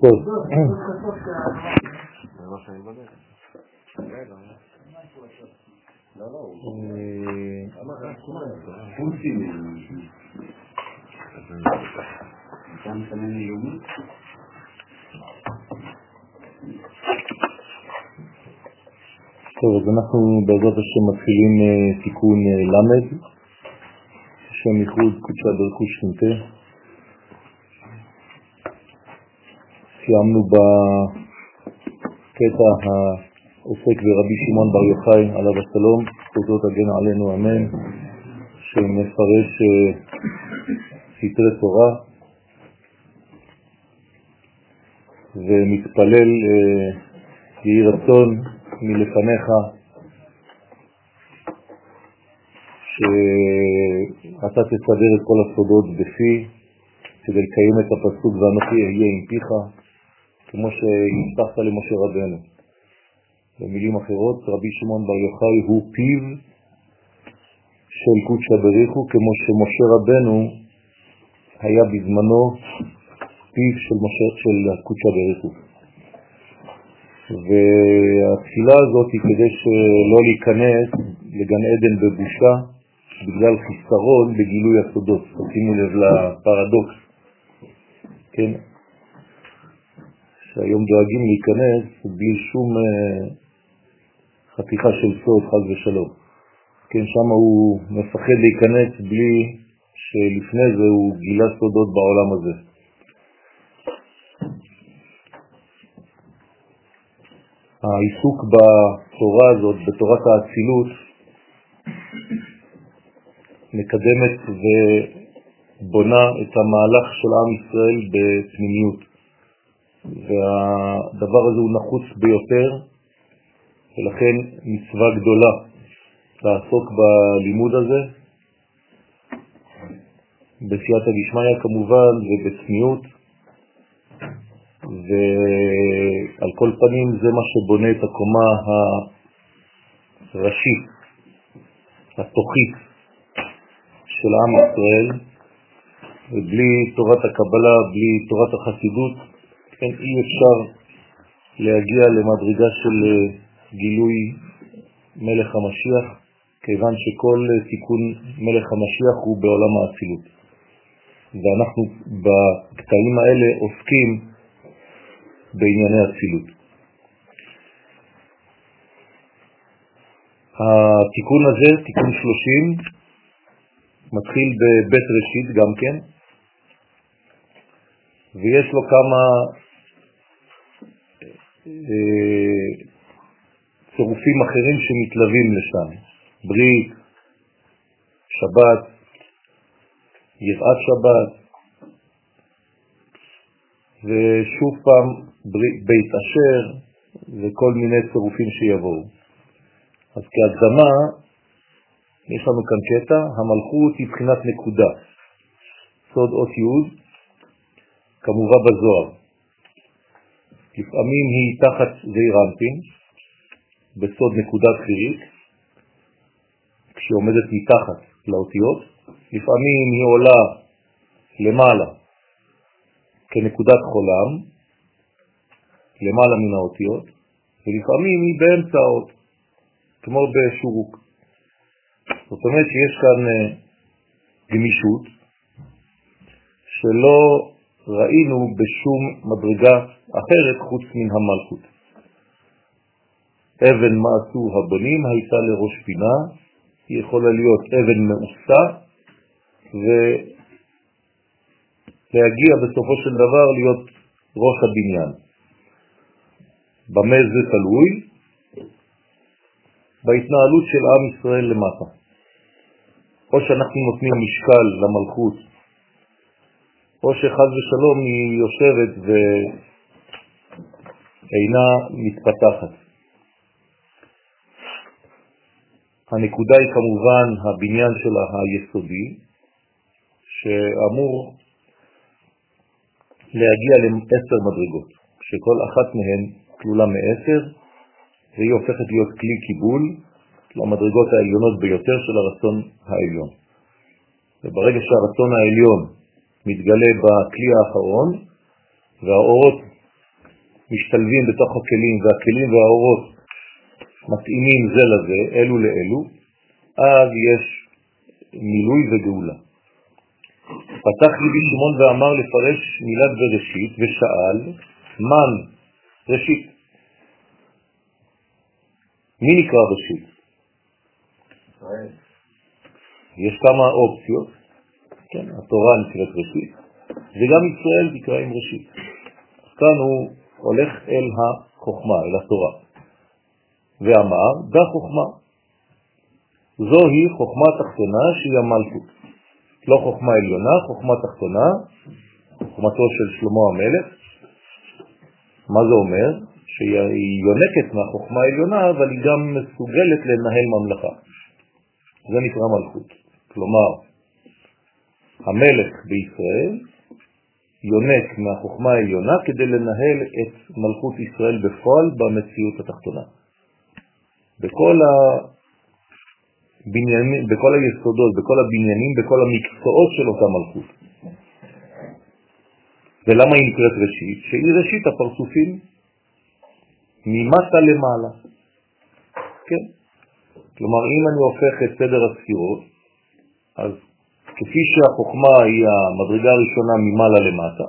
טוב. אז אנחנו בעזרת השם מתחילים אה, תיקון אה, למד, השם ייחוד קודשה ברכו שנתה. סיימנו בקטע העוסק ברבי שמעון בר יוחאי עליו השלום, זכותות הגן עלינו אמן, שמפרש אה, סתרי תורה. ומתפלל יהי רצון מלפניך שאתה תסדר את כל הסודות בפי כדי לקיים את הפסוק ואנוכי אהיה עם פיך כמו שהבטחת למשה רבנו. במילים אחרות, רבי שמעון בר יוחאי הוא פיו של קודשא בריחו כמו שמשה רבנו היה בזמנו פיו של, משה, של קודשא בריחו. והתפילה הזאת היא כדי שלא להיכנס לגן עדן בבושה בגלל חיסרון בגילוי הסודות. שימו לב לפרדוקס, כן? שהיום דואגים להיכנס בלי שום uh, חתיכה של סוד, חז ושלום. כן, שם הוא מפחד להיכנס בלי שלפני זה הוא גילה סודות בעולם הזה. העיסוק בתורה הזאת, בתורת האצילות, מקדמת ובונה את המהלך של עם ישראל בפנימיות. והדבר הזה הוא נחוץ ביותר, ולכן מצווה גדולה לעסוק בלימוד הזה, בסייעתא דשמיא כמובן ובצניעות, ועל כל פנים זה מה שבונה את הקומה הראשית, התוכית של עם ישראל, ובלי תורת הקבלה, בלי תורת החסידות, כן, אי אפשר להגיע למדרגה של גילוי מלך המשיח, כיוון שכל תיקון מלך המשיח הוא בעולם האצילות. ואנחנו בקטעים האלה עוסקים בענייני אצילות. התיקון הזה, תיקון 30, מתחיל בבית ראשית גם כן, ויש לו כמה אה, צירופים אחרים שמתלווים לשם, ברית, שבת, יראת שבת, ושוב פעם בית אשר וכל מיני צירופים שיבואו. אז כהקדמה, יש לנו כאן קטע, המלכות היא בחינת נקודה, סוד אות י', כמובן בזוהר. לפעמים היא תחת זעיר אנפין, בסוד נקודה חירית, כשהיא עומדת מתחת לאותיות, לפעמים היא עולה למעלה כנקודת חולם, למעלה מן האותיות, ולפעמים היא באמצע האות, כמו בשורוק. זאת אומרת שיש כאן אה, גמישות שלא ראינו בשום מדרגה אחרת חוץ מן המלכות. אבן מעשו הבונים הייתה לראש פינה, היא יכולה להיות אבן מאוסה ולהגיע בסופו של דבר להיות ראש הבניין. במה זה תלוי? בהתנהלות של עם ישראל למטה. או שאנחנו נותנים משקל למלכות, או שחז ושלום היא יושבת ואינה מתפתחת. הנקודה היא כמובן הבניין שלה היסודי, שאמור להגיע לעשר מדרגות, שכל אחת מהן כלולה מעשר, והיא הופכת להיות כלי קיבול למדרגות העליונות ביותר של הרצון העליון. וברגע שהרצון העליון מתגלה בכלי האחרון, והאורות משתלבים בתוך הכלים והכלים והאורות מתאימים זה לזה, אלו לאלו, אז יש מילוי וגאולה. פתח ליבי שמעון ואמר לפרש מילת בראשית ושאל, מן ראשית? מי נקרא ראשית? יש כמה אופציות, כן, התורה נקראת ראשית, וגם ישראל נקרא עם ראשית. כאן הוא הולך אל החוכמה, אל התורה, ואמר, דה חוכמה. זוהי חוכמה תחתונה שהיא המלכות. לא חוכמה עליונה, חוכמה תחתונה, חוכמתו של שלמה המלך. מה זה אומר? שהיא יונקת מהחוכמה העליונה, אבל היא גם מסוגלת לנהל ממלכה. זה נקרא מלכות. כלומר, המלך בישראל יונק מהחוכמה העליונה כדי לנהל את מלכות ישראל בפועל במציאות התחתונה. בכל, הבניינים, בכל היסודות, בכל הבניינים, בכל המקצועות של אותה מלכות. ולמה היא נקראת ראשית? שהיא ראשית הפרצופים ממטה למעלה. כן. כלומר, אם אני הופך את סדר הספירות, אז כפי שהחוכמה היא המדרגה הראשונה ממעלה למטה,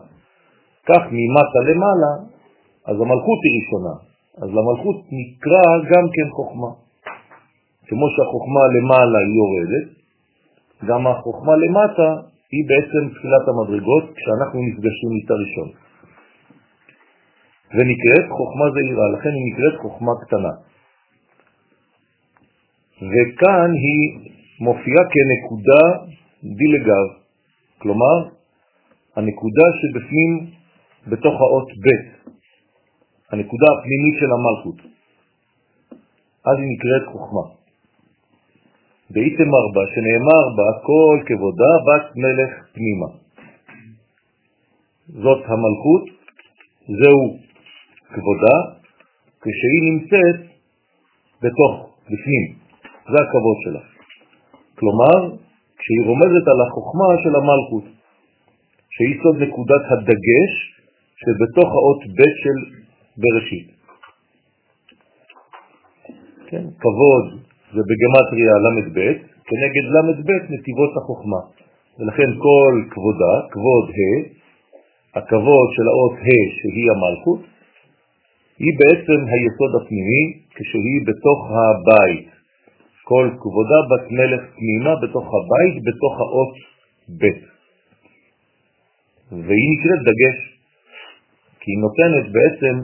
כך ממטה למעלה, אז המלכות היא ראשונה. אז למלכות נקרא גם כן חוכמה. כמו שהחוכמה למעלה היא יורדת, גם החוכמה למטה היא בעצם תחילת המדרגות כשאנחנו נפגשים איתה ראשון. ונקראת חוכמה זהירה, לכן היא נקראת חוכמה קטנה. וכאן היא מופיעה כנקודה דילגב, כלומר, הנקודה שבפנים בתוך האות ב', הנקודה הפנימית של המלכות. אז היא נקראת חוכמה. ואיתמר בה, שנאמר בה, כל כבודה בת מלך פנימה. זאת המלכות, זהו כבודה, כשהיא נמצאת בתוך, בפנים. זה הכבוד שלה. כלומר, כשהיא רומזת על החוכמה של המלכות, שהיא סוד נקודת הדגש שבתוך האות ב' של בראשית. כן, כבוד זה בגמטריה ל"ב, כנגד ל"ב נתיבות החוכמה. ולכן כל כבודה, כבוד ה', הכבוד של האות ה' שהיא המלכות, היא בעצם היסוד הפנימי כשהיא בתוך הבית. כל כבודה בת מלך פנימה בתוך הבית, בתוך האות ב'. והיא נקראת דגש, כי היא נותנת בעצם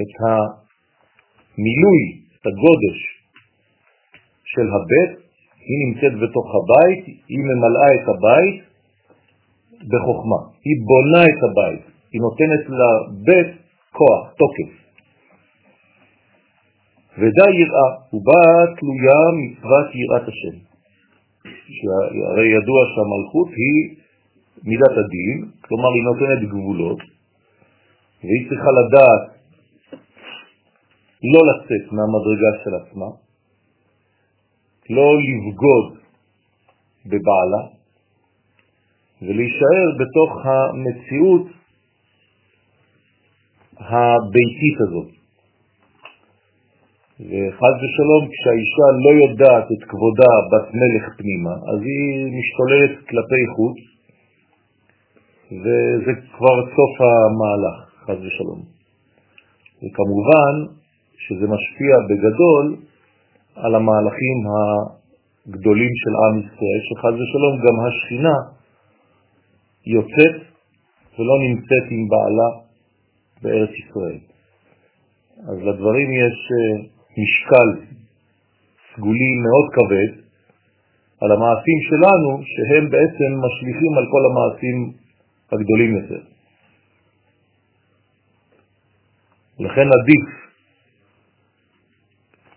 את המילוי, את הגודש של הבית, היא נמצאת בתוך הבית, היא ממלאה את הבית בחוכמה, היא בונה את הבית, היא נותנת לבית כוח, תוקף. ודא יראה, ובה תלויה מצוות יראת השם. הרי ידוע שהמלכות היא מידת הדין, כלומר היא נותנת גבולות, והיא צריכה לדעת לא לצאת מהמדרגה של עצמה, לא לבגוד בבעלה, ולהישאר בתוך המציאות הביתית הזאת. וחז ושלום, כשהאישה לא יודעת את כבודה בת מלך פנימה, אז היא משתוללת כלפי חוץ, וזה כבר סוף המהלך, חז ושלום. וכמובן שזה משפיע בגדול על המהלכים הגדולים של עם ישראל, שחז ושלום גם השכינה יוצאת ולא נמצאת עם בעלה בארץ ישראל. אז לדברים יש אה, משקל סגולי מאוד כבד על המעשים שלנו, שהם בעצם משליכים על כל המעשים הגדולים יותר. לכן עדיף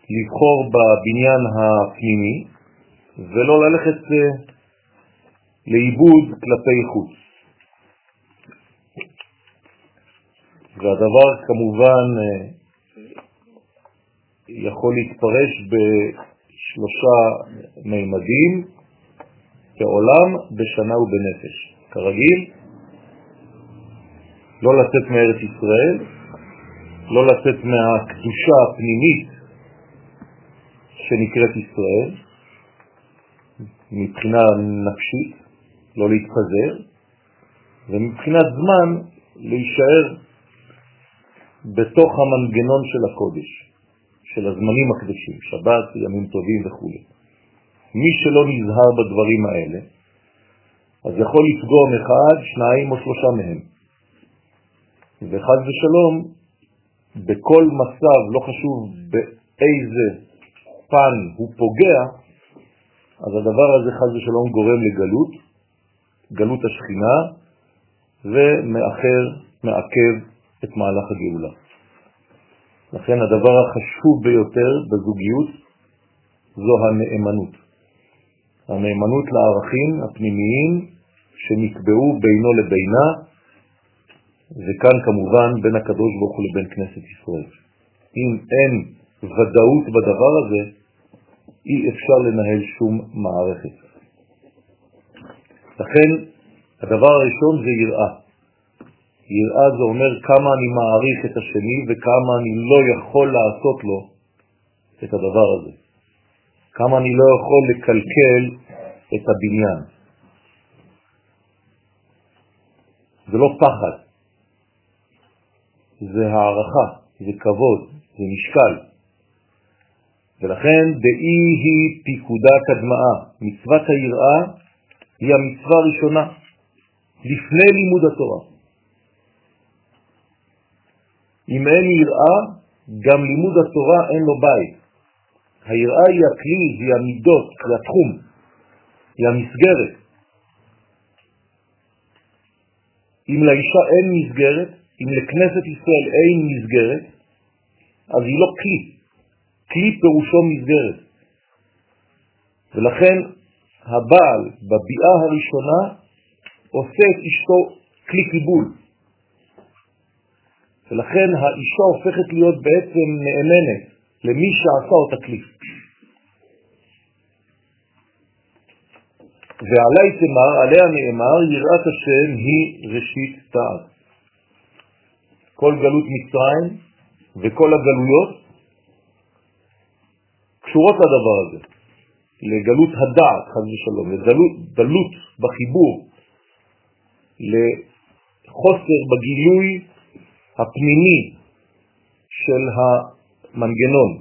לבחור בבניין הפנימי ולא ללכת אה, לאיבוד כלפי חוץ. והדבר כמובן אה, יכול להתפרש בשלושה מימדים, כעולם, בשנה ובנפש. כרגיל, לא לצאת מארץ ישראל, לא לצאת מהקדושה הפנימית שנקראת ישראל, מבחינה נפשית, לא להתפזר, ומבחינת זמן להישאר בתוך המנגנון של הקודש, של הזמנים הקדושים, שבת, ימים טובים וכו'. מי שלא נזהר בדברים האלה, אז יכול לפגום אחד, שניים או שלושה מהם. וחז ושלום, בכל מצב, לא חשוב באיזה פן הוא פוגע, אז הדבר הזה חז ושלום גורם לגלות, גלות השכינה, ומאחר, מעכב את מהלך הגאולה. לכן הדבר החשוב ביותר בזוגיות זו הנאמנות. הנאמנות לערכים הפנימיים שנקבעו בינו לבינה, וכאן כמובן בין הקדוש ברוך הוא לבין כנסת ישראל. אם אין ודאות בדבר הזה, אי אפשר לנהל שום מערכת. לכן הדבר הראשון זה יראה. יראה זה אומר כמה אני מעריך את השני וכמה אני לא יכול לעשות לו את הדבר הזה. כמה אני לא יכול לקלקל את הבניין. זה לא פחד, זה הערכה, זה כבוד, זה משקל. ולכן דאי היא פיקודה קדמאה. מצוות היראה היא המצווה הראשונה לפני לימוד התורה. אם אין יראה, גם לימוד התורה אין לו בית. היראה היא הכלי, היא המידות, היא התחום, היא המסגרת. אם לאישה אין מסגרת, אם לכנסת ישראל אין מסגרת, אז היא לא כלי. כלי פירושו מסגרת. ולכן הבעל בביאה הראשונה עושה את אשתו כלי קיבול. ולכן האישה הופכת להיות בעצם נאמנת למי שעשה אותה כלי. ועלי תמר, עליה נאמר, יראת השם היא ראשית תעת. כל גלות מצרים וכל הגלויות קשורות לדבר הזה, לגלות הדעת, חז ושלום, לדלות בחיבור, לחוסר בגילוי הפנימי של המנגנון,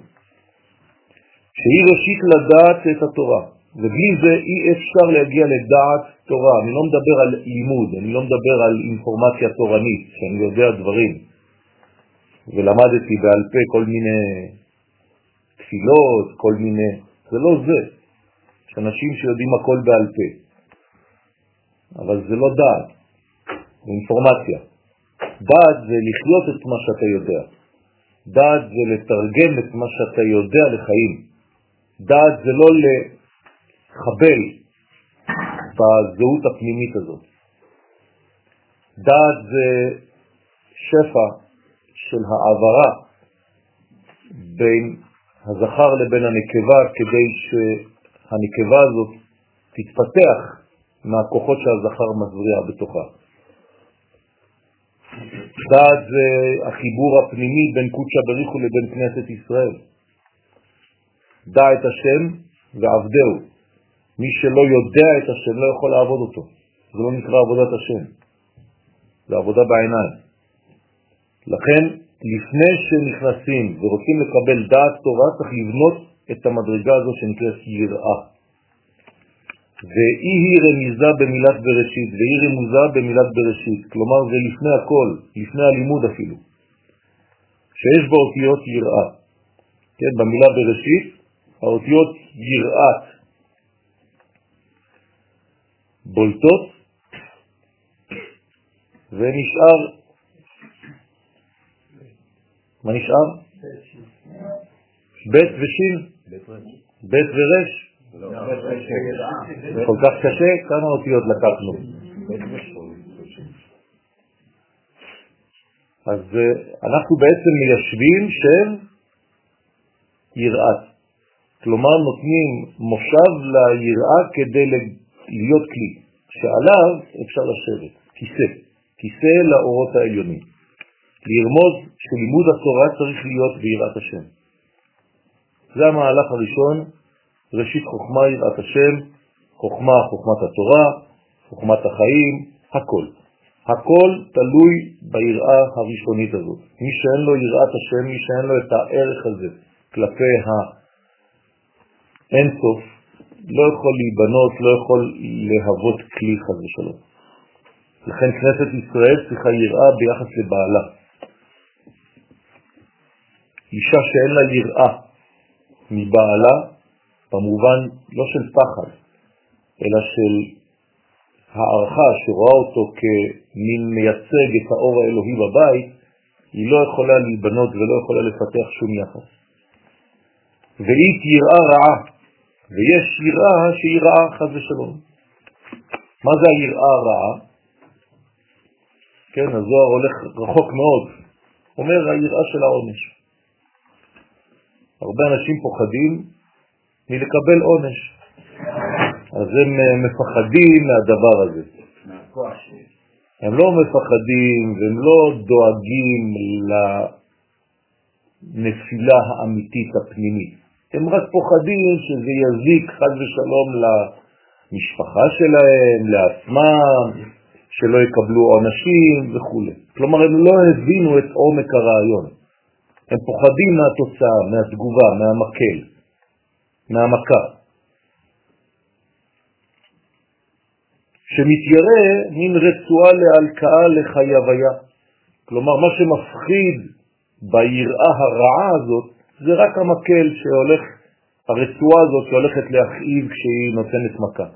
שהיא ראשית לדעת את התורה, ובלי זה אי אפשר להגיע לדעת תורה. אני לא מדבר על לימוד, אני לא מדבר על אינפורמציה תורנית, שאני יודע דברים, ולמדתי בעל פה כל מיני תפילות, כל מיני... זה לא זה. יש אנשים שיודעים הכל בעל פה, אבל זה לא דעת, זה אינפורמציה. דעת זה לחיות את מה שאתה יודע. דעת זה לתרגם את מה שאתה יודע לחיים. דעת זה לא לחבל בזהות הפנימית הזאת. דעת זה שפע של העברה בין הזכר לבין הנקבה כדי שהנקבה הזאת תתפתח מהכוחות שהזכר מזריע בתוכה. דעת זה החיבור הפנימי בין קודשא בריחו לבין כנסת ישראל. דע את השם ועבדהו. מי שלא יודע את השם לא יכול לעבוד אותו. זה לא נקרא עבודת השם, זה עבודה בעיניים. לכן, לפני שנכנסים ורוצים לקבל דעת תורה, צריך לבנות את המדרגה הזו שנקראת יראה. ואי היא רמיזה במילת בראשית, והיא רמוזה במילת בראשית, כלומר זה לפני הכל, לפני הלימוד אפילו, שיש בה אותיות יראה. כן, במילה בראשית, האותיות יראת בולטות, ונשאר, מה נשאר? ב' ושין? ב' ורש? כל כך קשה, כמה אותיות לקחנו. אז אה, אנחנו בעצם מיישבים של יראת. כלומר נותנים מושב ליראה כדי להיות כלי, שעליו אפשר לשבת, כיסא, כיסא לאורות העליונים. לרמוז שלימוד התורה צריך להיות ביראת השם. זה המהלך הראשון, ראשית חוכמה יראת השם, חוכמה חוכמת התורה, חוכמת החיים, הכל. הכל תלוי ביראה הראשונית הזאת. מי שאין לו יראת השם, מי שאין לו את הערך הזה כלפי האינסוף, לא יכול להיבנות, לא יכול להוות כלי חז ושלום. לכן כנסת ישראל צריכה יראה ביחס לבעלה. אישה שאין לה יראה מבעלה, במובן לא של פחד, אלא של הערכה שרואה אותו כמין מייצג את האור האלוהי בבית, היא לא יכולה להיבנות ולא יכולה לפתח שום יחס. והיא יראה רעה, ויש יראה שהיא רעה חז ושלום. מה זה היראה הרעה? כן, הזוהר הולך רחוק מאוד. אומר היראה של העונש. הרבה אנשים פוחדים מלקבל עונש. אז הם אה, מפחדים מהדבר הזה. הם לא מפחדים והם לא דואגים לנפילה האמיתית הפנימית. הם רק פוחדים שזה יזיק חד ושלום למשפחה שלהם, לעצמם, שלא יקבלו עונשים וכו'. כלומר, הם לא הבינו את עומק הרעיון. הם פוחדים מהתוצאה, מהתגובה, מהמקל, מהמכה. שמתיירא מין רצועה להלקאה לחייוויה. כלומר, מה שמפחיד ביראה הרעה הזאת זה רק המקל שהולך, הרצועה הזאת שהולכת להכאיב כשהיא נותנת מכה.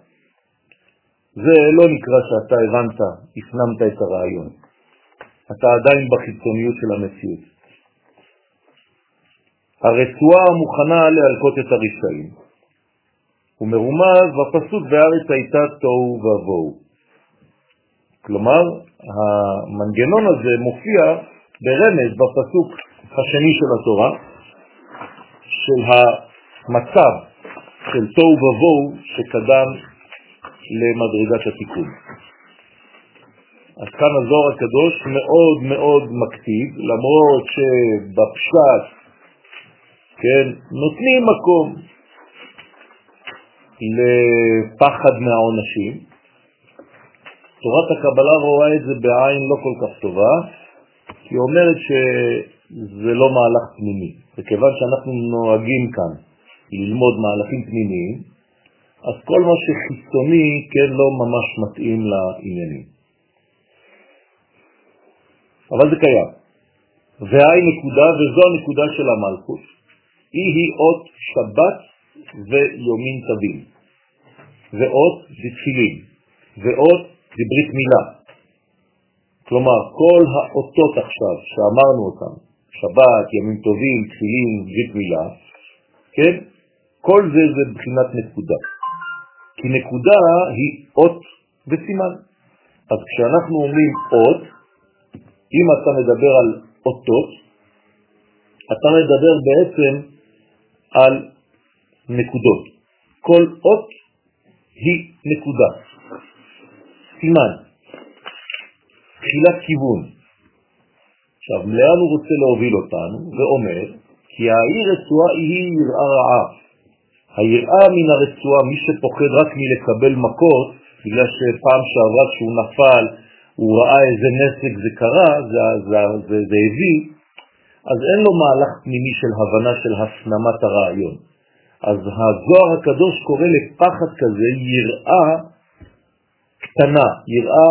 זה לא נקרא שאתה הבנת, הפנמת את הרעיון. אתה עדיין בחיצוניות של המציאות. הרצועה מוכנה להלקות את הרשעים. הוא מרומז בפסוק בארץ הייתה תוהו ובוהו. כלומר, המנגנון הזה מופיע ברמז בפסוק השני של התורה, של המצב של תוהו ובוהו שקדם למדרגת התיקון. אז כאן הזוהר הקדוש מאוד מאוד מקטיב, למרות שבפשט, כן, נותנים מקום לפחד מהעונשים. תורת הקבלה רואה את זה בעין לא כל כך טובה, כי היא אומרת שזה לא מהלך פנימי. וכיוון שאנחנו נוהגים כאן ללמוד מהלכים פנימיים, אז כל מה שחיצוני כן לא ממש מתאים לעניינים. אבל זה קיים. והי נקודה, וזו הנקודה של המלכות, היא היא אות שבת ויומין טבין, ואות זה תפילין, ואות זה ברית מילה. כלומר, כל האותות עכשיו שאמרנו אותם, שבת, ימים טובים, תפילין, ברית מילה, כן? כל זה זה בחינת נקודה. כי נקודה היא אות וסימן. אז כשאנחנו אומרים אות, אם אתה מדבר על אותות, אתה מדבר בעצם על נקודות. כל אות היא נקודה. סימן. תחילת כיוון. עכשיו, לאן הוא רוצה להוביל אותנו? ואומר, כי העיר רצועה היא יראה רעה. היראה מן הרצועה, מי שפוחד רק מלקבל מכות, בגלל שפעם שעברה כשהוא נפל, הוא ראה איזה נסק זה קרה, זה, זה, זה, זה הביא, אז אין לו מהלך פנימי של הבנה של הפנמת הרעיון. אז הזוהר הקדוש קורא לפחד כזה יראה קטנה, יראה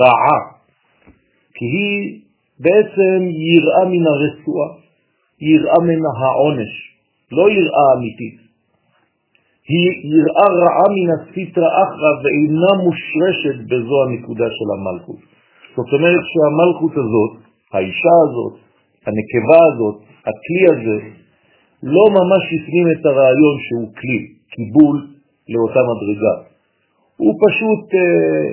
רעה, כי היא בעצם יראה מן הרצועה, יראה מן העונש, לא יראה אמיתית. היא יראה רעה מן הסיטרא אחרא ואינה מושרשת בזו הנקודה של המלכות. זאת אומרת שהמלכות הזאת, האישה הזאת, הנקבה הזאת, הכלי הזה, לא ממש הפנים את הרעיון שהוא כלי, קיבול לאותה מדרגה. הוא פשוט אה,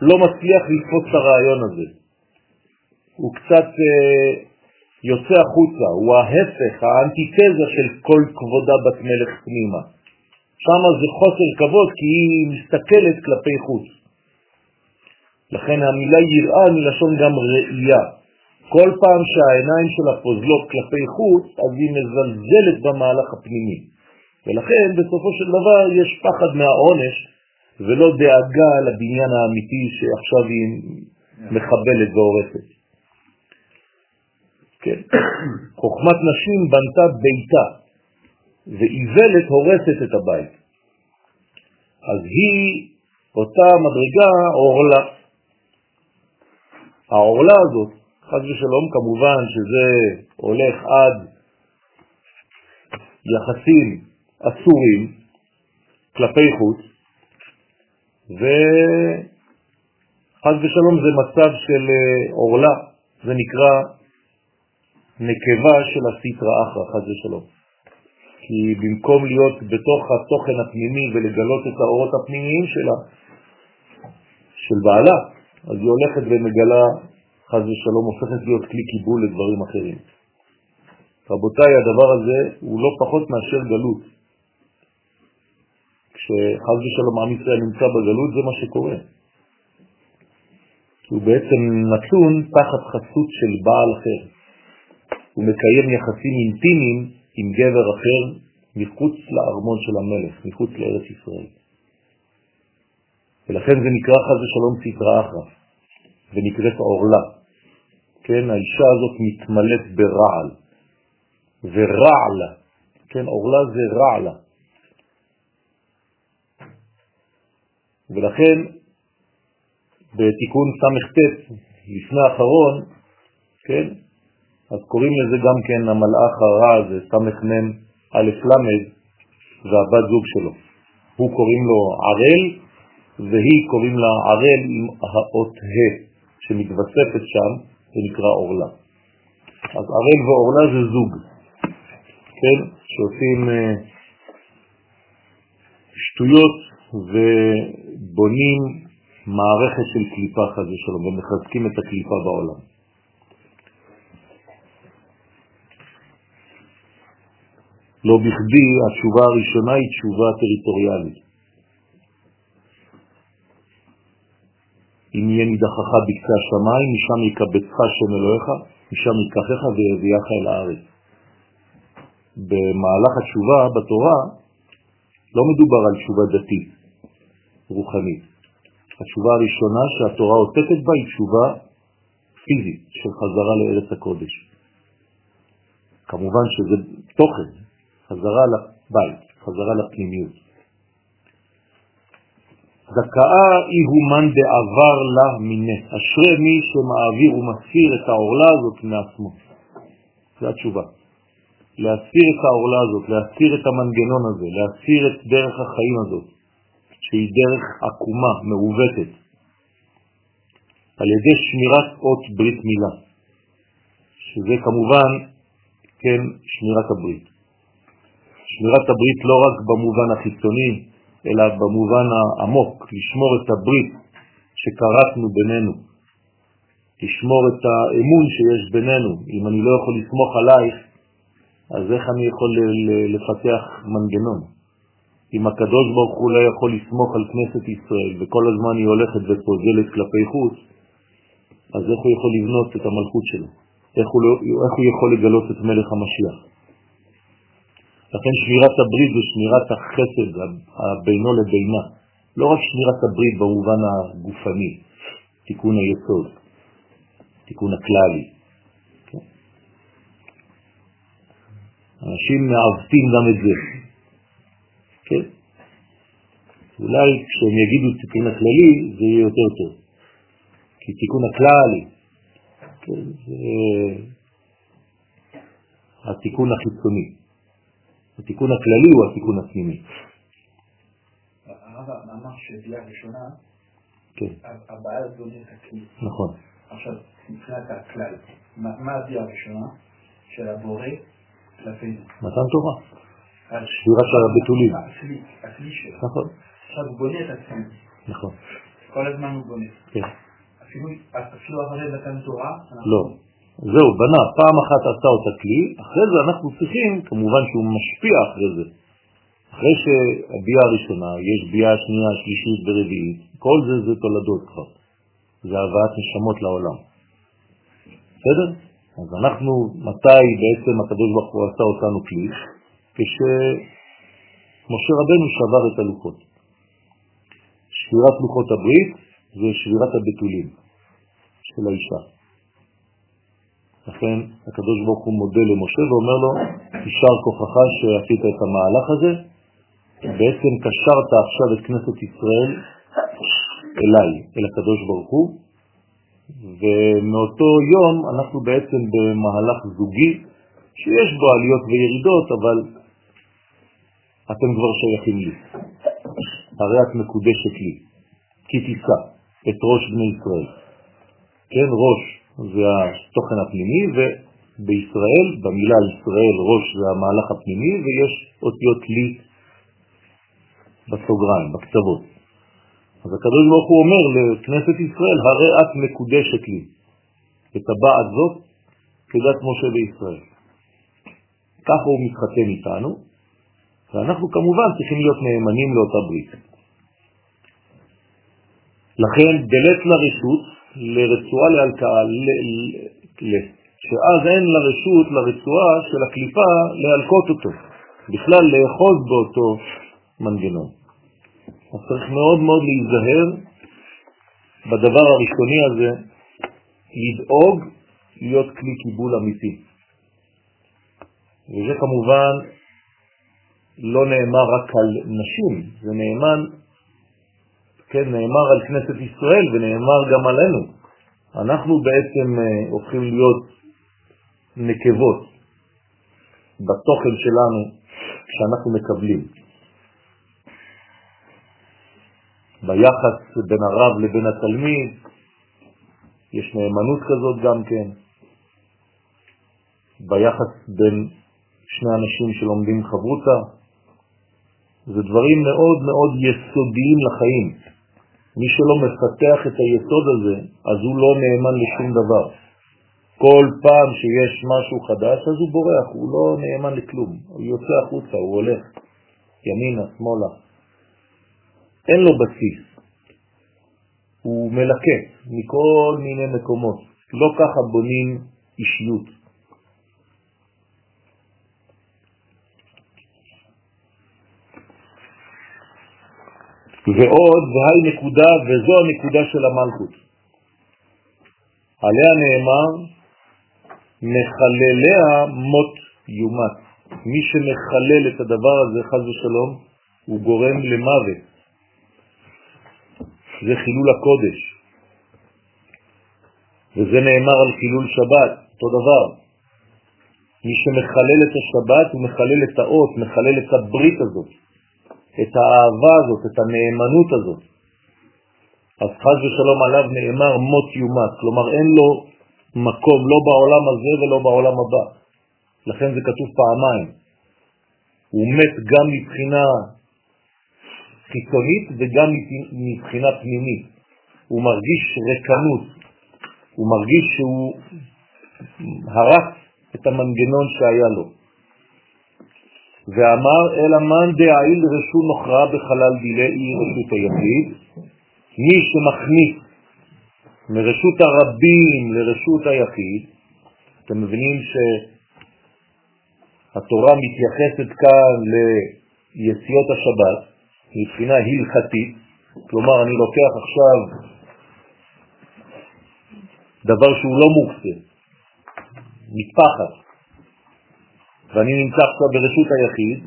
לא מצליח לתפוס את הרעיון הזה. הוא קצת אה, יוצא החוצה, הוא ההפך, האנטיתזה של כל כבודה בת מלך פנימה. שם זה חוסר כבוד כי היא מסתכלת כלפי חוץ. לכן המילה יראה מלשון גם ראייה. כל פעם שהעיניים שלה פוזלות כלפי חוץ, אז היא מזלזלת במהלך הפנימי. ולכן בסופו של דבר יש פחד מהעונש ולא דאגה לבניין האמיתי שעכשיו היא מחבלת והורסת. כן. חוכמת נשים בנתה ביתה, ואיוולת הורסת את הבית. אז היא, אותה מדרגה, עורלה. העורלה הזאת, חד ושלום, כמובן שזה הולך עד יחסים אסורים כלפי חוץ, וחד ושלום זה מצב של עורלה, זה נקרא נקבה של הסיטרא אחרא, חד ושלום. כי במקום להיות בתוך התוכן הפנימי ולגלות את האורות הפנימיים שלה, של בעלה, אז היא הולכת ומגלה, חז ושלום, הופכת להיות כלי קיבול לדברים אחרים. רבותיי, הדבר הזה הוא לא פחות מאשר גלות. כשחז ושלום עם ישראל נמצא בגלות, זה מה שקורה. הוא בעצם נתון תחת חסות של בעל אחר. הוא מקיים יחסים אינטימיים עם גבר אחר מחוץ לארמון של המלך, מחוץ לארץ ישראל. ולכן זה נקרא חז ושלום סטרא אחרא, ונקראת עורלה. כן, האישה הזאת מתמלאת ברעל, ורעלה, כן, עורלה זה רעלה. ולכן בתיקון ס"ט לפני האחרון, כן, אז קוראים לזה גם כן המלאך הרע הזה, סמ"ם א' ל', והבת זוג שלו. הוא קוראים לו ערל, והיא קוראים לה ערל עם האות ה' שמתווספת שם, זה נקרא אורלה. אז ערל ואורלה זה זוג, כן, שעושים uh, שטויות ובונים מערכת של קליפה חזה שלום ומחזקים את הקליפה בעולם. לא בכדי התשובה הראשונה היא תשובה טריטוריאלית. אם יהיה נידחך בקצה השמיים, משם יקבצך שם אלוהיך, משם ייקחך ויביאך אל הארץ. במהלך התשובה בתורה לא מדובר על תשובה דתית, רוחנית. התשובה הראשונה שהתורה עוטפת בה היא תשובה פיזית של חזרה לארץ הקודש. כמובן שזה תוכן, חזרה לבית, חזרה לפנימיות. זכאה היא הומן בעבר לה מיני. אשרי מי שמעביר ומסיר את העורלה הזאת מעצמו. זו התשובה. להסיר את העורלה הזאת, להסיר את המנגנון הזה, להסיר את דרך החיים הזאת, שהיא דרך עקומה, מעוותת, על ידי שמירת אות ברית מילה, שזה כמובן, כן, שמירת הברית. שמירת הברית לא רק במובן החיצוני, אלא במובן העמוק, לשמור את הברית שקראתנו בינינו, לשמור את האמון שיש בינינו. אם אני לא יכול לסמוך עלייך, אז איך אני יכול לפתח מנגנון? אם הקדוש ברוך הוא לא יכול לסמוך על כנסת ישראל וכל הזמן היא הולכת ופוזלת כלפי חוץ, אז איך הוא יכול לבנות את המלכות שלו? איך הוא, לא, איך הוא יכול לגלות את מלך המשיח? לכן שמירת הברית זה שמירת החסד בינו לבינה. לא רק שמירת הברית במובן הגופני, תיקון היסוד, תיקון הכללי. אנשים מעוותים גם את זה. כן? אולי כשהם יגידו תיקון הכללי זה יהיה יותר טוב. כי תיקון הכללי, כן, זה התיקון החיצוני. התיקון הכללי הוא התיקון הפנימי. הרב אמר שביאה ראשונה, כן. הבעיה הזאת את הכלי. נכון. עכשיו, מבחינת הכלל, מה הביאה הראשונה של הבורא כלפינו? מתן תורה. שבירה של הבתולים. הכלי, הכלי שלו. נכון. עכשיו הוא בונה את עצמו. נכון. כל הזמן הוא בונה. כן. אפילו אחרי מתן תורה? לא. זהו, בנה, פעם אחת עשה אותה כלי, אחרי זה אנחנו צריכים, כמובן שהוא משפיע אחרי זה. אחרי שהביאה הראשונה, יש ביאה שנייה, שלישית ורביעית, כל זה זה תולדות כבר. זה הבאת נשמות לעולם. בסדר? אז אנחנו, מתי בעצם הקדוש ברוך הוא עשה אותנו כלי? כשמשה רבנו שבר את הלוחות. שבירת לוחות הברית זה שבירת הבתולים של האישה. לכן הקדוש ברוך הוא מודה למשה ואומר לו, יישר כוחך שעשית את המהלך הזה, בעצם קשרת עכשיו את כנסת ישראל אליי, אל הקדוש ברוך הוא, ומאותו יום אנחנו בעצם במהלך זוגי שיש בו עליות וירידות, אבל אתם כבר שייכים לי. הרי את מקודשת לי, כי תישא את ראש בני ישראל. כן, ראש זה התוכן הפנימי, ובישראל, במילה ישראל, ראש זה המהלך הפנימי, ויש אותיות לי בסוגריים, בקצוות. אז הקדוש ברוך הוא אומר לכנסת ישראל, הרי את מקודשת לי. את הבעת זאת כדת משה בישראל. ככה הוא מתחתן איתנו, ואנחנו כמובן צריכים להיות נאמנים לאותה ברית. לכן דלת לרשות, לרצועה להלקאה, שאז אין לרשות, לרצועה של הקליפה, להלקות אותו, בכלל לאחוז באותו מנגנון. אז צריך מאוד מאוד להיזהר בדבר הראשוני הזה, לדאוג להיות כלי קיבול אמיתי. וזה כמובן לא נאמר רק על נשים, זה נאמן, כן, נאמר על כנסת ישראל ונאמר גם עלינו. אנחנו בעצם uh, הופכים להיות נקבות בתוכן שלנו כשאנחנו מקבלים. ביחס בין הרב לבין התלמיד, יש נאמנות כזאת גם כן, ביחס בין שני אנשים שלומדים חברותה, זה דברים מאוד מאוד יסודיים לחיים. מי שלא מפתח את היסוד הזה, אז הוא לא נאמן לשום דבר. כל פעם שיש משהו חדש, אז הוא בורח, הוא לא נאמן לכלום. הוא יוצא החוצה, הוא הולך ימינה, שמאלה. אין לו בסיס. הוא מלקט מכל מיני מקומות. לא ככה בונים אישיות. ועוד, והי נקודה, וזו הנקודה של המלכות. עליה נאמר, מחלליה מות יומת. מי שמחלל את הדבר הזה, חז ושלום, הוא גורם למוות. זה חילול הקודש. וזה נאמר על חילול שבת, אותו דבר. מי שמחלל את השבת הוא מחלל את האות, מחלל את הברית הזאת. את האהבה הזאת, את הנאמנות הזאת. אז חז ושלום עליו נאמר מות יומת, כלומר אין לו מקום לא בעולם הזה ולא בעולם הבא. לכן זה כתוב פעמיים. הוא מת גם מבחינה חיצונית וגם מבחינה פנימית. הוא מרגיש רקנות, הוא מרגיש שהוא הרס את המנגנון שהיה לו. ואמר אלא מאן דעיל רשו נוכרה בחלל דילי רשות היחיד, מי שמכניס מרשות הרבים לרשות היחיד, אתם מבינים שהתורה מתייחסת כאן ליציאות השבת מבחינה הלכתית, כלומר אני לוקח עכשיו דבר שהוא לא מוקצה, מטפחת, ואני נמצא עכשיו ברשות היחיד,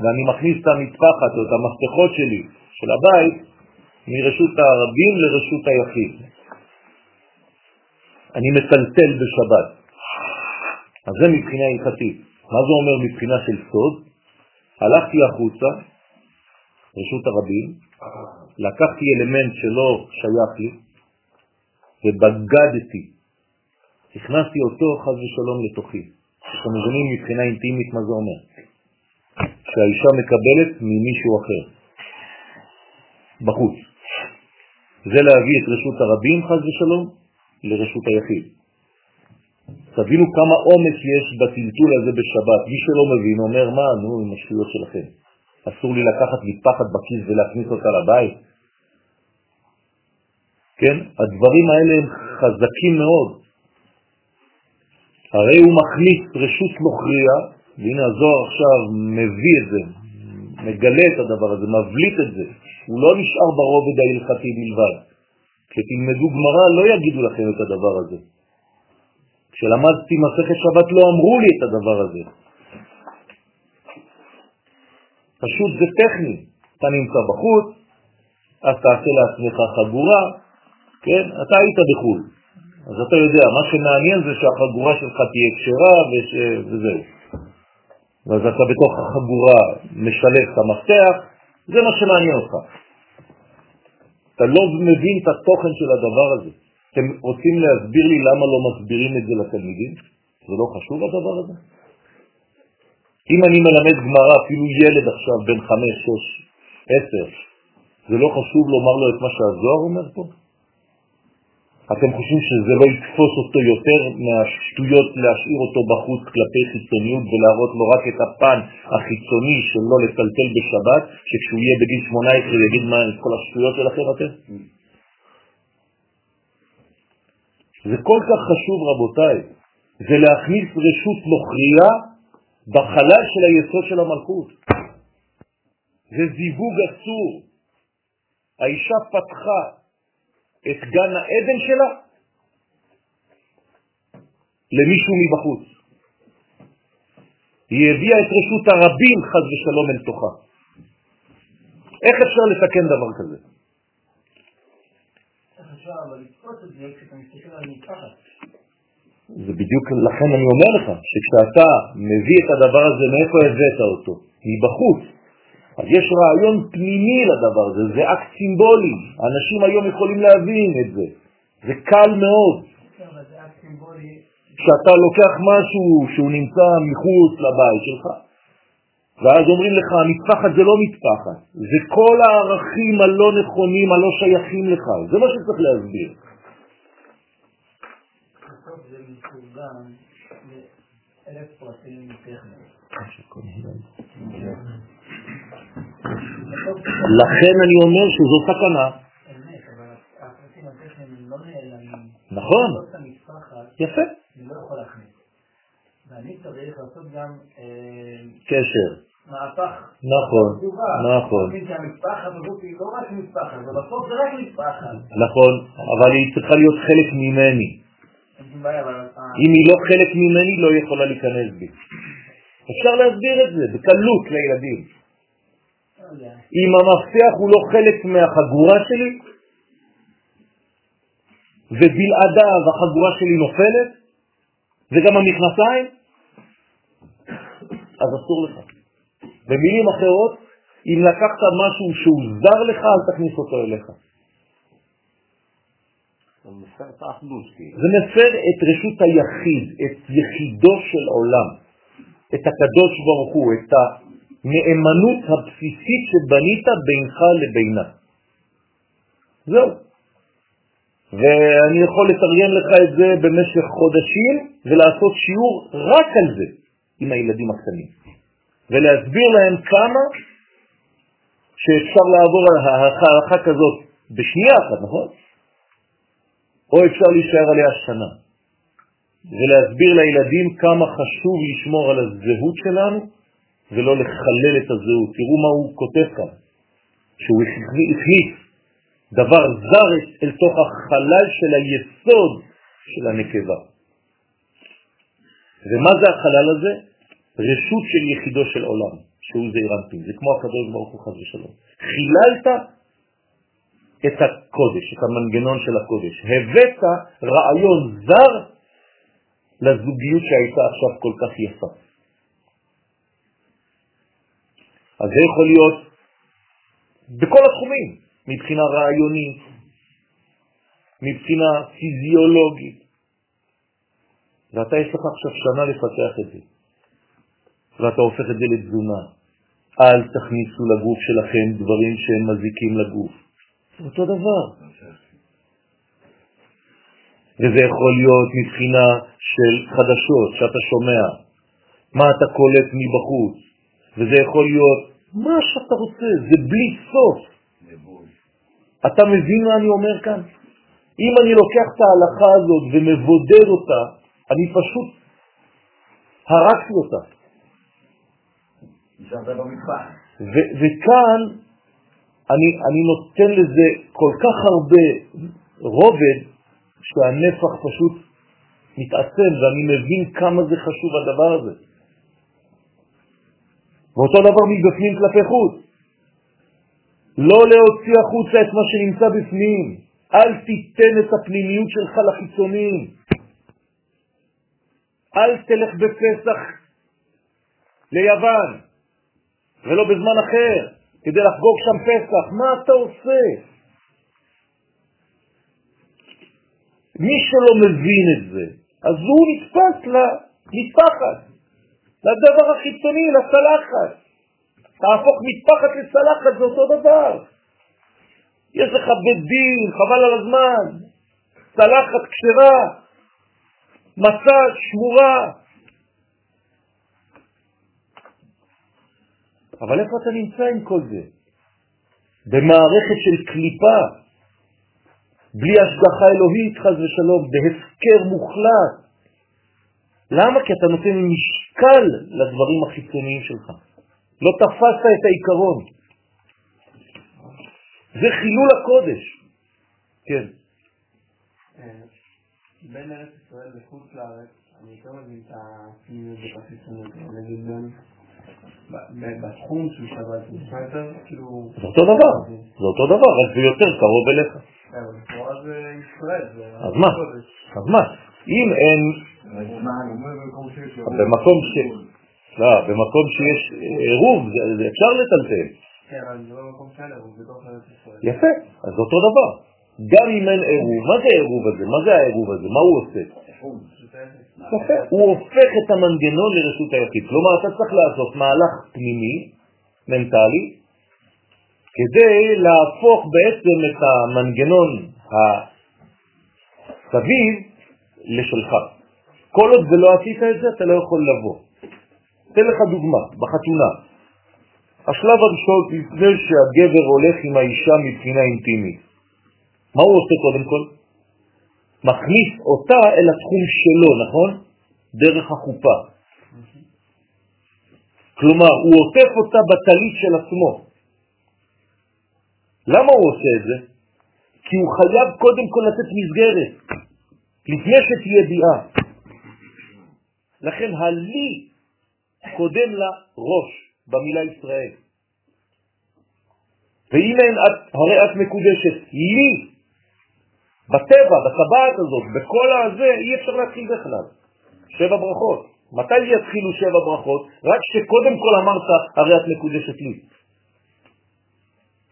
ואני מכניס את המטפחת או את המפתחות שלי, של הבית, מרשות הרבים לרשות היחיד. אני מטלטל בשבת. אז זה מבחינה הלכתית. מה זה אומר מבחינה של סוד? הלכתי החוצה, רשות הרבים, לקחתי אלמנט שלא שייך לי, ובגדתי, הכנסתי אותו חז ושלום לתוכי. אתם מבינים מבחינה אינטימית מה זה אומר. שהאישה מקבלת ממישהו אחר, בחוץ. זה להביא את רשות הרבים, חז ושלום, לרשות היחיד. תבינו כמה עומק יש בטלטול הזה בשבת. מי שלא מבין אומר, מה, נו, עם השטויות שלכם. אסור לי לקחת מטפחת בכיס ולהכניס אותה לבית? כן? הדברים האלה הם חזקים מאוד. הרי הוא מכניס רשות נוכריה, והנה הזוהר עכשיו מביא את זה, מגלה את הדבר הזה, מבליט את זה. הוא לא נשאר ברובד ההלכתי בלבד. כשתלמדו גמרא לא יגידו לכם את הדבר הזה. כשלמדתי מסכת שבת לא אמרו לי את הדבר הזה. פשוט זה טכני. אתה נמצא בחוץ, אז תעשה לעצמך חגורה, כן? אתה היית בחו"ל, אז אתה יודע, מה שמעניין זה שהחגורה שלך תהיה כשרה וש... וזהו. ואז אתה בתוך החגורה משלב את המפתח, זה מה שמעניין אותך. אתה לא מבין את התוכן של הדבר הזה. אתם רוצים להסביר לי למה לא מסבירים את זה לתלמידים? זה לא חשוב הדבר הזה? אם אני מלמד גמרא, אפילו ילד עכשיו בן חמש, שש, עשר, זה לא חשוב לומר לו את מה שהזוהר אומר פה? אתם חושבים שזה לא יתפוס אותו יותר מהשטויות להשאיר אותו בחוץ כלפי חיצוניות ולהראות לו רק את הפן החיצוני של לא לטלטל בשבת, שכשהוא יהיה בגיל 18 יגיד מה את כל השטויות שלכם אתם? זה כל כך חשוב רבותיי, זה להכניס רשות נוכריה בחלל של היסוד של המלכות. זה זיווג אסור. האישה פתחה את גן העדן שלה למישהו מבחוץ. היא הביאה את רשות הרבים חז ושלום אל תוכה. איך אפשר לתקן דבר כזה? זה בדיוק, לכן אני אומר לך, שכשאתה מביא את הדבר הזה, מאיפה הבאת אותו? מבחוץ. אז יש רעיון פנימי לדבר הזה, זה אקט סימבולי. אנשים היום יכולים להבין את זה. זה קל מאוד. כשאתה לוקח משהו שהוא נמצא מחוץ לבית שלך, ואז אומרים לך, המטפחת זה לא מטפחת, זה כל הערכים הלא נכונים, הלא שייכים לך. זה מה שצריך להסביר. לאלף פרטים טכניים. לכן אני אומר שזו סכנה. נכון. יפה. ואני צריך לעשות גם קשר. מהפך. נכון, נכון. נכון, אבל היא צריכה להיות חלק ממני. אם היא לא חלק ממני, לא יכולה להיכנס בי. אפשר להסביר את זה בקלות לילדים. אם המפתח הוא לא חלק מהחגורה שלי, ובלעדיו החגורה שלי נופלת, וגם המכנסיים, אז אסור לך. במילים אחרות, אם לקחת משהו שהוא זר לך, אל תכניס אותו אליך. זה מפר את רשות היחיד, את יחידו של עולם, את הקדוש ברוך הוא, את הנאמנות הבסיסית שבנית בינך לבינה. זהו. ואני יכול לתרגם לך את זה במשך חודשים ולעשות שיעור רק על זה עם הילדים הקטנים. ולהסביר להם כמה שאפשר לעבור על הערכה כזאת בשנייה אחת, נכון? או אפשר להישאר עליה שנה. ולהסביר לילדים כמה חשוב לשמור על הזהות שלנו ולא לחלל את הזהות. תראו מה הוא כותב כאן, שהוא הכניס דבר זר אל תוך החלל של היסוד של הנקבה. ומה זה החלל הזה? רשות של יחידו של עולם, שהוא זעיר אנפין. זה כמו הקדוש ברוך הוא חס ושלום. חיללת את הקודש, את המנגנון של הקודש. הבאת רעיון זר לזוגיות שהייתה עכשיו כל כך יפה. אז זה יכול להיות בכל התחומים, מבחינה רעיונית, מבחינה פיזיולוגית. ואתה יש לך עכשיו שנה לפתח את זה, ואתה הופך את זה לתזונה. אל תכניסו לגוף שלכם דברים שהם מזיקים לגוף. זה אותו דבר. וזה יכול להיות מבחינה של חדשות שאתה שומע, מה אתה קולט מבחוץ, וזה יכול להיות מה שאתה רוצה, זה בלי סוף. אתה מבין מה אני אומר כאן? אם אני לוקח את ההלכה הזאת ומבודד אותה, אני פשוט הרגתי אותה. וכאן אני, אני נותן לזה כל כך הרבה רובד שהנפח פשוט מתעצם ואני מבין כמה זה חשוב הדבר הזה. ואותו דבר מבפנים כלפי חוץ. לא להוציא החוצה את מה שנמצא בפנים. אל תיתן את הפנימיות שלך לחיצונים. אל תלך בפסח ליוון, ולא בזמן אחר, כדי לחגוג שם פסח. מה אתה עושה? מי שלא מבין את זה, אז הוא נתפס למטפחת, לדבר החיצוני, לצלחת. תהפוך מטפחת לצלחת, זה אותו דבר. יש לך בית דין, חבל על הזמן, צלחת כשרה, מסע שמורה. אבל איפה אתה נמצא עם כל זה? במערכת של קליפה, בלי השגחה אלוהית, חז ושלום, בהפקר מוחלט. למה? כי אתה נותן משקל לדברים החיצוניים שלך. לא תפסת את העיקרון. זה חילול הקודש. כן. בין ארץ ישראל וחוץ לארץ, אני יותר מבין את הפנימיות והחיצוניות, נגיד בתחום של שבת, זה נשמע יותר כאילו... זה אותו דבר, זה אותו דבר, רק זה יותר קרוב אליך. כן, אבל זה ישראל, זה... אז מה? אז מה? אם אין... במקום ש... לא, במקום שיש עירוב, אפשר לטלטל. כן, אבל זה לא במקום שאין עירוב, בתוך ארץ ישראל. יפה, אז זה אותו דבר. גם אם אין עירוב, מה זה העירוב הזה? מה זה העירוב הזה? מה הוא עושה? הוא הופך את המנגנון לרשות היחיד. כלומר, אתה צריך לעשות מהלך פנימי, מנטלי, כדי להפוך בעצם את המנגנון הסביב לשלך. כל עוד ולא עשית את זה, אתה לא יכול לבוא. אתן לך דוגמה, בחתונה. השלב הראשון לפני שהגבר הולך עם האישה מבחינה אינטימית. מה הוא עושה קודם כל? מכניס אותה אל התחום שלו, נכון? דרך החופה. כלומר, הוא עוטף אותה בטלית של עצמו. למה הוא עושה את זה? כי הוא חייב קודם כל לתת מסגרת, לפני שתהיה ביאה. לכן הלי קודם לראש במילה ישראל. ואם אין את, הרי את מקודשת, לי בטבע, בטבעת הזאת, בכל הזה, אי אפשר להתחיל בכלל. שבע ברכות. מתי יתחילו שבע ברכות? רק שקודם כל אמרת, הרי את מקודשת לי.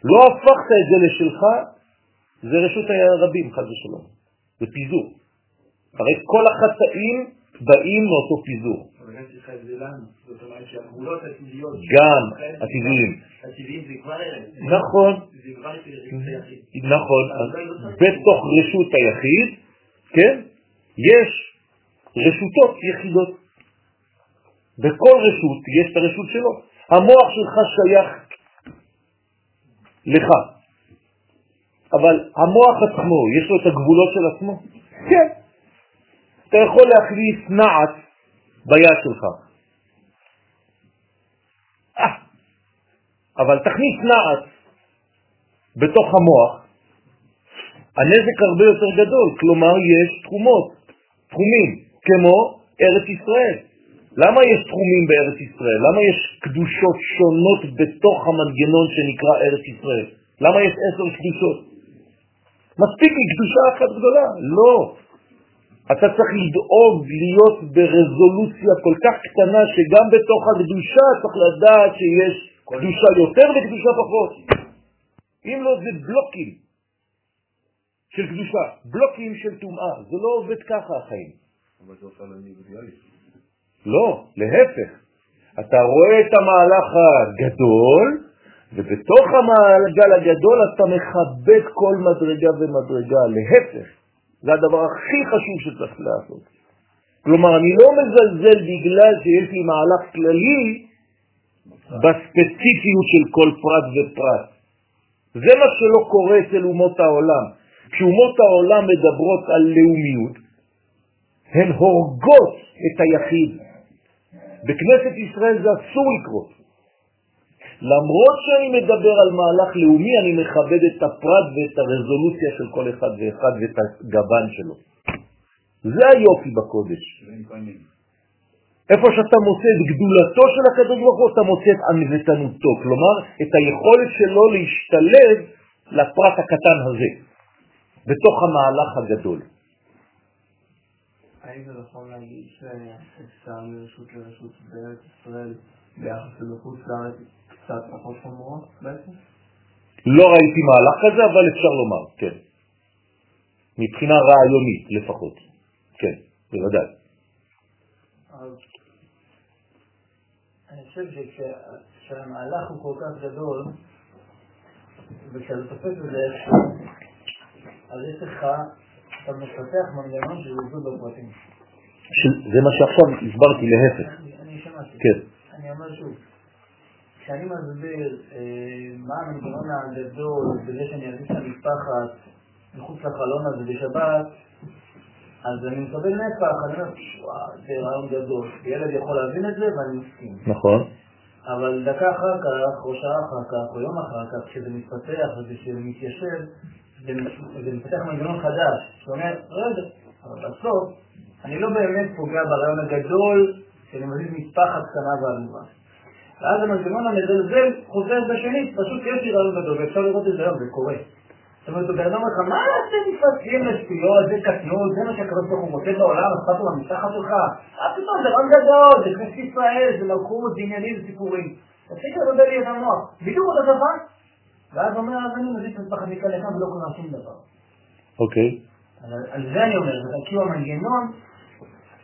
לא הפכת את זה לשלך, זה רשות הרבים, חד ושלום. זה פיזור. הרי כל החטאים באים מאותו פיזור. גם הטבעיים. נכון, נכון. בתוך רשות היחיד, כן, יש רשותות יחידות. בכל רשות יש את הרשות שלו. המוח שלך שייך לך, אבל המוח עצמו, יש לו את הגבולות של עצמו? כן. אתה יכול להכניס נעץ ביד שלך. אה, אבל תכניס נעץ בתוך המוח, הנזק הרבה יותר גדול, כלומר יש תחומות, תחומים, כמו ארץ ישראל. למה יש תחומים בארץ ישראל? למה יש קדושות שונות בתוך המנגנון שנקרא ארץ ישראל? למה יש עשר קדושות? מספיק לי קדושה אחת גדולה. לא. אתה צריך לדאוג להיות ברזולוציה כל כך קטנה שגם בתוך הקדושה צריך לדעת שיש קדושה יותר וקדושה פחות. אם לא זה בלוקים של קדושה, בלוקים של טומאה, זה לא עובד ככה החיים. אבל זה עושה לנו אידיאליסט. לא, להפך. אתה רואה את המהלך הגדול, ובתוך המעגל הגדול אתה מכבד כל מדרגה ומדרגה, להפך. זה הדבר הכי חשוב שצריך לעשות. כלומר, אני לא מזלזל בגלל שיש לי מהלך כללי בספציפיות של כל פרט ופרט. זה מה שלא קורה אצל אומות העולם. כשאומות העולם מדברות על לאומיות, הן הורגות את היחיד, בכנסת ישראל זה אסור לקרות. למרות שאני מדבר על מהלך לאומי, אני מכבד את הפרט ואת הרזולוציה של כל אחד ואחד ואת הגוון שלו. זה היופי בקודש. איפה שאתה מוצא את גדולתו של הקדוש ברוך הוא, אתה מוצא את ענוותנותו, כלומר, את היכולת שלו להשתלב לפרט הקטן הזה, בתוך המהלך הגדול. האם זה נכון להגיד שאפשר מרשות לרשות בארץ ישראל ביחס לבחוץ לארץ קצת פחות חמורות בעצם? לא ראיתי מהלך כזה, אבל אפשר לומר, כן. מבחינה רעיונית לפחות. כן, בוודאי. אני חושב שכשהמהלך הוא כל כך גדול, וכשאתה תופס את זה אז יש לך, אתה מפתח מנגנון של עידוד בפרטים. זה מה שעכשיו הסברתי להפך. אני שמעתי. כן. אני אומר שוב, כשאני מסביר אה, מה המנגנון הגדול בזה שאני אזיז את המשפחת מחוץ לחלון הזה בשבת, אז אני מקבל נפח, אני אומר, וואו, זה רעיון גדול. ילד יכול להבין את זה ואני מסכים. נכון. אבל דקה אחר כך, או שעה אחר כך, או יום אחר כך, כשזה מתפתח וכשזה מתיישב, זה מפתח מנגנון חדש, שאומר, רגע, אבל בסוף, אני לא באמת פוגע ברעיון הגדול שאני מזיז משפחת קטנה ועלובה. ואז המנגנון המזלזל חוזר בשנית, פשוט יש לי רעיון גדול, ואפשר לראות את זה היום, זה קורה. זאת אומרת, הוא בן אדם אומר לך, מה אתם מתפתחים לשטויות, זה קטנות, זה מה שהקדוש ברוך הוא מוצא בעולם, אכפת לו מהמשפחה שלך? אה, פתאום, זה רעיון גדול, זה כנסת ישראל, זה מלכות, זה עניינים, זה סיפורים. תפסיק לבלבל לי את המוח. בדיוק אותו דבר. ואז אומר, אז אני מזיק משפחת מכאן לכאן ולא קורה שום דבר. אוקיי. על זה אני אומר, זה כאילו המנגנון,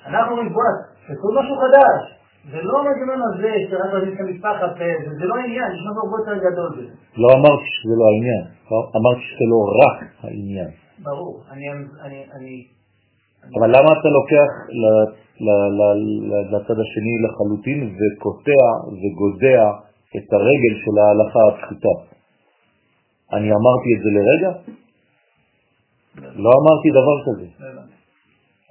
אנחנו אומרים, בוא, תעשו משהו חדש. זה לא המנגנון הזה שרק להזיז את המשפחת, זה לא העניין, יש משהו הרבה יותר גדול בזה. לא אמרתי שזה לא העניין, אמרתי שזה לא רק העניין. ברור, אני... אני אבל למה אתה לוקח לצד השני לחלוטין וקוטע וגודע את הרגל של ההלכה הפשוטה? אני אמרתי את זה לרגע? לא אמרתי דבר כזה.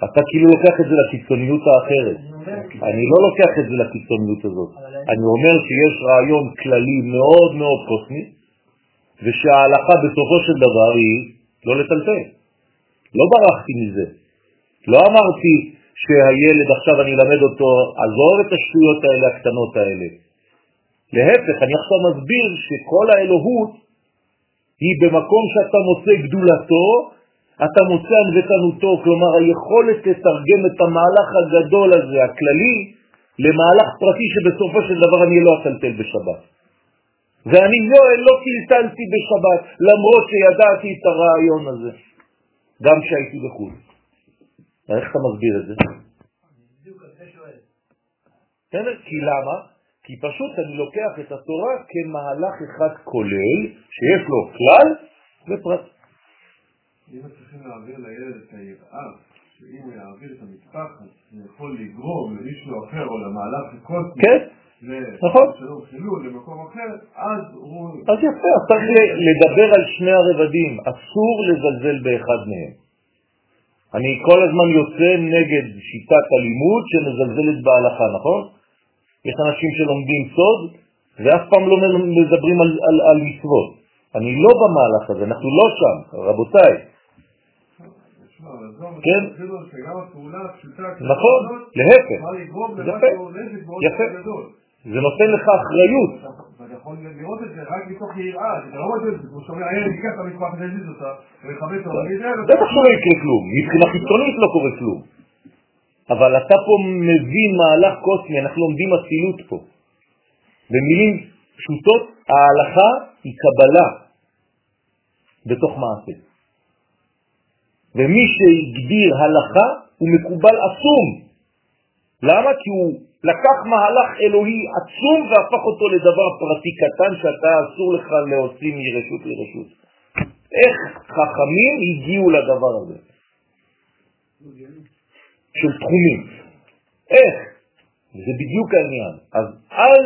אתה כאילו לוקח את זה לקיצוניות האחרת. אני לא לוקח את זה לקיצוניות הזאת. אני אומר שיש רעיון כללי מאוד מאוד קוסמי, ושההלכה בסופו של דבר היא לא לטלטל. לא ברחתי מזה. לא אמרתי שהילד עכשיו אני אלמד אותו, עזוב את השטויות האלה הקטנות האלה. להפך, אני עכשיו מסביר שכל האלוהות היא במקום שאתה מוצא גדולתו, אתה מוצא ענוותנותו, כלומר היכולת לתרגם את המהלך הגדול הזה, הכללי, למהלך פרטי שבסופו של דבר אני לא אטלטל בשבת. ואני לא, לא טלטלתי בשבת, למרות שידעתי את הרעיון הזה, גם כשהייתי בחו"ל. איך אתה מסביר את זה? בסדר? כי למה? כי פשוט אני לוקח את התורה כמהלך אחד כולל, שיש לו כלל ופרט. אם צריכים להעביר לילד את היראה, שאם הוא יעביר את המטפחת, זה יכול לגרום למישהו אחר או למהלך הקוסמי, כן, נכון. שלום חילול למקום אחר, אז הוא... אז יפה, אז צריך לדבר על שני הרבדים, אסור לזלזל באחד מהם. אני כל הזמן יוצא נגד שיטת הלימוד שמזלזלת בהלכה, נכון? יש אנשים שלומדים סוד ואף פעם לא מדברים על, על, על מצוות. אני לא במהלך הזה, אנחנו לא שם, רבותיי. כן? נכון, להפך. יפה. זה נותן לך אחריות. ואתה יכול לראות את זה רק מתוך יראה, אתה לא רואה את זה, כמו שאומר, הילד ייקח את המשפחה ויזיז אותה, ויכבד אותה, בטח שלא יקרה כלום, מבחינה חיצונית לא קורה כלום. אבל אתה פה מבין מהלך קוסמי, אנחנו לומדים אצילות פה. במילים פשוטות, ההלכה היא קבלה בתוך מעשה. ומי שהגדיר הלכה הוא מקובל עצום. למה? כי הוא לקח מהלך אלוהי עצום והפך אותו לדבר פרטי קטן שאתה אסור לך להוציא מרשות לרשות. איך חכמים הגיעו לדבר הזה? של תחומים. איך? זה בדיוק העניין. אז אל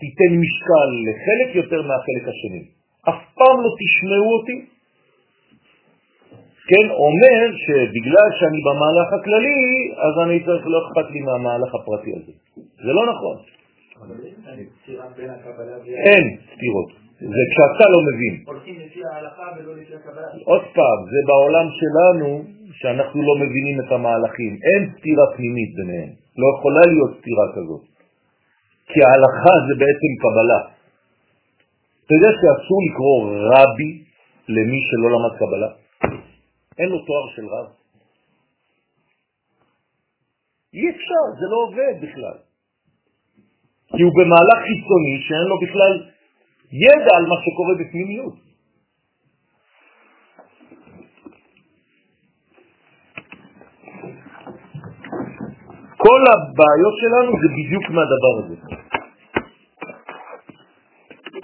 תיתן משקל לחלק יותר מהחלק השני. אף פעם לא תשמעו אותי. כן, אומר שבגלל שאני במהלך הכללי, אז אני צריך, לא אכפת לי מהמהלך הפרטי הזה. זה לא נכון. אין סתירות. זה כשאתה לא מבין. הולכים לפי ההלכה ולא לפי הקבלה. עוד פעם, זה בעולם שלנו שאנחנו לא מבינים את המהלכים. אין סתירה פנימית ביניהם. לא יכולה להיות סתירה כזאת. כי ההלכה זה בעצם קבלה. אתה יודע שאסור לקרוא רבי למי שלא למד קבלה? אין לו תואר של רב. אי אפשר, זה לא עובד בכלל. כי הוא במהלך חיצוני שאין לו בכלל ידע על מה שקורה בפנימיות. כל הבעיות שלנו זה בדיוק מהדבר הזה.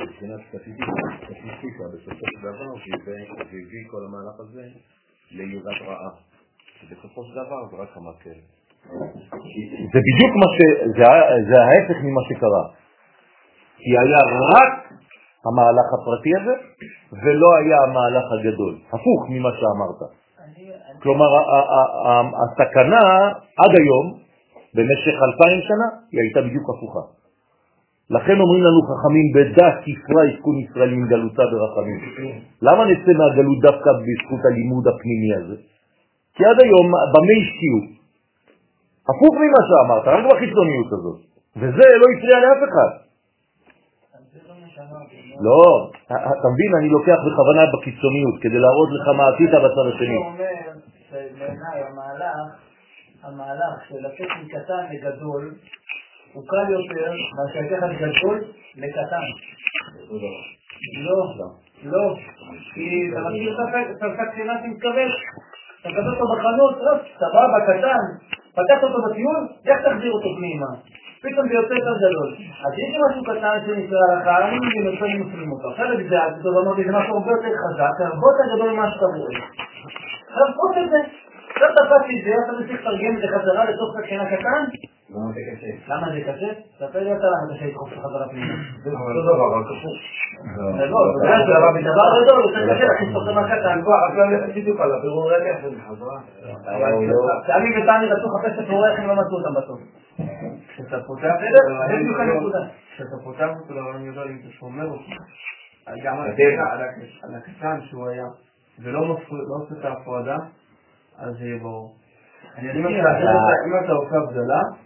מבחינת סטטיסטיקה, בסופו של דבר זה הביא כל המהלך הזה ליראת רעה. בסופו של דבר זה רק המקל. זה בדיוק מה ש... זה, זה ההפך ממה שקרה. כי היה רק המהלך הפרטי הזה, ולא היה המהלך הגדול. הפוך ממה שאמרת. כלומר, הסכנה עד היום, במשך אלפיים שנה, היא הייתה בדיוק הפוכה. לכן אומרים לנו חכמים, בדעת ספרה יסכון ישראל מן גלותה ברחמים. למה נצא מהגלות דווקא בזכות הלימוד הפנימי הזה? כי עד היום, במה השקיעו? הפוך ממה שאמרת, רק בחיצוניות הזאת. וזה לא הפריע לאף אחד. לא, אתה מבין, אני לוקח בכוונה בקיצוניות, כדי להראות לך מה עשית בצד השני. זה אומר שבעיניי המהלך, המהלך של לצאת מקטן לגדול, הוא קל יותר מאשר לקחת גדול לקטן. לא, לא, כי אתה מכיר את הפקק פיננסי מתכוון, אתה מקבל אותו בחנות, סבבה, קטן, פתחת אותו בטיול, איך תחזיר אותו פנימה? פתאום זה יוצא יותר גדול. אז יש משהו קטן שנקרא הלכה, אני מבין אותו, אני מפנים אותו. אחרת זה, טוב אמרתי, זה משהו הרבה יותר חזק, הרבה יותר גדול ממה שאתה רואה. עכשיו תפוס את זה. עכשיו תפסתי את זה, אתה צריך לתרגם את זה חזרה לתוך סכנה קטן? למה זה קשה? למה זה קשה? תספר לי אתה למה קשה לדחוף את חזרה פנימה. זה אותו דבר, רק הפוך. זה לא, זה דבר בדבר גדול, יותר קשה להכניס אותו דבר קטן. בדיוק על הבירור רגע, זה חזרה. סמי ותמי רצו לחפש את הפירורי איך הם לא מצאו אותם בסוף. כשאתה פותח? זה אותו לעולם גדול, אם אתה שומר אותו, גם על. הקטן- שהוא היה, ולא לא עושה את ההפרדה, אז זה יהיה ברור. אני אתה- אבל- עושה הבדלה, זה לא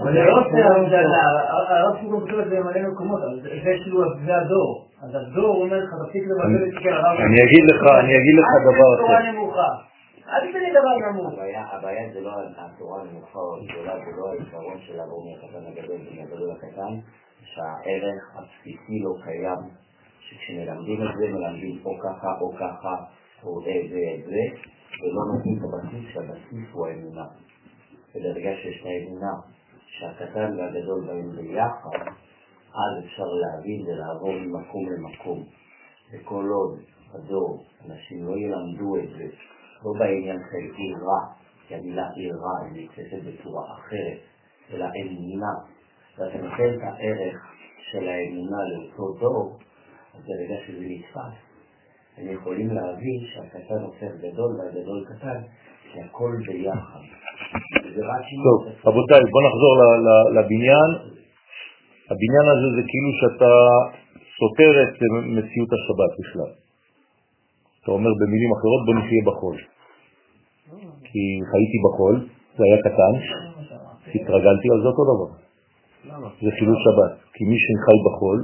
אבל זה לא עושה הבדלה, הרב שוגו כותב את זה במלא מקומות, אבל זה כאילו, זה הדור. אז הדור אומר לך, תפסיק לבלבל את כן, הרב. אני אגיד לך, אני אגיד לך דבר אל אחר. נמוכה. אל תיתן לי דבר נמוך. הבעיה, זה לא התורה הנמוכה או הגדולה, זה לא העיקרון של לעבור מהקטן לגדול ומהגדול לקטן, שהערך הבסיסי לא קיים, שכשמלמדים את זה, מלמדים או ככה או ככה, או זה זה זה, ולא נותנים את הבסיס, שהבסיס הוא האמונה. וברגע שיש את האמונה, שהקטן והגדול באים ביחד, אז אפשר להבין ולעבור ממקום למקום. וכל עוד הדור, אנשים לא ילמדו את זה, לא בעניין של עירה, כי המילה עירה היא נתפסת בצורה אחרת, אלא אמונה, ואתה נותן את הערך של האמונה לאותו דור, אז ברגע שזה נתפס, הם יכולים להבין שהקטן הופך גדול והגדול קטן, כי הכל ביחד. טוב, רבותיי, בואו נחזור לבניין. הבניין הזה זה כאילו שאתה סותר את מציאות השבת בכלל. אתה אומר במילים אחרות, בוא נחיה בחול. כי חייתי בחול, זה היה קטן, התרגלתי, אבל זה אותו דבר. זה חילול שבת. כי מי שחי בחול,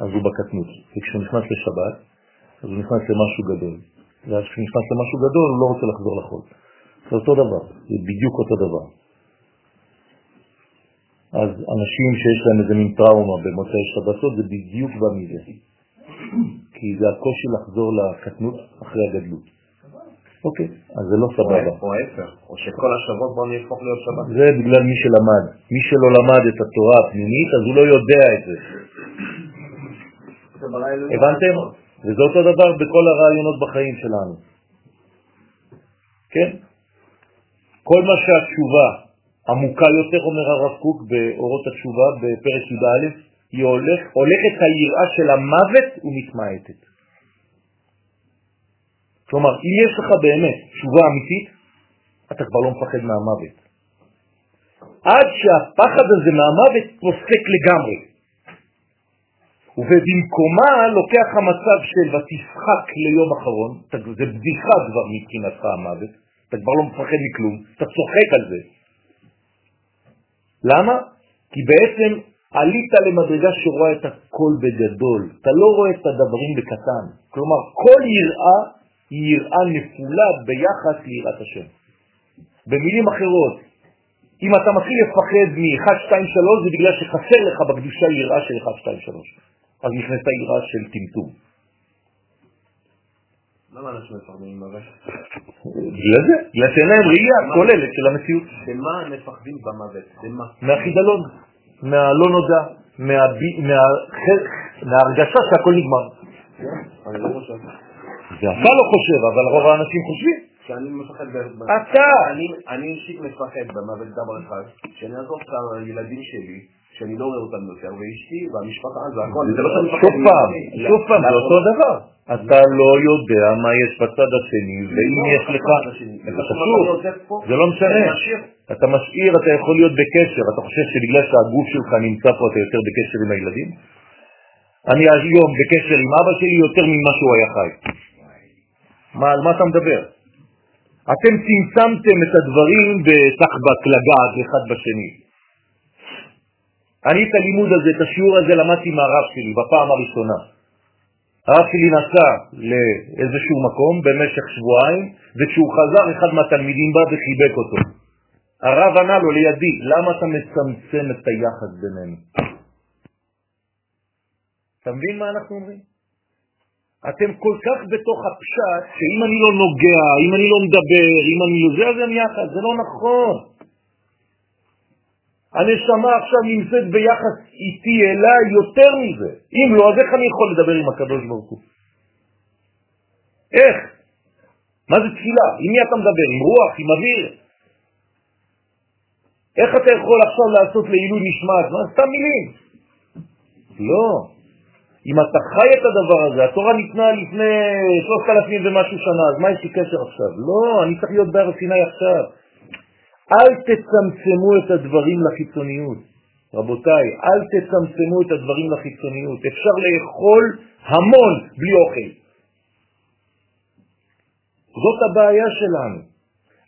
אז הוא בקטנות. וכשהוא נכנס לשבת, אז הוא נכנס למשהו גדול. ואז כשהוא נכנס למשהו גדול, הוא לא רוצה לחזור לחול. זה אותו דבר, זה בדיוק אותו דבר. אז אנשים שיש להם איזה מין טראומה במוצאי שבתות, זה בדיוק בא מזה. כי זה הקושי לחזור לקטנות אחרי הגדלות. אוקיי, אז זה לא סבבה. או ההפך, או שכל השבוע בוא נהפוך להיות שבת. זה בגלל מי שלמד. מי שלא למד את התורה הפנימית, אז הוא לא יודע את זה. הבנתם? וזה אותו דבר בכל הרעיונות בחיים שלנו. כן? כל מה שהתשובה עמוקה יותר, אומר הרב קוק באורות התשובה בפרק י"א, היא הולך, הולכת היראה של המוות ומתמעטת. כלומר, אם יש לך באמת תשובה אמיתית, אתה כבר לא מפחד מהמוות. עד שהפחד הזה מהמוות פוסק לגמרי. ובמקומה לוקח המצב של ותשחק ליום אחרון, זה בדיחה כבר מבחינתך המוות, אתה כבר לא מפחד מכלום, אתה צוחק על זה. למה? כי בעצם עלית למדרגה שרואה את הכל בגדול, אתה לא רואה את הדברים בקטן. כלומר, כל יראה היא יראה נפולה ביחס ליראת השם. במילים אחרות, אם אתה מתחיל לפחד מ-1, 2, 3 זה בגלל שחסר לך בקדושה יראה של 1, 2, 3. אז נכנסה יראה של טמטום. למה אנשים מפחדים ממוות? בגלל זה, בגלל שאין להם ראייה כוללת של המציאות. במה הם מפחדים במוות? במה? מהחידלון, מהלא נודע, מההרגשה שהכל נגמר. אני לא חושב. זה אתה לא חושב, אבל רוב האנשים חושבים. שאני מפחד ב... אתה! אני אישית מפחד במוות דבר אחד, שאני אעזוב את הילדים שלי, שאני לא רואה אותם יותר, ואשתי והמשפחה זה הכל. זה לא שאני מפחד... שוב פעם, שוב פעם, זה אותו דבר. אתה לא יודע מה יש בצד השני, ואם יש לך... זה חשוב, זה לא משנה. אתה משאיר, אתה יכול להיות בקשר. אתה חושב שבגלל שהגוף שלך נמצא פה אתה יותר בקשר עם הילדים? אני היום בקשר עם אבא שלי יותר ממה שהוא היה חי. מה, על מה אתה מדבר? אתם צמצמתם את הדברים בסחבק לגעת אחד בשני. אני את הלימוד הזה, את השיעור הזה למדתי מהרב שלי בפעם הראשונה. הרב שלי נסע לאיזשהו מקום במשך שבועיים, וכשהוא חזר אחד מהתלמידים בא וחיבק אותו. הרב ענה לו לידי, למה אתה מצמצם את היחד בינינו? אתה מבין מה אנחנו אומרים? אתם כל כך בתוך הפשט, שאם אני לא נוגע, אם אני לא מדבר, אם אני לא זה, אז יחד, זה לא נכון. הנשמה עכשיו נמצאת ביחס איתי אליי יותר מזה. אם לא, אז איך אני יכול לדבר עם הקדוש ברוך הוא? איך? מה זה תפילה? עם מי אתה מדבר? עם רוח? עם אוויר? איך אתה יכול עכשיו לעשות לעילוי נשמעת? מה? סתם מילים. לא. אם אתה חי את הדבר הזה, התורה ניתנה לפני שלושת אלפים ומשהו שנה, אז מה יש לי קשר עכשיו? לא, אני צריך להיות בהר סיני עכשיו. אל תצמצמו את הדברים לחיצוניות. רבותיי, אל תצמצמו את הדברים לחיצוניות. אפשר לאכול המון בלי אוכל. זאת הבעיה שלנו.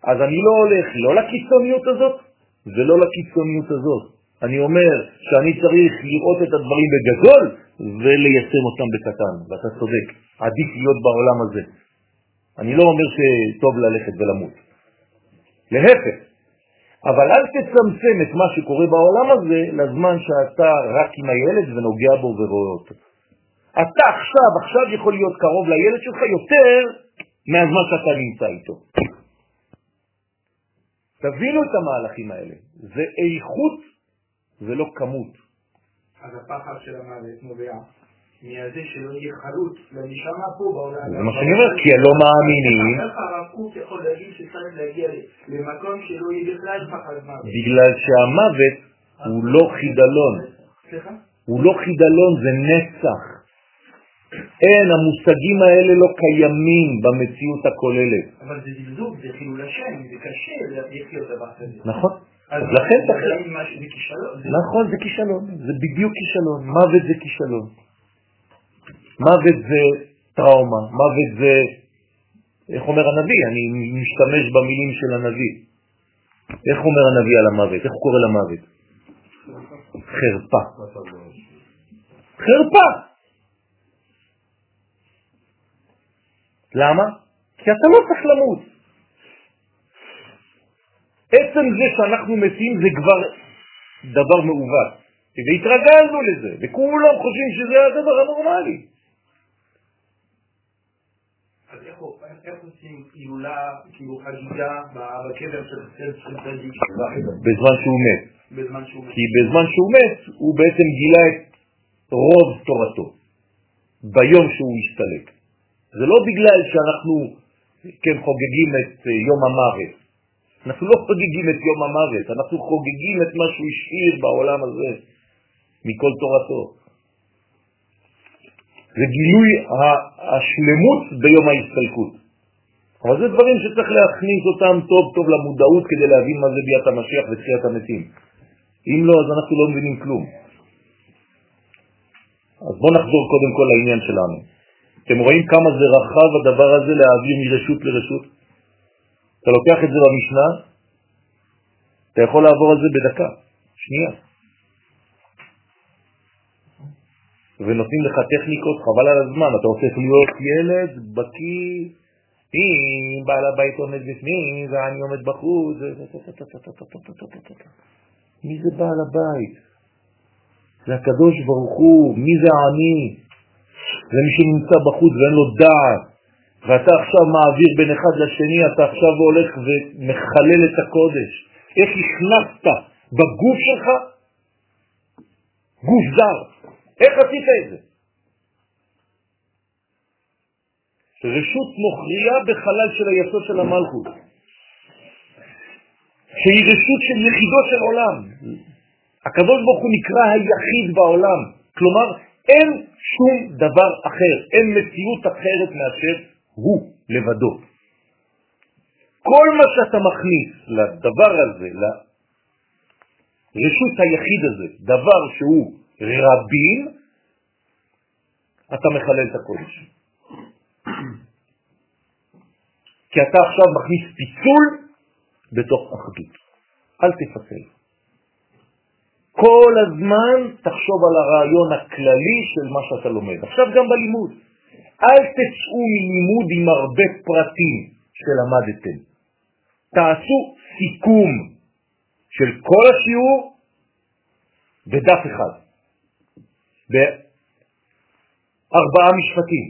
אז אני לא הולך לא לקיצוניות הזאת ולא לקיצוניות הזאת. אני אומר שאני צריך לראות את הדברים בגדול וליישם אותם בקטן, ואתה צודק, עדיף להיות בעולם הזה. אני לא אומר שטוב ללכת ולמות. להפך, אבל אל תצמצם את מה שקורה בעולם הזה לזמן שאתה רק עם הילד ונוגע בו ורואה אותו. אתה עכשיו, עכשיו יכול להיות קרוב לילד שלך יותר מהזמן שאתה נמצא איתו. תבינו את המהלכים האלה, זה איכות ולא כמות. אז הפחד של המוות נובע מהזה שלא יהיה חלוץ לנשמה פה בעולם. זה מה שאני אומר, כי הלא מאמינים. הרב קוק יכול להגיד שצריך להגיע למקום שלא יהיה בכלל פחד מוות? בגלל שהמוות הוא לא חידלון. סליחה? הוא לא חידלון, זה נצח. אין, המושגים האלה לא קיימים במציאות הכוללת. אבל זה זלזול, זה חילול השם, זה קשה לחיות דבר כזה. נכון. אז לכן. זה- נכון, זה כישלון, זה בדיוק כישלון. מוות זה כישלון. מוות זה טראומה, מוות זה, איך אומר הנביא? אני משתמש במילים של הנביא. איך אומר הנביא על המוות? איך הוא קורא למוות? חרפה. חרפה. למה? כי אתה לא צריך למות. עצם זה שאנחנו מתים זה כבר דבר מעוות, והתרגלנו לזה, וכולם חושבים שזה הדבר הנורמלי. אז איך עושים הילולה, כאילו חגיגה בקבר של צדיק בזמן שהוא מת. בזמן שהוא מת? כי בזמן שהוא מת, הוא בעצם גילה את רוב תורתו, ביום שהוא הסתלק. זה לא בגלל שאנחנו כן חוגגים את אה, יום המוות. אנחנו לא חוגגים את יום המוות, אנחנו חוגגים את מה שהוא השאיר בעולם הזה, מכל תורתו. זה גילוי השלמות ביום ההסתלקות. אבל זה דברים שצריך להכניס אותם טוב טוב למודעות כדי להבין מה זה ביאת המשיח ותחיית המתים. אם לא, אז אנחנו לא מבינים כלום. אז בואו נחזור קודם כל לעניין שלנו. אתם רואים כמה זה רחב הדבר הזה להעביר מרשות לרשות? אתה לוקח את זה במשנה, אתה יכול לעבור על זה בדקה, שנייה. ונותנים לך טכניקות, חבל על הזמן, אתה הופך להיות ילד בקיא, אם בעל הבית עומד בפנים ואני עומד בחוץ, מי זה בעל הבית? זה הקדוש ברוך הוא, מי זה העני? זה מי שנמצא בחוץ ואין לו דעת, ואתה עכשיו מעביר בין אחד לשני, אתה עכשיו הולך ומחלל את הקודש. איך הכנסת בגוף שלך גוף זר? איך עשית את זה? רשות מוכריעה בחלל של היסוד של המלכות, שהיא רשות של יחידות של עולם. הקדוש ברוך הוא נקרא היחיד בעולם, כלומר אין שום דבר אחר, אין מציאות אחרת מאשר הוא לבדו. כל מה שאתה מכניס לדבר הזה, לרשות היחיד הזה, דבר שהוא רבים, אתה מחלל את הקודש. כי אתה עכשיו מכניס פיצול בתוך אחדות. אל תפצל. כל הזמן תחשוב על הרעיון הכללי של מה שאתה לומד. עכשיו גם בלימוד. אל תצאו מלימוד עם הרבה פרטים שלמדתם. תעשו סיכום של כל השיעור בדף אחד, בארבעה משפטים.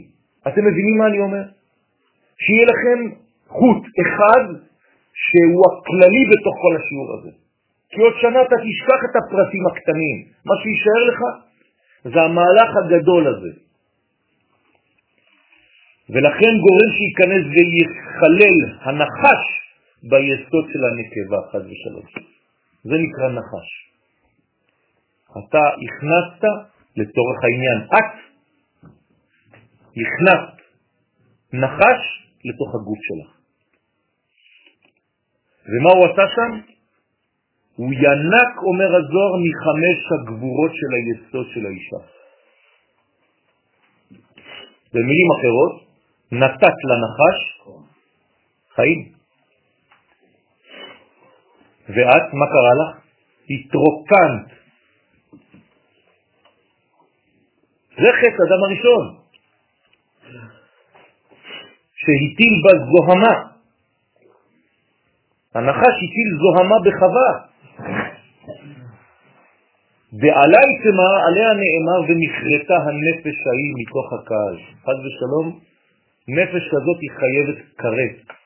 אתם מבינים מה אני אומר? שיהיה לכם חוט אחד שהוא הכללי בתוך כל השיעור הזה. כי עוד שנה אתה תשכח את הפרטים הקטנים. מה שישאר לך זה המהלך הגדול הזה. ולכן גורם שייכנס ויחלל הנחש ביסוד של הנקבה, חד ושלוש. זה נקרא נחש. אתה הכנסת לצורך העניין, את הכנסת נחש לתוך הגוף שלך. ומה הוא עשה שם? הוא ינק, אומר הזוהר, מחמש הגבורות של היסוד של האישה. במילים אחרות, נתת לנחש חיים. ואת, מה קרה לך? התרוקנת. זה חטא אדם הראשון, שהטיל בה זוהמה. הנחש הטיל זוהמה בחווה. ועלי תמה, עליה נאמר ונכרתה הנפש ההיא מתוך הקהל. חד ושלום, נפש כזאת היא חייבת כרת.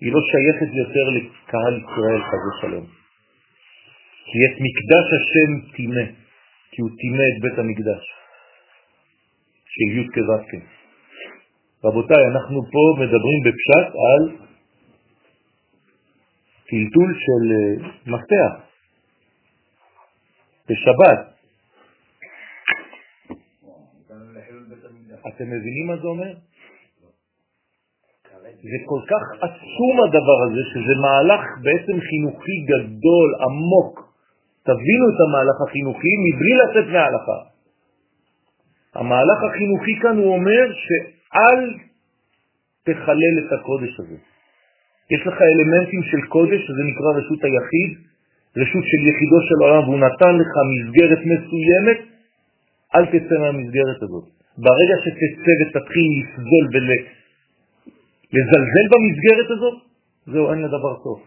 היא לא שייכת יותר לקהל ישראל, חד ושלום. כי את מקדש השם תימה, כי הוא תימה את בית המקדש של י' רבותיי, אנחנו פה מדברים בפשט על טלטול של אה, מפתח בשבת. אתם מבינים מה זה אומר? זה כל כך עצום הדבר הזה, שזה מהלך בעצם חינוכי גדול, עמוק. תבינו את המהלך החינוכי מבלי לצאת מההלכה. המהלך החינוכי כאן הוא אומר שאל תחלל את הקודש הזה. יש לך אלמנטים של קודש, שזה נקרא רשות היחיד, רשות של יחידו של עולם, והוא נתן לך מסגרת מסוימת, אל תצא מהמסגרת הזאת. ברגע שתצא ותתחיל לסזול ולזלזל במסגרת הזאת, זהו, אין לדבר טוב.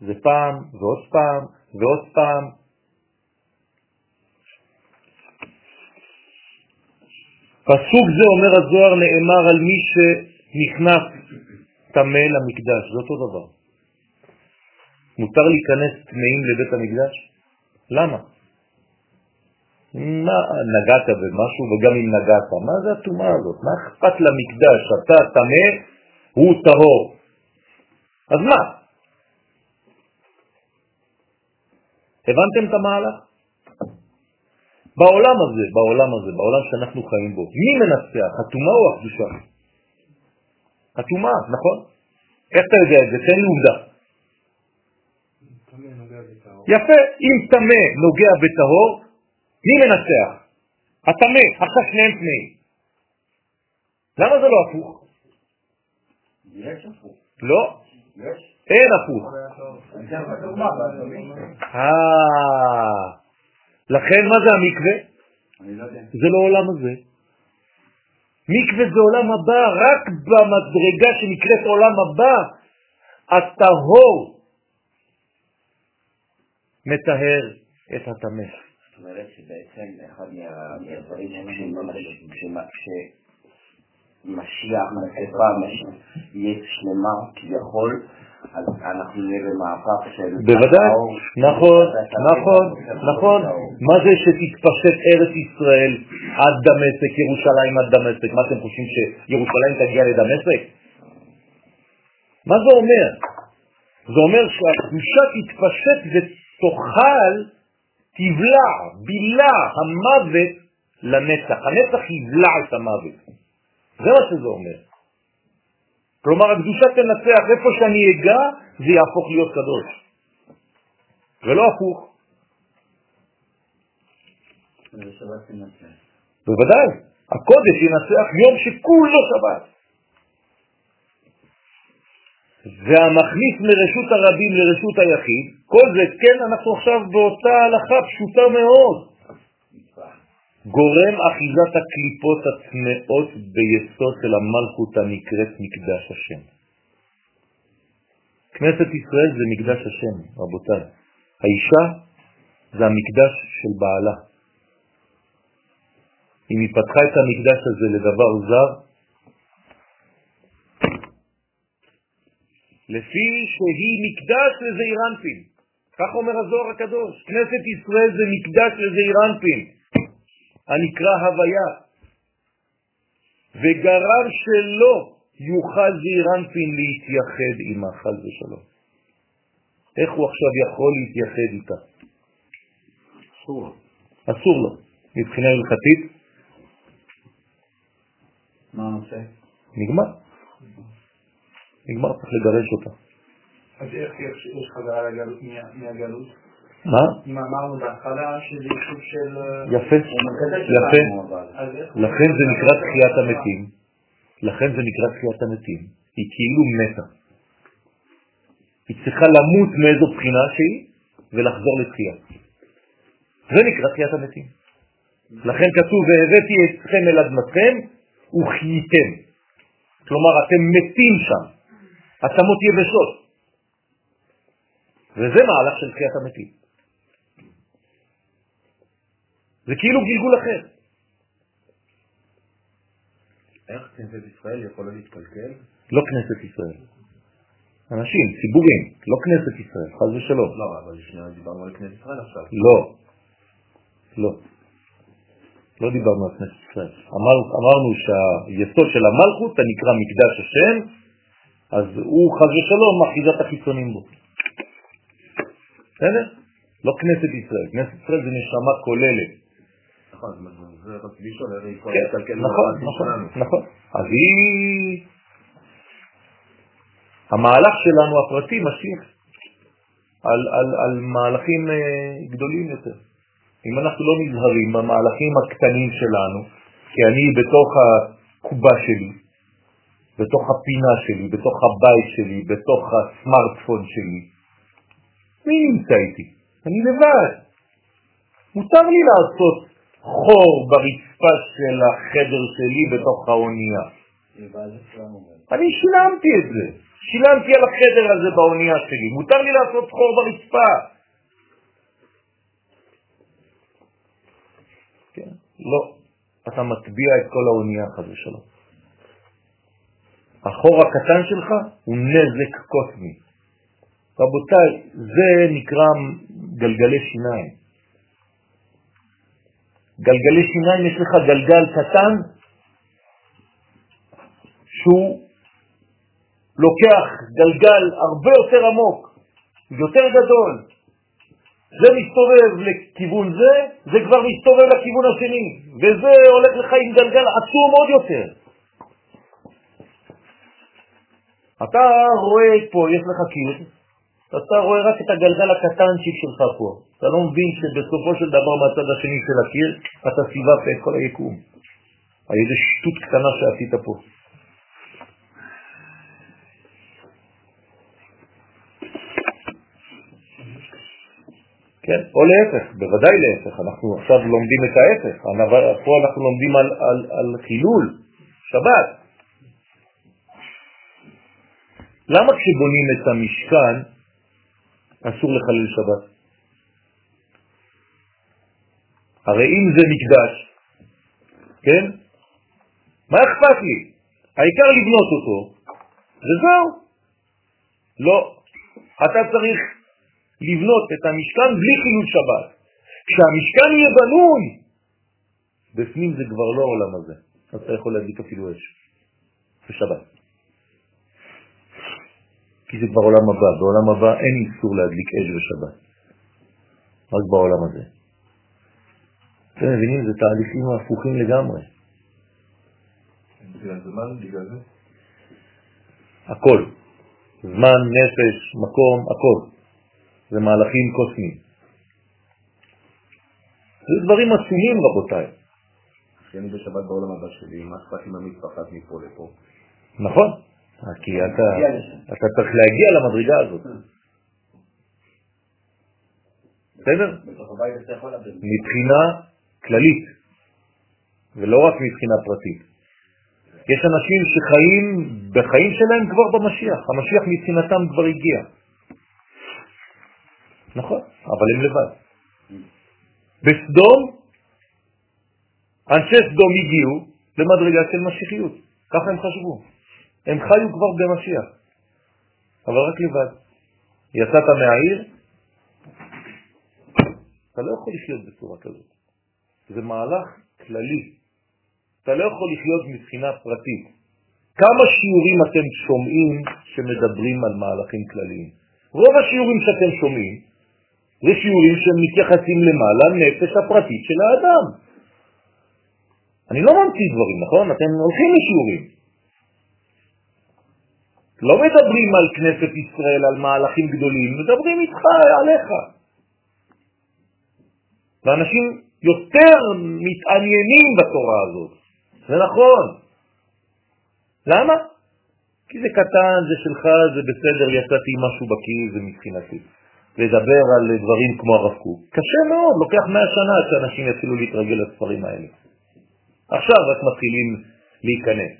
זה פעם, ועוד פעם, ועוד פעם. פסוק זה אומר הזוהר נאמר על מי שנכנס טמא למקדש, זה אותו דבר. מותר להיכנס טמאים לבית המקדש? למה? מה, נגעת במשהו וגם אם נגעת, מה זה הטומאה הזאת? מה אכפת למקדש? אתה טמא, הוא טהור. אז מה? הבנתם את המהלך? בעולם הזה, בעולם הזה, בעולם שאנחנו חיים בו, מי מנצח, הטומאה או הקדושה? הטומאה, נכון? איך אתה יודע את זה? תן לי עובדה. יפה, אם טמא נוגע בטהור, מי מנצח? הטמא, עכשיו שניהם טמאים. למה זה לא הפוך? יש הפוך. לא, יש. אין הפוך. אה, לכן מה זה המקווה? לא. זה לא עולם הזה. מקווה זה עולם הבא, רק במדרגה שנקראת עולם הבא, הטהור מטהר את הטמא. זאת אומרת שבעצם אחד מה- מהדברים כשמשיח, מגפה, יהיה שלמה כביכול, אז אנחנו נהיה במהפך של... בוודאי. נכון, נכון, נכון. מה זה שתתפשט ארץ ישראל עד דמשק, ירושלים עד דמשק? מה אתם חושבים שירושלים תגיע לדמשק? מה זה אומר? זה אומר שהקדושה תתפשט ותאכל, תבלע, בילה המוות לנצח. הנצח יבלע את המוות. זה מה שזה אומר. כלומר, הקדושה תנצח, איפה שאני אגע, זה יהפוך להיות קדוש. ולא הפוך. בוודאי, הקודש ינצח יום שכולו שבת. והמכניס מרשות הרבים לרשות היחיד, כל זה, כן, אנחנו עכשיו באותה הלכה פשוטה מאוד. גורם אחיזת הקליפות הטמאות ביסוד של המלכות הנקראת מקדש השם. כנסת ישראל זה מקדש השם, רבותיי. האישה זה המקדש של בעלה. אם היא פתחה את המקדש הזה לדבר זר, לפי שהיא מקדש לזעיר אנפין. כך אומר הזוהר הקדוש. כנסת ישראל זה מקדש לזעיר אנפין, הנקרא הוויה. וגרם שלא יוכל זעיר אנפין להתייחד עמה, חז ושלום. איך הוא עכשיו יכול להתייחד איתה? אסור לו. אסור לו. מבחינה הלכתית, מה הנושא? נגמר. נגמר, צריך לגרש אותה. אז איך יש חזרה מהגלות? מה? אם אמרנו בהתחלה שזה סוג של... אה, יפה, יפה. לכן זה נקרא תחיית המתים. לכן זה נקרא תחיית המתים. היא כאילו מתה. היא צריכה למות מאיזו בחינה שהיא ולחזור לתחייה. זה נקרא תחיית המתים. לכן כתוב, והבאתי אתכם אל אדמתכם וחייתם. כלומר, אתם מתים שם. עצמות יבשות. וזה מהלך של תחיית המתים. זה כאילו גלגול אחר. איך כנסת ישראל יכולה להתקלקל? לא כנסת ישראל. אנשים, ציבורים, לא כנסת ישראל, חז ושלום. לא, אבל שנייה דיברנו על כנסת ישראל עכשיו. לא, לא. לא דיברנו על כנסת ישראל. אמר, אמרנו שהיסוד של המלכות הנקרא מקדש השם, אז הוא חז ושלום אחיזת החיצונים בו. בסדר? לא כנסת ישראל. כנסת ישראל זה נשמה כוללת. נכון, כן, נכון, נכון. נכון. אז היא... המהלך שלנו הפרטי משליך על, על, על מהלכים אה, גדולים יותר. אם אנחנו לא נזהרים במהלכים הקטנים שלנו, כי אני בתוך הקובה שלי, בתוך הפינה שלי, בתוך הבית שלי, בתוך הסמארטפון שלי, מי נמצא איתי? אני לבד. מותר לי לעשות חור ברצפה של החדר שלי בתוך האונייה. אני שילמתי את זה. שילמתי על החדר הזה באונייה שלי. מותר לי לעשות חור ברצפה. כן? לא. אתה מטביע את כל האונייה חד ושלום. החור הקטן שלך הוא נזק קוסמי. רבותיי, זה נקרא גלגלי שיניים. גלגלי שיניים, יש לך גלגל קטן שהוא לוקח גלגל הרבה יותר עמוק, יותר גדול. זה מסתובב לכיוון זה, זה כבר מסתובב לכיוון השני, וזה הולך לך עם גלגל עצום עוד יותר. אתה רואה פה, יש לך קיר, אתה רואה רק את הגלגל הקטנצ'יק שלך פה. אתה לא מבין שבסופו של דבר מהצד השני של הקיר אתה סיבבת את כל היקום. על ידי שטות קטנה שעשית פה. כן, או להפך, בוודאי להפך, אנחנו עכשיו לומדים את ההפך, פה אנחנו לומדים על, על, על חילול, שבת. למה כשבונים את המשכן אסור לחלל שבת? הרי אם זה מקדש, כן? מה אכפת לי? העיקר לבנות אותו, וזהו. לא, אתה צריך לבנות את המשכן בלי חילול שבת. כשהמשכן יהיה בנוי, בפנים זה כבר לא העולם הזה. אתה יכול להדליק אפילו אש בשבת. כי זה כבר עולם הבא. בעולם הבא אין איסור להדליק אש בשבת. רק בעולם הזה. אתם מבינים? זה תהליכים הפוכים לגמרי. הכל. זמן, נפש, מקום, הכל. זה מהלכים קוסמיים. זה דברים עצומים רבותיי. כשאני בשבת בעולם הבא שלי, מה אכפת עם המתפחת מפה לפה? נכון, כי אתה, אתה צריך להגיע למדרגה הזאת. בסדר? מבחינה כללית, ולא רק מבחינה פרטית. יש אנשים שחיים בחיים שלהם כבר במשיח, המשיח מבחינתם כבר הגיע. נכון, אבל הם לבד. בסדום, אנשי סדום הגיעו למדרגה של משיחיות, ככה הם חשבו. הם חיו כבר במשיח, אבל רק לבד. יצאת מהעיר, אתה לא יכול לחיות בצורה כזאת. זה מהלך כללי. אתה לא יכול לחיות מבחינה פרטית. כמה שיעורים אתם שומעים שמדברים על מהלכים כלליים? רוב השיעורים שאתם שומעים זה שיעורים שמתייחסים למעלה נפש הפרטית של האדם. אני לא ממציא דברים, נכון? אתם הולכים לשיעורים. לא מדברים על כנסת ישראל, על מהלכים גדולים, מדברים איתך, עליך. ואנשים יותר מתעניינים בתורה הזאת. זה נכון. למה? כי זה קטן, זה שלך, זה בסדר, יצאתי משהו בקיא, זה מבחינתי. לדבר על דברים כמו הרב קוק. קשה מאוד, לוקח מאה שנה עד שאנשים יתחילו להתרגל לספרים האלה. עכשיו רק מתחילים להיכנס.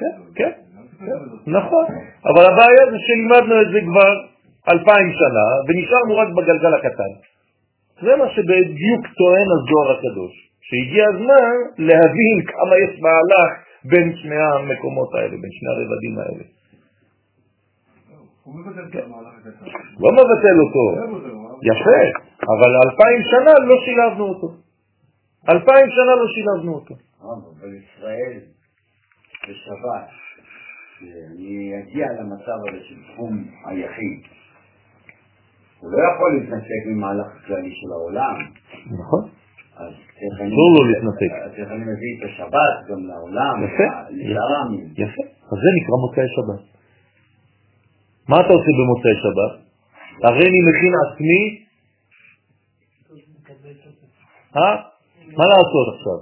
כן, כן, נכון, אבל הבעיה זה שלימדנו את זה כבר אלפיים שנה ונשארנו רק בגלגל הקטן. זה מה שבדיוק טוען הזוהר הקדוש, שהגיע הזמן להבין כמה יש מהלך בין שני המקומות האלה, בין שני הרבדים האלה. הוא. לא מבטל אותו. יפה, אבל אלפיים שנה לא שילבנו אותו. אלפיים שנה לא שילבנו אותו. אבל ישראל, בשבת, שאני אגיע למצב הזה של תחום היחיד, הוא לא יכול להתנתק ממהלך הכללי של העולם. נכון. אז איך אני... אסור לו להתנתק. אז איך אני מביא את השבת גם לעולם, יפה. לשאר העמים. יפה. אז זה נקרא מוצאי שבת. מה אתה עושה במוצאי שבת? הרי אני מכין עצמי, אה? מה לעשות עכשיו?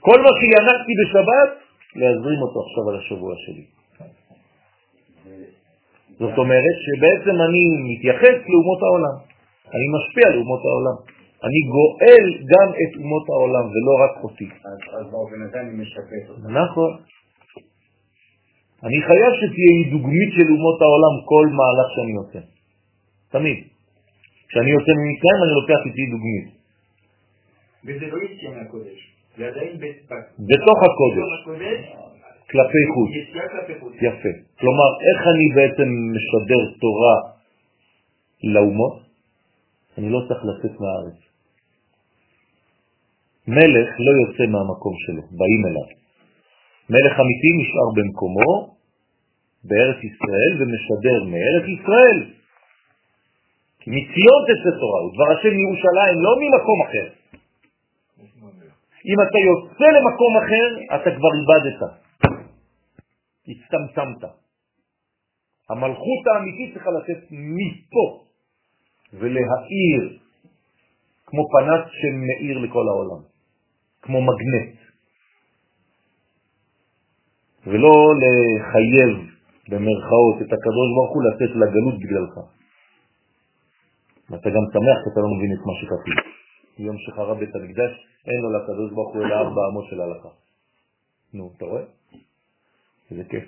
כל מה שינקתי בשבת, להזרים אותו עכשיו על השבוע שלי. זאת אומרת שבעצם אני מתייחס לאומות העולם, אני משפיע על אומות העולם. אני גואל גם את אומות העולם ולא רק אותי. אז באופן הזה אני משפט אותם. נכון. אני חייב שתהיה לי דוגמית של אומות העולם כל מהלך שאני עושה. תמיד. כשאני יוצא ממצרים אני לוקח איתי דוגמית. וזה לא יציאה מהקודש, זה עדיין בתוך הקודש, כלפי חוץ. יפה. כלומר, איך אני בעצם משדר תורה לאומות? אני לא צריך לצאת מהארץ. מלך לא יוצא מהמקום שלו, באים אליו. מלך אמיתי נשאר במקומו בארץ ישראל ומשדר מארץ ישראל. מציון תצא תורה, ודבר השם מירושלים, לא ממקום אחר. אם אתה יוצא למקום אחר, אתה כבר איבדת. הצטמצמת. המלכות האמיתית צריכה לצאת מפה ולהאיר כמו פנס שמאיר לכל העולם, כמו מגנט, ולא לחייב במרכאות את הקדוש ברוך הוא לצאת לגלות בגללך. ואתה גם שמח כי אתה לא מבין את מה שכתוב. יום שחרב בית המקדש, אין לו לקדוש ברוך הוא אלא ארבע אמות של הלכה. נו, אתה רואה? איזה כיף.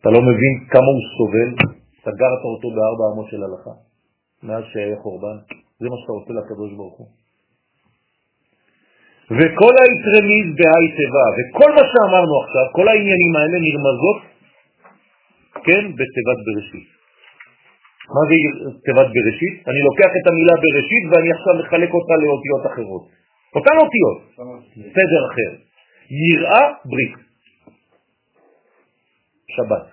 אתה לא מבין כמה הוא סובל, סגרת אותו בארבע אמות של הלכה, מאז שהיה חורבן, זה מה שאתה רוצה לקדוש ברוך הוא. וכל היתרמיז בהי תיבה, וכל מה שאמרנו עכשיו, כל העניינים האלה נרמזות, כן, בתיבת בראשית. מה זה תיבת בראשית? אני לוקח את המילה בראשית ואני עכשיו מחלק אותה לאותיות אחרות. אותן אותיות, סדר אחר. יראה ברית. שבת.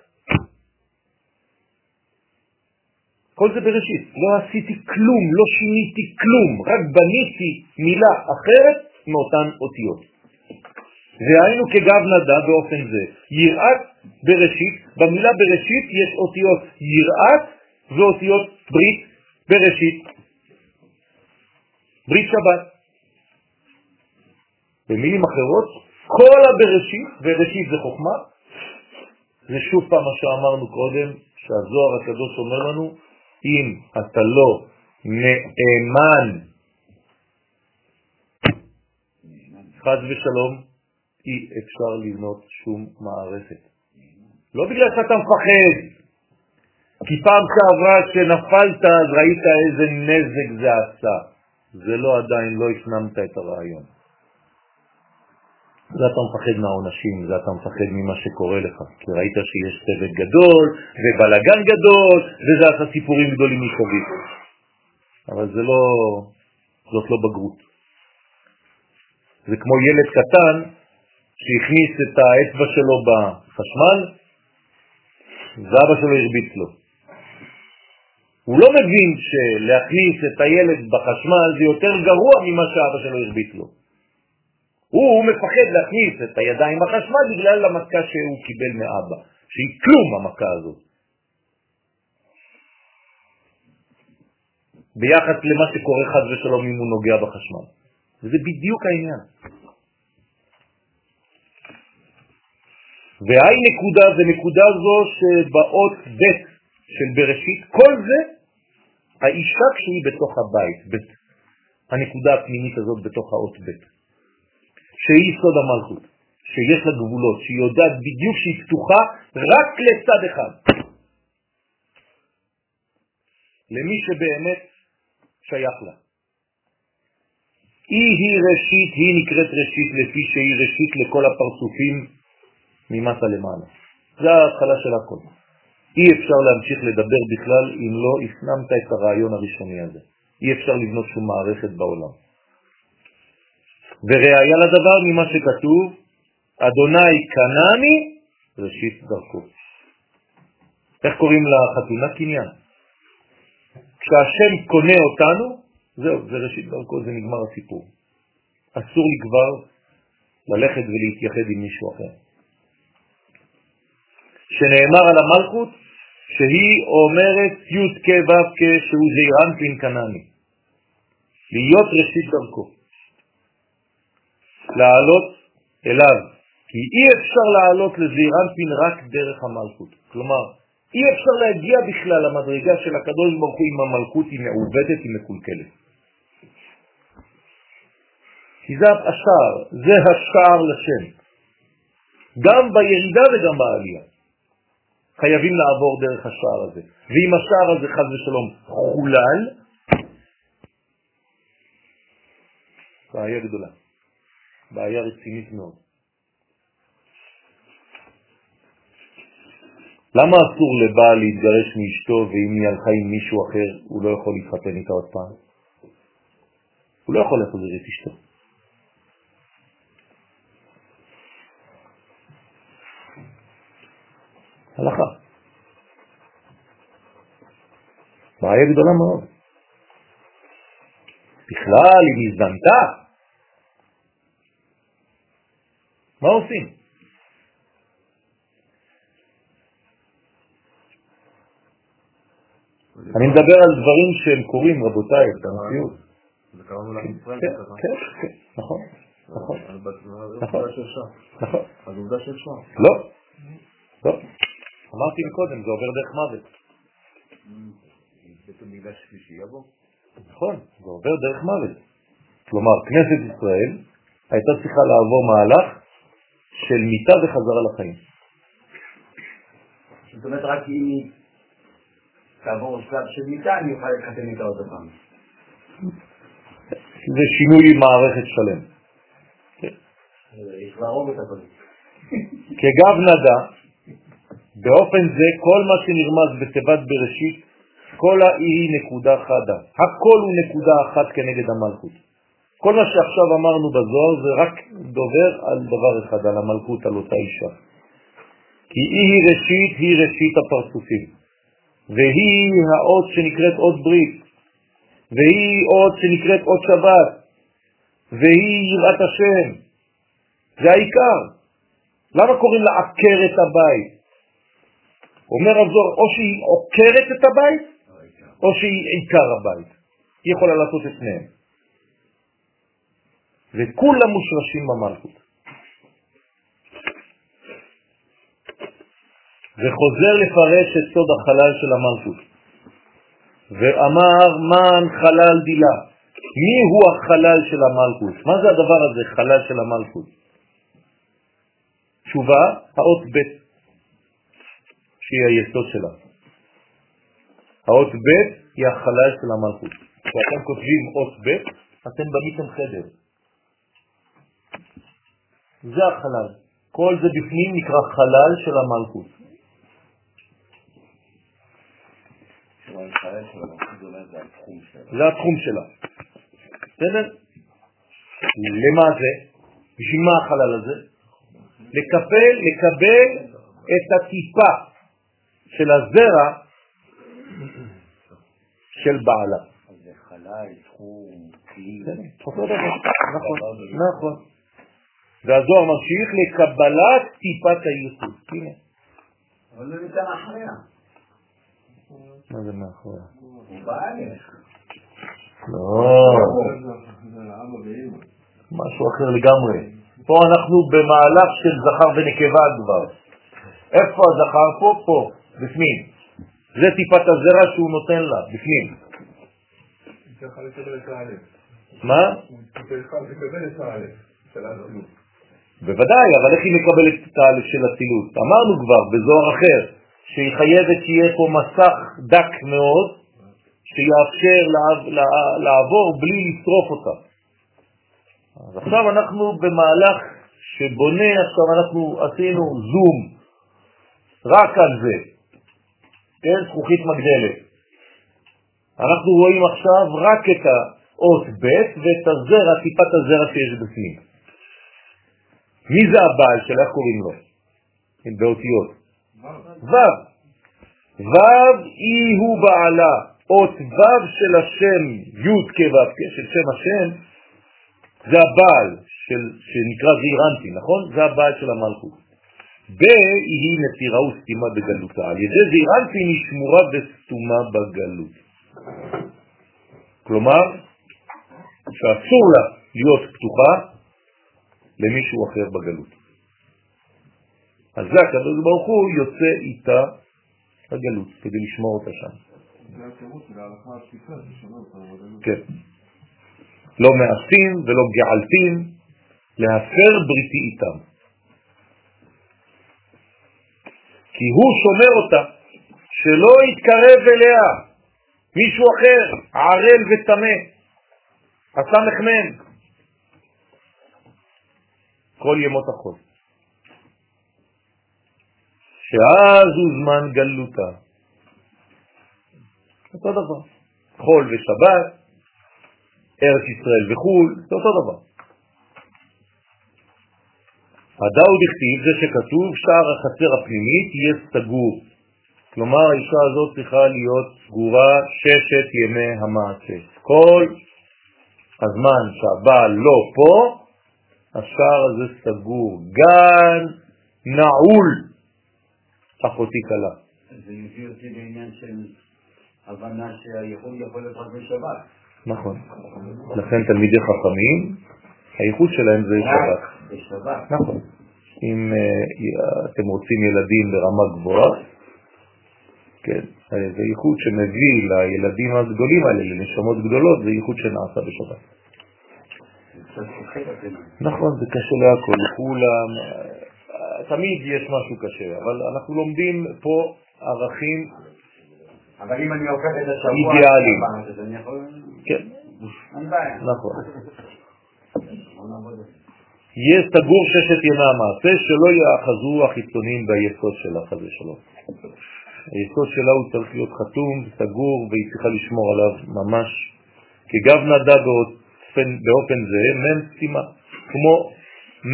כל זה בראשית. לא עשיתי כלום, לא שיניתי כלום, רק בניתי מילה אחרת מאותן אותיות. והיינו כגב נדע באופן זה. יראת בראשית, במילה בראשית יש אותיות יראת ואותיות ברית בראשית. ברית שבת. במילים אחרות, כל הבראשית, וראשית זה חוכמה, זה שוב פעם מה שאמרנו קודם, שהזוהר הקדוש אומר לנו, אם אתה לא נאמן, חד ושלום, אי אפשר לבנות שום מערכת. לא בגלל שאתה מפחד, כי פעם שעברה כשנפלת אז ראית איזה נזק זה עשה. זה לא עדיין, לא הפנמת את הרעיון. זה אתה מפחד מהעונשים, זה אתה מפחד ממה שקורה לך, כי ראית שיש צוות גדול ובלגן גדול, וזה עשה סיפורים גדולים מסביב. אבל זה לא, זאת לא בגרות. זה כמו ילד קטן שהכניס את האצבע שלו בחשמל, ואבא שלו הרביץ לו. הוא לא מבין שלהכניס את הילד בחשמל זה יותר גרוע ממה שאבא שלו הרביץ לו. הוא מפחד להכניס את הידיים בחשמל בגלל המכה שהוא קיבל מאבא, שהיא כלום המכה הזאת. ביחס למה שקורה חד ושלום אם הוא נוגע בחשמל. וזה בדיוק העניין. והי נקודה זה נקודה זו שבאות ב' של בראשית, כל זה האישה כשהיא בתוך הבית, ב', הנקודה הפנימית הזאת בתוך האות ב'. שהיא סוד המלכות, שיש לה גבולות, שהיא יודעת בדיוק שהיא פתוחה רק לצד אחד. למי שבאמת שייך לה. היא היא ראשית, היא נקראת ראשית לפי שהיא ראשית לכל הפרצופים ממטה למעלה. זה ההתחלה של הכל. אי אפשר להמשיך לדבר בכלל אם לא הפנמת את הרעיון הראשוני הזה. אי אפשר לבנות שום מערכת בעולם. וראיה לדבר ממה שכתוב, אדוני קנני ראשית דרכו. איך קוראים לחתונה? קניין. כשהשם קונה אותנו, זהו, זה ראשית דרכו, זה נגמר הסיפור. אסור לי כבר ללכת ולהתייחד עם מישהו אחר. שנאמר על המלכות שהיא אומרת י' כ' ו' כ' שהוא זעירנפין קנני. להיות ראשית דרכו. לעלות אליו, כי אי אפשר לעלות לזעירנפין רק דרך המלכות. כלומר, אי אפשר להגיע בכלל למדרגה של הקדוש ברוך הוא אם המלכות היא מעובדת, היא מקולקלת. כי זה השער, זה השער לשם. גם בירידה וגם בעלייה. חייבים לעבור דרך השער הזה. ואם השער הזה חז ושלום חולל, בעיה גדולה. בעיה רצינית מאוד. למה אסור לבעל להתגרש מאשתו ואם היא הלכה עם מישהו אחר הוא לא יכול להתחתן איתה עוד פעם? הוא לא יכול להחזיר את אשתו. הלכה. בעיה גדולה מאוד. בכלל אם הזדמתה, מה עושים? אני מדבר על דברים שהם קורים, רבותיי, את המציאות. זה קראנו לעם ישראל, כן, כן, כן, נכון, נכון. נכון. נכון. אז עובדה שאפשר. לא, לא. אמרתי קודם, זה עובר דרך מוות. בעצם בגלל שלישי יבוא. נכון, זה עובר דרך מוות. כלומר, כנסת ישראל הייתה צריכה לעבור מהלך של מיטה וחזרה לחיים. זאת אומרת, רק אם היא תעבור שלב של מיטה, אני אוכל להתחתן איתה עוד פעם. זה שינוי מערכת שלם. יש להרוג אותה קודם. כגב נדע, באופן זה כל מה שנרמז בתיבת בראשית, כל האי היא נקודה חדה. הכל הוא נקודה אחת כנגד המלכות. כל מה שעכשיו אמרנו בזוהר זה רק דובר על דבר אחד, על המלכות, על אותה אישה. כי היא ראשית, היא ראשית הפרצופים. והיא האות שנקראת אות ברית, והיא אות שנקראת אות שבת, והיא יראת השם. זה העיקר. למה קוראים לה עקרת הבית? אומר הזוהר, או שהיא עוקרת את הבית, או שהיא עיקר הבית. היא יכולה לעשות את שניהם. וכולם מושרשים במלכות. וחוזר לפרש את סוד החלל של המלכות. ואמר מן חלל דילה. מי הוא החלל של המלכות? מה זה הדבר הזה, חלל של המלכות? תשובה, האות ב' שהיא היסוד שלה. האות ב' היא החלל של המלכות. כשאתם כותבים אות ב', אתם בניתם חדר. זה החלל. כל זה בפנים נקרא חלל של המלכות. זה התחום שלה. בסדר? למה זה? בשביל מה החלל הזה? לקבל, לקבל את הטיפה של הזרע של בעלה. זה חלל, תחום, כלי. נכון, נכון. והזוהר ממשיך לקבלת טיפת הייחוד. אבל זה ניתן אחריה. מה זה מאחוריה? הוא. לא. משהו אחר לגמרי. פה אנחנו במהלך של זכר ונקבה כבר. איפה הזכר? פה, פה, בפנים. זה טיפת הזרע שהוא נותן לה, בפנים. מה? בוודאי, אבל איך היא מקבלת את האלף של אצילות? אמרנו כבר בזוהר אחר, שהיא חייבת שיהיה פה מסך דק מאוד, שיאפשר לעב- לע- לעבור בלי לשרוף אותה. אז עכשיו אנחנו במהלך שבונה, עכשיו אנחנו עשינו זום רק על זה, כן, זכוכית מגדלת. אנחנו רואים עכשיו רק את האות ב' ואת הזרע, טיפת הזרע שיש בפנים. מי זה הבעל שלה, איך קוראים לו? באותיות. ו'. ו' היא הוא בעלה, אות ו' של השם, י' כו', של שם השם, זה הבעל של, שנקרא זעירנטי, נכון? זה הבעל של המלכות. ב' היא נטירה וסתימה בגלותה. על ידי זעירנטי היא שמורה וסתומה בגלות. כלומר, שאסור לה להיות פתוחה למישהו אחר בגלות. אז זה הקדוש ברוך הוא יוצא איתה לגלות כדי לשמור אותה שם. זה התירוץ של ההלכה הפסיקה, ששומע אותה בגלות. כן. לא מעשים ולא געלתים, להפר בריתי איתם. כי הוא שומר אותה, שלא יתקרב אליה מישהו אחר, ערל וטמא, הסמ"ם, כל ימות החול. שאז הוא זמן גלותה. אותו דבר. חול ושבת, ארץ ישראל וחול, זה אותו דבר. הדאו דכתיב זה שכתוב שער החצר הפנימית יהיה סגור. כלומר האישה הזאת צריכה להיות סגורה ששת ימי המעשה. כל הזמן שהבעל לא פה, השער הזה סגור, גן נעול, אחותי קלה. זה מביא אותי לעניין של הבנה שהייחוד יכול להיות רק בשבת. נכון. לכן תלמידי חכמים, הייחוד שלהם זה שבת. בשבת. נכון. אם uh, אתם רוצים ילדים ברמה גבוהה, כן, זה ייחוד שמביא לילדים הגדולים האלה, לנשמות גדולות, זה ייחוד שנעשה בשבת. נכון, זה קשה להכל, לכולם, תמיד יש משהו קשה, אבל אנחנו לומדים פה ערכים אבל אם אני הופך את השבוע... אידיאליים. אז אני יכול... כן, אין בעיה. נכון. יהיה סגור ששת ימי המעשה, שלא יאחזו החיצונים ביסוד שלה, חס ושלום. היסוד שלה הוא צריך להיות חתום, סגור, והיא צריכה לשמור עליו ממש כגב נדה באופן, באופן זה, מם סתימה, כמו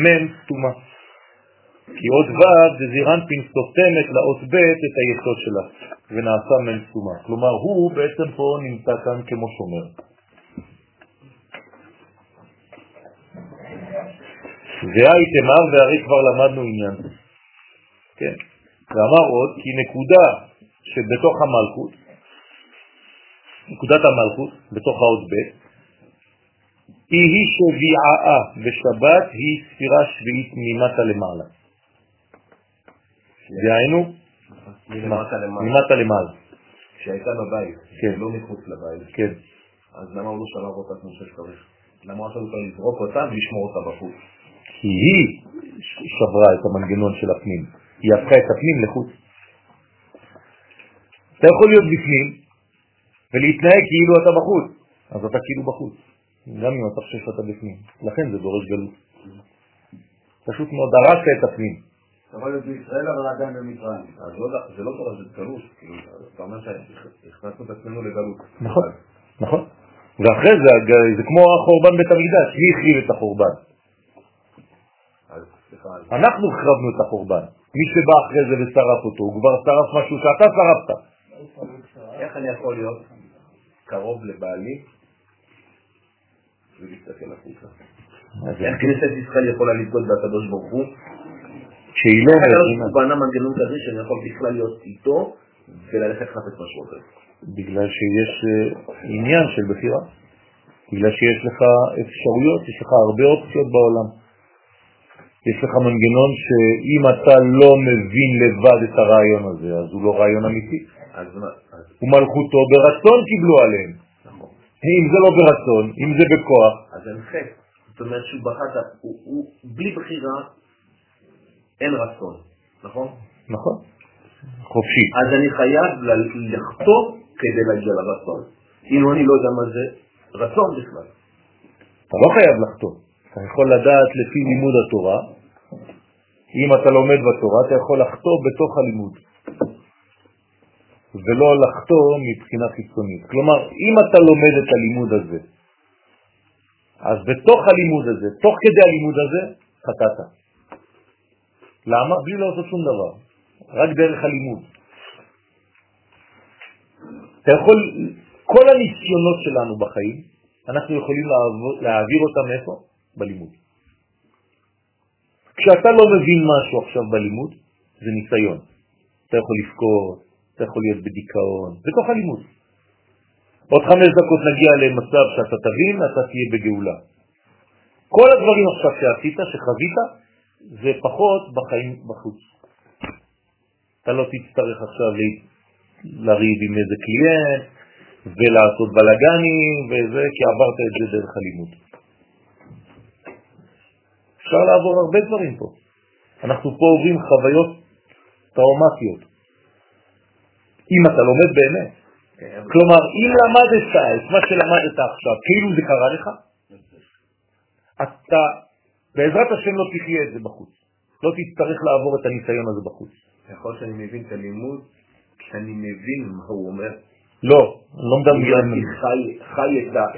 מם סתומה. כי עוד ו' זה זירנפין סותמת לאות ב' את היסוד שלה, ונעשה מם סתומה. כלומר, הוא בעצם פה נמצא כאן כמו שומר. והי תמר, והרי כבר למדנו עניין. כן. ואמר עוד, כי נקודה שבתוך המלכות, נקודת המלכות, בתוך האות ב', היא היא שביעה בשבת היא ספירה שביעית ממטה למעלה. דהיינו, ממטה למעלה. כשהייתה בבית, כן. לא מחוץ לבית, כן. אז למה הוא לא שלב אותה כמו שצריך? למה הוא אותה לזרוק אותה ולשמור אותה בחוץ? כי היא שברה את המנגנון של הפנים. היא הפכה את הפנים לחוץ. אתה יכול להיות בפנים ולהתנהג כאילו אתה בחוץ, אז אתה כאילו בחוץ, גם אם אתה חושב שאתה בפנים. לכן זה דורש גלות. פשוט מאוד הרסת את הפנים. אתה יכול להיות בישראל אבל עדיין במצרים. אז לא- זה לא תורה, זה גלות. כאילו, אתה אומר שהכנסנו את עצמנו לגלות. נכון, נכון. ואחרי זה, זה כמו החורבן בית המקדש, מי החריב את החורבן? אנחנו החרבנו את החורבן. מי שבא אחרי זה ושרף אותו, הוא כבר שרף משהו שאתה שרפת. איך אני יכול להיות קרוב לבעלי ולהסתכל החוצה? אז איך כנסת ישראל יכולה לבגוד בקדוש ברוך הוא? כשהיא לא איך בנה מנגנון כזה שאני יכול בכלל להיות איתו וללכת לחפש משהו אחר? בגלל שיש אה, עניין של בחירה. בגלל שיש לך אפשרויות, יש לך הרבה אופציות בעולם. יש לך מנגנון שאם אתה לא מבין לבד את הרעיון הזה, אז הוא לא רעיון אמיתי. אז מה? ומלכותו ברצון קיבלו עליהם. נכון. אם זה לא ברצון, אם זה בכוח, אז אין חטא. זאת אומרת שהוא בחר, הוא, הוא בלי בחירה אין רצון, נכון? נכון? חופשי. אז אני חייב לחטוא כדי להגיע לרצון. אם אני לא יודע מה זה רצון בכלל. אתה לא חייב לחתום. אתה יכול לדעת לפי לימוד התורה. אם אתה לומד בתורה, אתה יכול לחתום בתוך הלימוד. ולא לחתום מבחינה חיצונית. כלומר, אם אתה לומד את הלימוד הזה, אז בתוך הלימוד הזה, תוך כדי הלימוד הזה, חטאת. למה? בלי לעשות שום דבר. רק דרך הלימוד. אתה יכול, כל הניסיונות שלנו בחיים, אנחנו יכולים לעבור, להעביר אותם איפה? בלימוד. כשאתה לא מבין משהו עכשיו בלימוד, זה ניסיון. אתה יכול לבכות, אתה יכול להיות בדיכאון, בתוך הלימוד. עוד חמש דקות נגיע למצב שאתה תבין, אתה תהיה בגאולה. כל הדברים עכשיו שעשית, שחווית, זה פחות בחיים בחוץ. אתה לא תצטרך עכשיו לריב עם איזה קליינט ולעשות בלגנים וזה, כי עברת את זה דרך הלימוד. אפשר לעבור הרבה דברים פה. אנחנו פה עוברים חוויות טראומטיות. אם אתה לומד באמת. כלומר, אם למדת את מה שלמדת עכשיו, כאילו זה קרה לך, אתה בעזרת השם לא תחיה את זה בחוץ. לא תצטרך לעבור את הניסיון הזה בחוץ. יכול שאני מבין את הלימוד כשאני מבין מה הוא אומר. לא, לא אם מדבר על הייתי חי,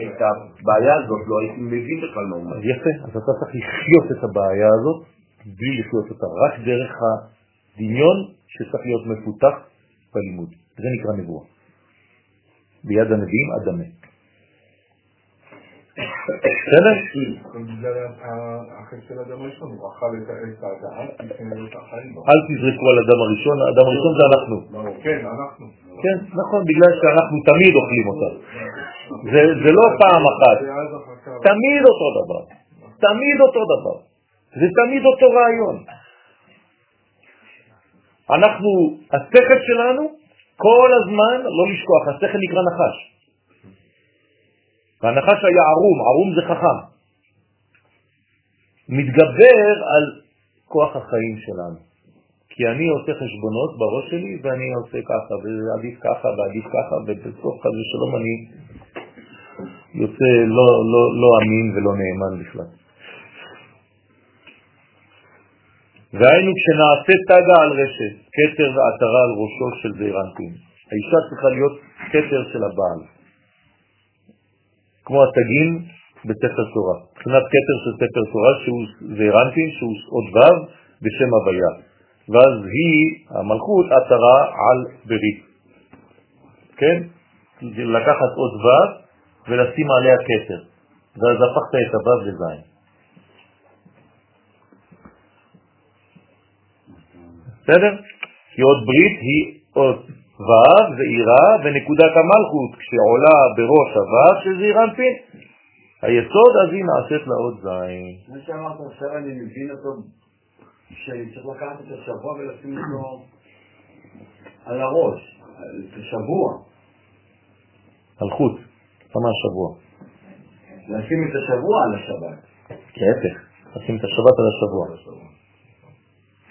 את, הבעיה הזאת, לא הייתי מבין בכלל מה הוא אומר. יפה, אז אתה צריך לחיות את הבעיה הזאת בלי לחיות אותה, רק דרך הדמיון שצריך להיות מפותח בלימוד. זה נקרא נבואה. ביד הנביאים אדמה. בסדר? בגלל החטא של אדם הראשון, הוא אכל את העץ הדעת, לפני את החיים. אל תזרקו על אדם הראשון, האדם הראשון זה אנחנו. כן, אנחנו. כן, נכון, בגלל שאנחנו תמיד אוכלים אותה. זה, לא פעם אחת. תמיד אותו דבר. תמיד אותו דבר. זה תמיד אותו רעיון. אנחנו, השכל שלנו, כל הזמן, לא לשכוח, השכל נקרא נחש. והנחש היה ערום, ערום זה חכם. מתגבר על כוח החיים שלנו. כי אני עושה חשבונות בראש שלי ואני עושה ככה, ועדיף ככה ועדיף ככה, ובסוף חס ושלום אני יוצא לא, לא, לא אמין ולא נאמן בכלל. והיינו כשנעשה תגה על רשת, כתר ועטרה על ראשו של זעירנטין. האישה צריכה להיות כתר של הבעל, כמו התגים בספר תורה. מבחינת כתר של ספר תורה שהוא זעירנטין, שהוא עוד ו' בשם הוויה. ואז היא, המלכות, עטרה על ברית. כן? לקחת עוד ו' ולשים עליה כתר. ואז הפכת את הו' לזין. בסדר? כי עוד ברית היא עוד ו' ועירה ונקודת המלכות כשעולה בראש הו' שזה עירנפין, היסוד אז היא נעשית עוד זין. מה שאמרת עכשיו אני מבין אותו, שצריך לקחת את השבוע ולשים אותו על הראש, את השבוע. מלכות, כמה השבוע? לשים את השבוע על השבת. להפך, לשים את השבת על השבוע.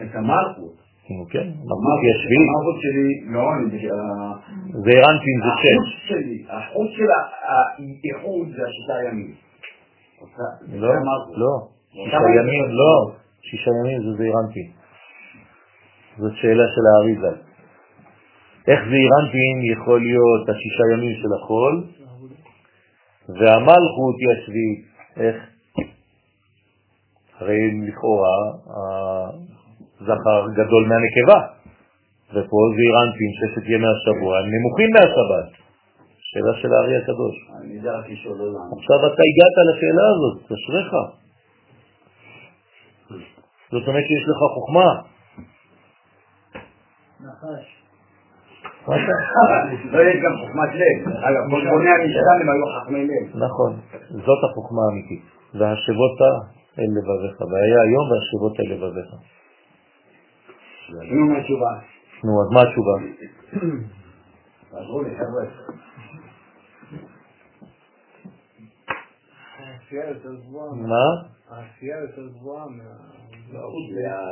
את המלכות. כן, מלכות היא השביעית, המלכות שלי, לא. זה עירנפין זה החוץ שש. שלי, החוץ של האיחוד זה השישה ימים. לא, לא, שישה ימים, לא, שישה ימים זה זעירנטין. זאת שאלה של האריזה. איך זעירנטין יכול להיות השישה ימים של החול, והמלכות היא השביעית, איך? הרי לכאורה הזכר גדול מהנקבה, ופה זעירנטין, ששת ימי השבוע, הם נמוכים מהשבת. שאלה של הארי הקדוש. אני לשאול לא למה. עכשיו אתה הגעת לשאלה הזאת, אשריך. זאת אומרת שיש לך חוכמה. נחש. לא יש גם חוכמת לב. אגב, כל בוני המשכן הם היו חכמי לב. נכון, זאת החוכמה האמיתית. והשבות אל לבביך, והיה היום והשבות אל לבביך. מה התשובה? נו, אז מה התשובה? תעזרו לי, חבר'ה. העשייה יותר גבוהה. מה? העשייה יותר גבוהה מה...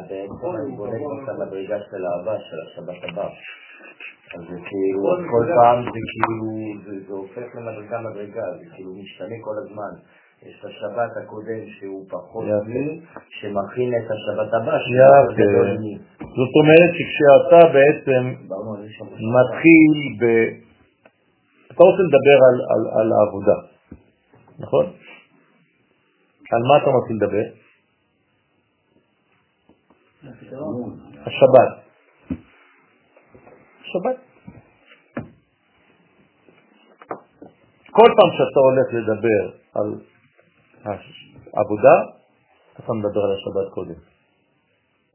בעצם אני בודק את המדרגה של האהבה של השבת הבא. אז זה כאילו, כל. פעם זה כאילו, זה- זה הופך למדרגה מדרגה, זה כאילו משתנה כל הזמן. יש את השבת הקודם שהוא פחות. מי, שמכין את השבת הבא, שהוא גדול מי. זאת אומרת שכשאתה בעצם. מתחיל ב... אתה רוצה לדבר על, על, על העבודה, נכון? על מה אתה מתחיל לדבר? השבת. שבת. כל פעם שאתה הולך לדבר על העבודה, אתה מדבר על השבת קודם.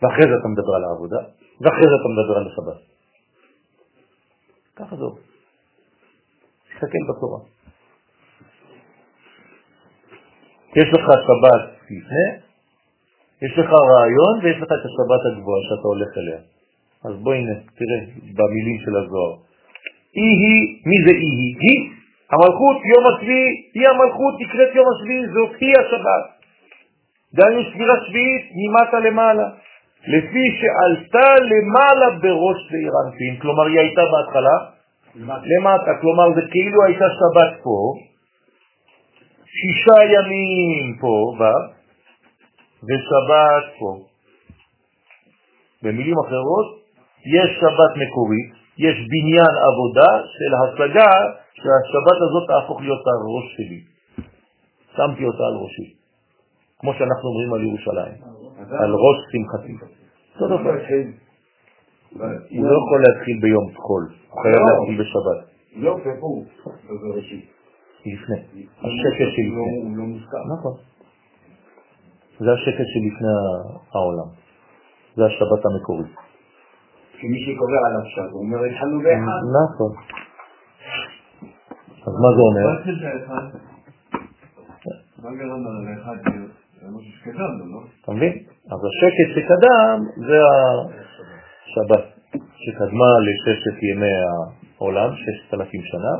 ואחרי זה אתה מדבר על העבודה, ואחרי זה אתה מדבר על השבת. ככה זה עובד. תסתכל בתורה. יש לך שבת לפני, יש לך רעיון ויש לך את השבת הגבוהה שאתה הולך אליה. אז בוא הנה, תראה במילים של הזוהר. אי היא, מי זה אי היא? היא המלכות, יום השביעי, היא המלכות, נקראת יום השביעי, זאת היא השבת. דהיינו ספירה שביעית ממטה למעלה. לפי שעלתה למעלה בראש זעירנפין, כלומר היא הייתה בהתחלה למטה, כלומר זה כאילו הייתה שבת פה, שישה ימים פה, ו, ושבת פה. במילים אחרות, יש שבת מקורית, יש בניין עבודה של השגה שהשבת הזאת תהפוך להיות הראש שלי. שמתי אותה על ראשי. כמו שאנחנו אומרים על ירושלים, על ראש שמחתי. אותו דבר. הוא לא יכול להתחיל ביום חול, הוא חייב להתחיל בשבת. לא, פפור. בראשית. לפני. השקט שלפני. הוא לא מוזכר. נכון. זה השקט שלפני העולם. זה השבת המקורי. כי מי שקובע עליו שם, הוא אומר, התחלנו באחד. נכון. אז מה זה אומר? מה התחיל באחד? מה גרם לאחד להיות? זה משהו שקדם לו, לא? אתה מבין? אז השקט שקדם זה השבת שקדמה לששת ימי העולם, ששת אלפים שנה,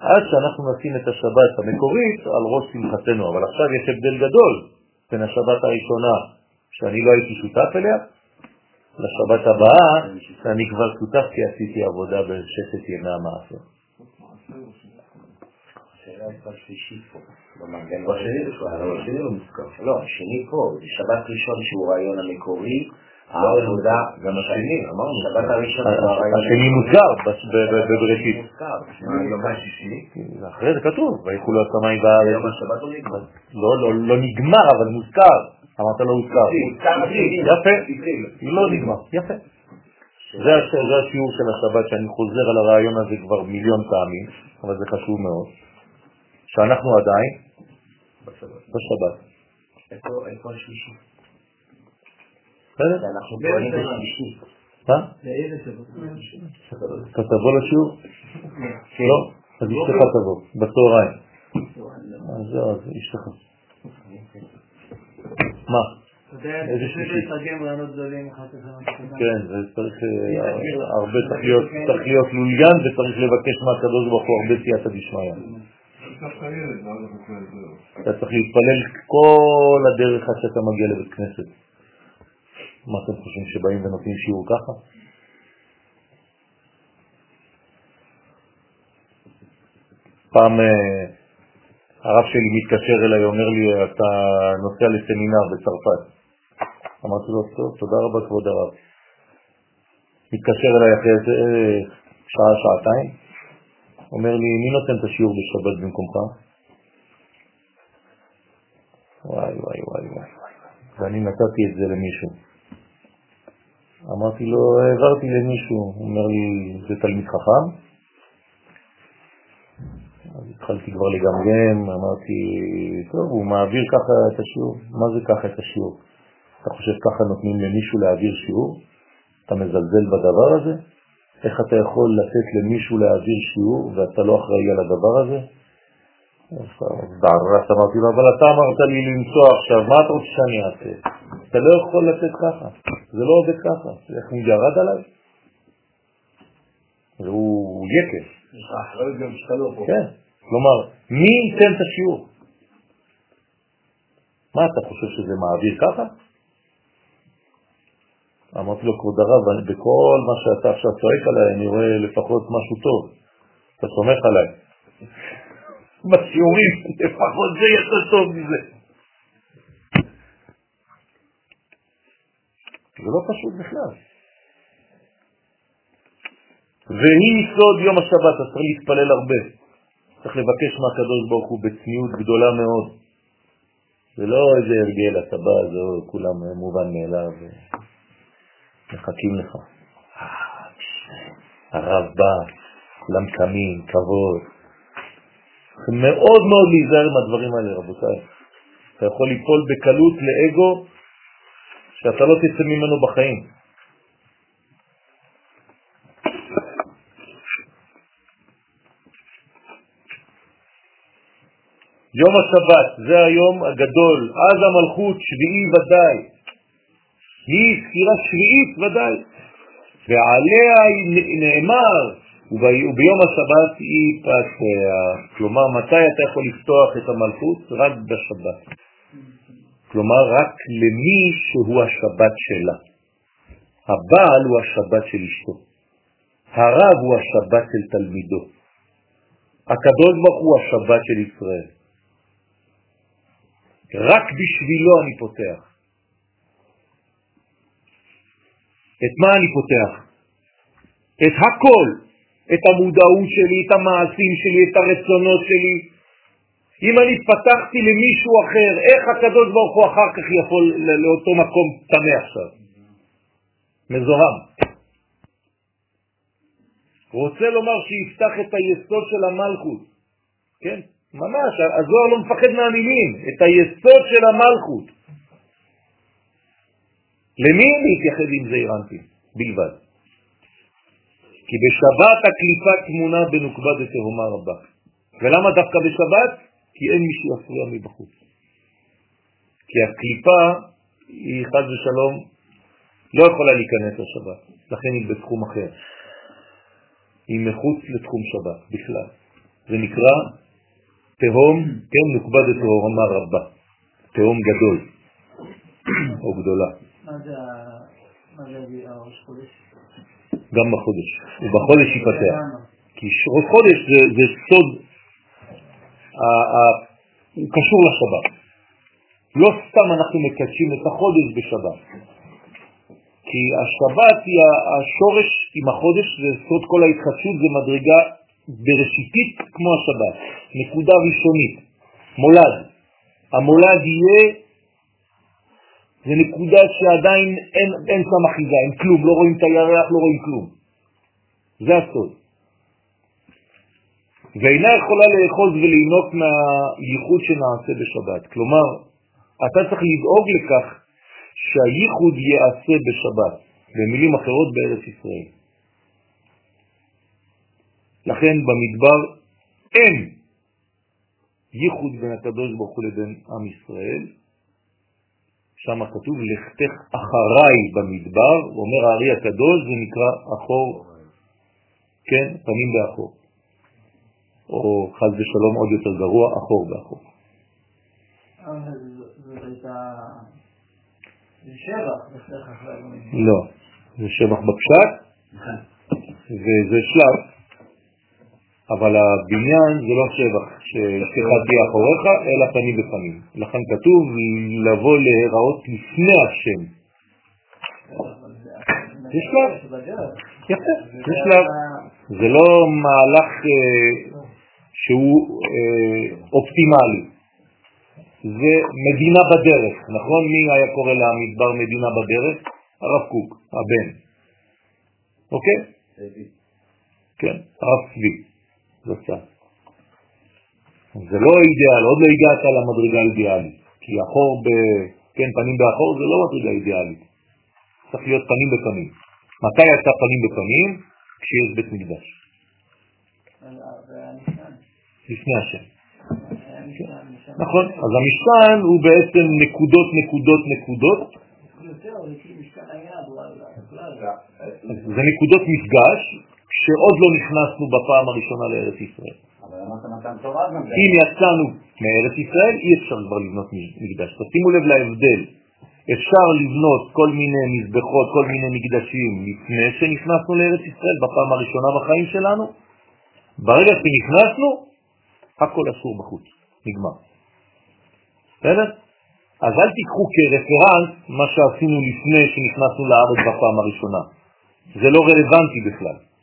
עד שאנחנו נשים את השבת המקורית על ראש שמחתנו. אבל עכשיו יש הבדל גדול בין השבת הראשונה, שאני לא הייתי שותף אליה, לשבת הבאה, שאני כבר שותף כי עשיתי עבודה בששת ימי. השאלה שלישית פה, השני לא מוזכר. לא, השני פה, זה שבת ראשון שהוא הרעיון המקורי, לא, העבודה, גם השני, אמרנו. שבת הראשון הוא הרעיון השני מוזכר ב- ב- ב- בבראשית. מוזכר. מה, גם השישי? אחרי זה כתוב, ויקחו לו השמיים והארץ. לא, לא נגמר, אבל מוזכר. אמרת לא הוזכר. מוזכר השני. יפה. לא נגמר, יפה. זה, הש... זה השיעור של השבת, שאני חוזר על הרעיון הזה כבר מיליון פעמים, אבל זה חשוב מאוד, שאנחנו עדיין בשבת. איפה- השלישי? בסדר? אנחנו פועלים בשלישי. מה? אתה תבוא לשיעור? לא? אז אשתך תבוא, בצהריים. אז זהו, אז אשתך. מה? איזה. אנחנו- כן, זה צריך אה, הרבה, צריך להיות- צריך להיות לוליין וצריך לבקש מהקדוש ברוך הוא הרבה סייעתא דשמיא. אתה צריך להתפלל כל הדרך עד שאתה מגיע לבית כנסת. מה אתם חושבים, שבאים ונותנים שיעור ככה? פעם אה, הרב שלי מתקשר אליי, אומר לי, אתה נוסע לסמינר בצרפת. אמרתי לו, טוב, תודה רבה כבוד הרב. מתקשר אליי אחרי איזה אה, שעה, שעתיים, אומר לי, מי נותן את השיעור בשבת במקומך? וואי וואי וואי וואי. ואני נתתי את זה למישהו. אמרתי לו, העברתי למישהו, הוא אומר לי, זה תלמיד חכם? אז התחלתי כבר לגמגם, אמרתי, טוב, הוא מעביר ככה את השיעור. מה זה ככה את השיעור? אתה חושב ככה נותנים למישהו להעביר שיעור? אתה מזלזל בדבר הזה? איך אתה יכול לתת למישהו להעביר שיעור ואתה לא אחראי על הדבר הזה? בערס אמרתי לו, אבל אתה אמרת לי לנסוע עכשיו, מה אתה רוצה שאני אעשה? אתה לא יכול לתת ככה, זה לא עובד ככה. איך הוא ירד עליי? והוא יקף. יש לך אחריות גם שאתה לא פה. כן, כלומר, מי ייתן את השיעור? מה, אתה חושב שזה מעביר ככה? אמרתי לו, כבוד הרב, בכל מה שאתה עכשיו צועק עליי, אני רואה לפחות משהו טוב. אתה סומך עליי. בשיעורים, לפחות זה יותר טוב מזה. זה לא פשוט בכלל. והיא סוד יום השבת, אז צריך להתפלל הרבה. צריך לבקש מהקדוש ברוך הוא בצניעות גדולה מאוד. זה לא איזה הרגל, אתה בא, זהו, כולם מובן מאליו, מחכים לך. הרב בא, כולם קמים, כבוד. מאוד מאוד להיזהר מהדברים האלה, רבותיי. אתה יכול ליפול בקלות לאגו שאתה לא תצא ממנו בחיים. יום השבת, זה היום הגדול, אז המלכות שביעי ודאי. היא ספירה שביעית ודאי. ועליה נאמר, ובי- וביום השבת היא פתח. כלומר, מתי אתה יכול לפתוח את המלכות? רק בשבת. כלומר, רק למי שהוא השבת שלה. הבעל הוא השבת של אשתו. הרב הוא השבת של תלמידו. הקדוש ברוך הוא השבת של ישראל. רק בשבילו אני פותח. את מה אני פותח? את הכל, את המודעות שלי, את המעשים שלי, את הרצונות שלי. אם אני פתחתי למישהו אחר, איך הקדוש ברוך הוא אחר כך יכול לאותו מקום טמא עכשיו? מזוהם. רוצה לומר שיפתח את היסוד של המלכות, כן, ממש, הזוהר לא מפחד מהמילים, את היסוד של המלכות. למי להתייחד עם זעיר אנפין? בלבד. כי בשבת הקליפה תמונה בנוקבה דתהומה רבה. ולמה דווקא בשבת? כי אין מי שיפריע מבחוץ. כי הקליפה היא חד ושלום לא יכולה להיכנס לשבת, לכן היא בתחום אחר. היא מחוץ לתחום שבת בכלל. זה נקרא תהום, כן, נוקבה דתהומה רבה. תהום גדול או גדולה. מה זה הראש חודש? גם בחודש, ובחודש ייפתח. כי ראש חודש זה, זה סוד, הוא קשור לשבת. לא סתם אנחנו מקדשים את החודש בשבת, כי השבת היא השורש עם החודש, זה סוד כל ההתחדשות, זה מדרגה בראשיתית כמו השבת, נקודה ראשונית, מולד. המולד יהיה זה נקודה שעדיין אין, אין שם אחיזה, אין כלום, לא רואים את הירח, לא רואים כלום. זה הסוד. ואינה יכולה לאחוז וליהנות מהייחוד שנעשה בשבת. כלומר, אתה צריך לדאוג לכך שהייחוד ייעשה בשבת, במילים אחרות בארץ ישראל. לכן במדבר אין ייחוד בין הקדוש ברוך הוא לבין עם ישראל, שם כתוב לכתך אחריי במדבר, אומר הארי הקדוש, זה נקרא אחור, כן, פנים באחור. או חז ושלום עוד יותר גרוע, אחור באחור. לא, זה שבח בפשט, וזה שלב. אבל הבניין זה לא שבח ששיחה תהיה אחוריך, אלא פנים בפנים. לכן כתוב לבוא להיראות לפני השם. זה שלב. יפה, זה שלב. זה לא מהלך אה, שהוא אה, אופטימלי. זה מדינה בדרך, נכון? מי היה קורא למדבר מדינה בדרך? הרב קוק, הבן. אוקיי? כן, הרב צבי. זצ"ל. זה לא אידיאל, עוד לא הגעת למדרגה האידיאלית, כי אחור, ב... כן, פנים באחור זה לא מדרגה אידיאלית, צריך להיות פנים בפנים. מתי יצא פנים בפנים? כשיש בית מקדש. לפני השם. נכון, אז המשכן הוא בעצם נקודות, נקודות, נקודות. זה נקודות מפגש שעוד לא נכנסנו בפעם הראשונה לארץ ישראל. אם יצאנו מארץ ישראל, אי אפשר כבר לבנות מקדש. תשימו לב להבדל. אפשר לבנות כל מיני מזבחות, כל מיני מקדשים לפני שנכנסנו לארץ ישראל, בפעם הראשונה בחיים שלנו. ברגע שנכנסנו, הכל אסור בחוץ, נגמר. בסדר? אז אל תיקחו כרפרנס מה שעשינו לפני שנכנסנו לארץ בפעם הראשונה. זה לא רלוונטי בכלל.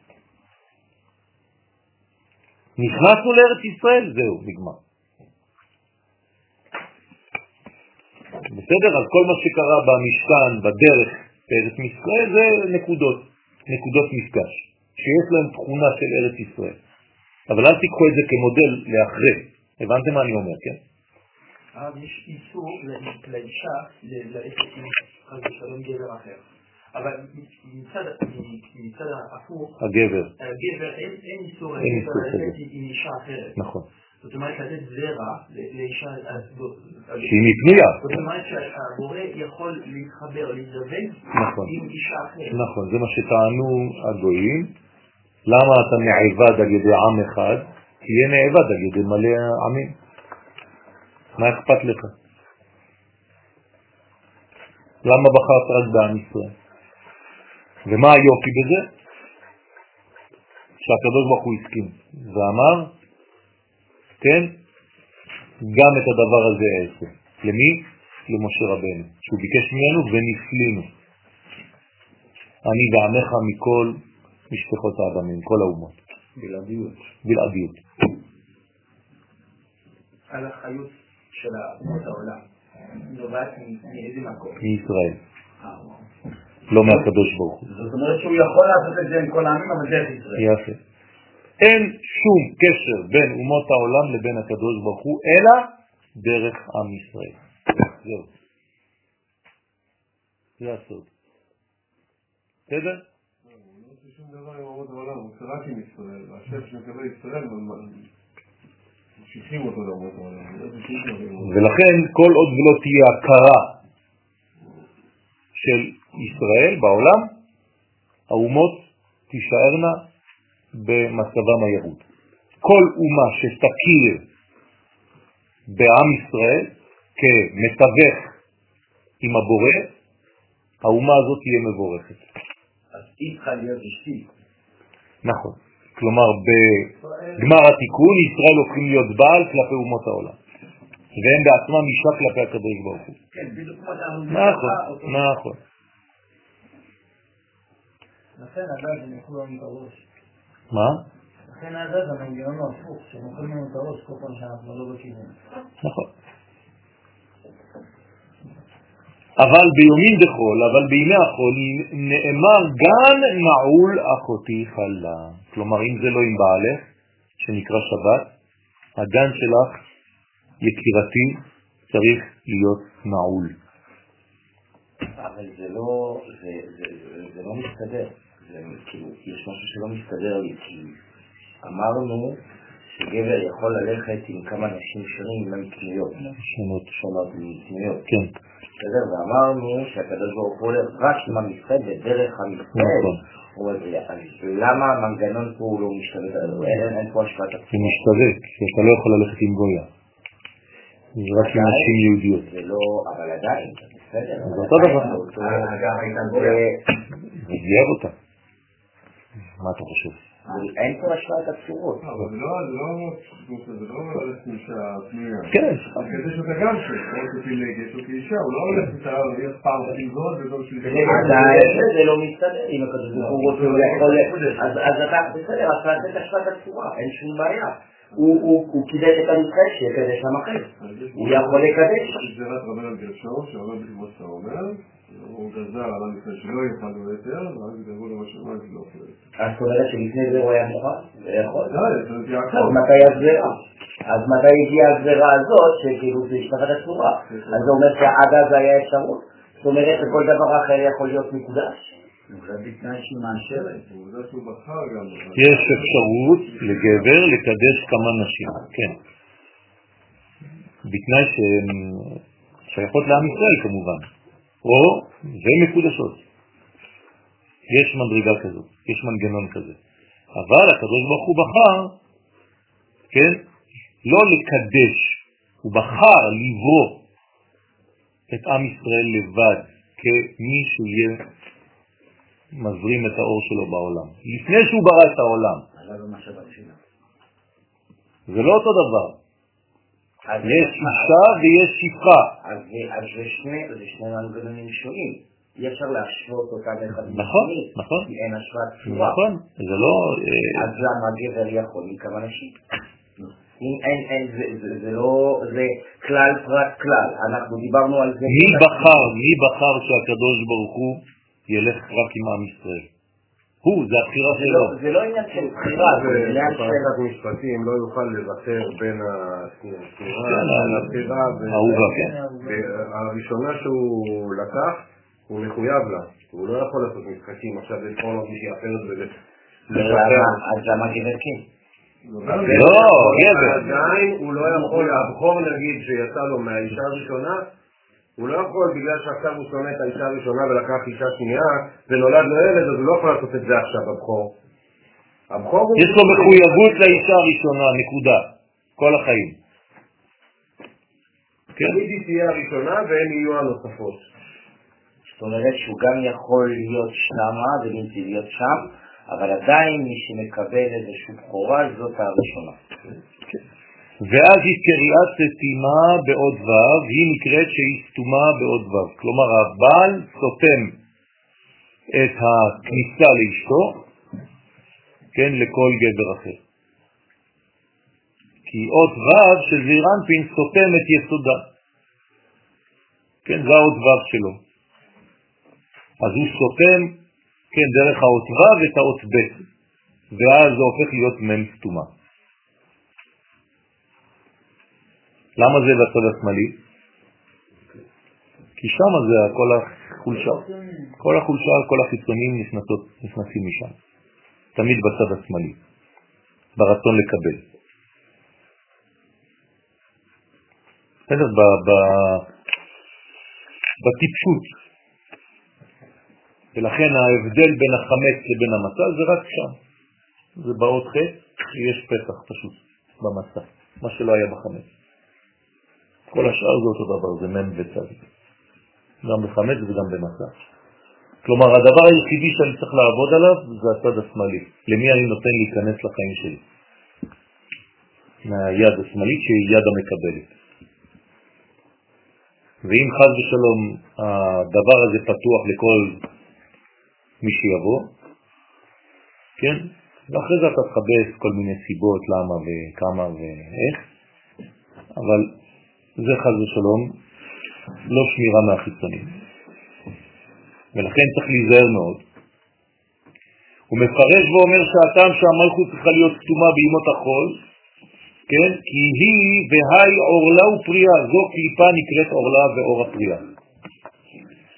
נכנסנו לארץ ישראל, זהו, נגמר. בסדר? אז כל מה שקרה במשכן, בדרך בארץ ישראל, זה נקודות, נקודות מפגש, שיש להם תכונה של ארץ ישראל. אבל אל תיקחו את זה כמודל לאחרי. הבנתם מה אני אומר, כן? יש איסור לאישה ללכת עם חס ושלום גבר אחר. אבל מצד הפוך, הגבר, הגבר אין איסור ללכת עם אישה אחרת. נכון. זאת אומרת לתת זרע לאישה... שהיא מפנייה. זאת אומרת שהבורא יכול להתחבר, להזדווג נכון. עם אישה אחרת. נכון, זה מה שטענו הגויים. למה אתה נעבד על ידי עם אחד? תהיה נעבד על ידי מלא עמים. מה אכפת לך? למה בחרת רק בעם ישראל? ומה היופי בזה? שהקדוש ברוך הוא הסכים ואמר, כן, גם את הדבר הזה אעשה. למי? למשה רבנו, שהוא ביקש ממנו ונפלינו. אני ועמך מכל משפחות האדמים, כל האומות. בלעדיות. בלעדיות. על החיות של העולם. נובעת מאיזה מקום? מישראל. לא מהקדוש ברוך הוא. זאת אומרת שהוא יכול לעשות את זה עם כל העמים, אבל דרך ישראל. יפה. אין שום קשר בין אומות העולם לבין הקדוש ברוך הוא, אלא דרך עם ישראל. זהו. זה הסוד. בסדר? לאומות העולם. ולכן כל עוד לא תהיה הכרה של ישראל בעולם, האומות תישארנה במצבם הירוד. כל אומה שתכיר בעם ישראל כמתווך עם הבורא, האומה הזאת תהיה מבורכת. אז היא להיות אשתי. נכון. כלומר, בגמר התיקון ישראל הופכים להיות בעל כלפי אומות העולם. והם בעצמם אישה כלפי הקדוש ברוך הוא. כן, בדיוק כמו שאנחנו... נכון, נכון. לכן עדיין הם יקחו לנו את הראש. מה? לכן עדיין המנגנון הוא הפוך, שהם אוכלים לנו את הראש כל פעם שאנחנו לא בכיוון. נכון. אבל ביומין דחול, אבל בימי החול, נאמר גן נעול אחותי חלה. כלומר, אם זה לא עם בעלך, שנקרא שבת, הגן שלך, יקירתי, צריך להיות נעול. אבל זה לא, זה, זה, זה, זה לא מסתדר. זה כאילו, יש משהו שלא מסתדר לי, כי אמרנו שגבר יכול ללכת עם כמה נשים שונים אם הן קנויות. שונות. שונות מקנויות. כן. בסדר? ואמרנו שהקדוש ברוך הוא הולך רק עם עם ודרך עם ישראל. נכון. אז למה המנגנון פה הוא לא משתלט עליו? אין אין פה השפעת זה עצמו. משתווה, כי אתה לא יכול ללכת עם גויה. זה רק עם נשים יהודיות. זה לא, אבל עדיין, זה בסדר. זה אותו דבר. אגב, הייתה זה- זה גייר אותה. מה אתה חושב? אין פה השפעת הצורות. אבל זה לא, זה לא, זה לא עם אישה פנויה. כן. הקדש אותה גם שלו, או כפילגש או כאישה, הוא לא הולך איתה, יש פעם עם זאת וזאת שלי. זה לא מסתדר, אם הקדוש ברוך הוא רוצה, הוא. אז אתה, בסדר, אז תעשה את השפעת הצורה, אין שום בעיה. הוא- הוא הוא קידש את המקרה שיקדש עם אחר. הוא יכול לקדש. גזירת רבן על גרשו, שאומר כמו שאתה אומר, הוא גזר על עם ישראל שלא יאכל לו יותר, ואז גזרו לו בשמיים שלא יותר. אז זאת אומרת שלפני זה הוא היה מוכן? הוא יכול. זה אז. מתי הגזירה? אז מתי הגיעה הגזירה הזאת, שכאילו זה השתפת הצורה? אז זה אומר שעד אז היה אפשרות. זאת אומרת שכל דבר אחר יכול להיות מקודש. יש אפשרות לגבר לקדש כמה נשים, כן. בתנאי שהן שייכות לעם ישראל כמובן, או ומקודשות. יש מדרגה כזאת, יש מנגנון כזה. אבל הקדוש ברוך הוא בחר, כן, לא לקדש, הוא בחר לברוא את עם ישראל לבד, כמי שיהיה מזרים את האור שלו בעולם. לפני שהוא ברא את העולם. זה לא אותו דבר. יש אישה ויש שפחה. אז זה- שני מנגנונים שונים. אי אפשר להשוות אותם אחד נכון, נכון. כי אין השוואת צורה. נכון, זה לא... אה, אז למה גבר יכול מכמה נשים? אם אין, אין, זה, זה, זה לא, זה כלל פרט כלל, אנחנו דיברנו על זה. מי בחר, מי בחר שהקדוש ברוך הוא ילך רק עם עם ישראל? הוא, זה הבחירה זה שלו. לא, זה לא עניין של בחירה, זה עניין של... משפטים לא יוכל לוותר בין כן, הבחירה. והראשונה שהוא לקח, הוא מחויב לה. הוא לא יכול לעשות משחקים עכשיו לבחור לו מישהי אחרת למה, אז למה גבר כן? לא, גבר. עדיין הוא לא יכול, הבכור נגיד שיצא לו מהאישה הראשונה, הוא לא יכול בגלל שעכשיו הוא שונא את האישה הראשונה ולקח אישה שנייה ונולד לו ילד, אז הוא לא יכול לעשות את זה עכשיו, הבכור. הבכור הוא... יש לו מחויבות לאישה הראשונה, נקודה. כל החיים. כן? תמיד היא תהיה הראשונה והן יהיו הנוספות. זאת אומרת שהוא גם יכול להיות שמה ובלתי להיות שם, אבל עדיין מי שמקבל איזושהי בכורה זאת הראשונה. ואז היא קריאת סתימה בעוד ו', היא נקראת שהיא סתומה בעוד ו'. כלומר, הבעל סותם את הכניסה לאשתו, כן, לכל גבר אחר. כי עוד ו' של זעירנפין סותם את יסודה. כן, זה האות ו' שלו. אז הוא סותם, כן, דרך האות ו' את האות ב'. ואז זה הופך להיות מם סתומה. למה זה בצד השמאלי? כי שם זה כל החולשה. כל החולשה, כל החיצונים נכנסות, נכנסים משם. תמיד בצד השמאלי, ברצון לקבל. בסדר? בטיפשות. ולכן ההבדל בין החמץ לבין המצה זה רק שם. זה באות חטא, שיש פסח פשוט במצה, מה שלא היה בחמץ. כל השאר זה אותו דבר, זה מם וצד. גם בחמץ וגם במצה. כלומר, הדבר היחידי שאני צריך לעבוד עליו זה הצד השמאלי. למי אני נותן להיכנס לחיים שלי? מהיד השמאלית שהיא יד המקבלת. ואם חז ושלום הדבר הזה פתוח לכל מי שיבוא, כן? ואחרי זה אתה תחבש כל מיני סיבות למה וכמה ואיך, אבל זה חז ושלום לא שמירה מהחיצונים. ולכן צריך להיזהר מאוד. הוא מפרש ואומר שהטעם שהמלכות צריכה להיות כתומה בימות החול, כן? כי היא והי עורלה ופריאה, זו קליפה נקראת עורלה ואור הפריאה,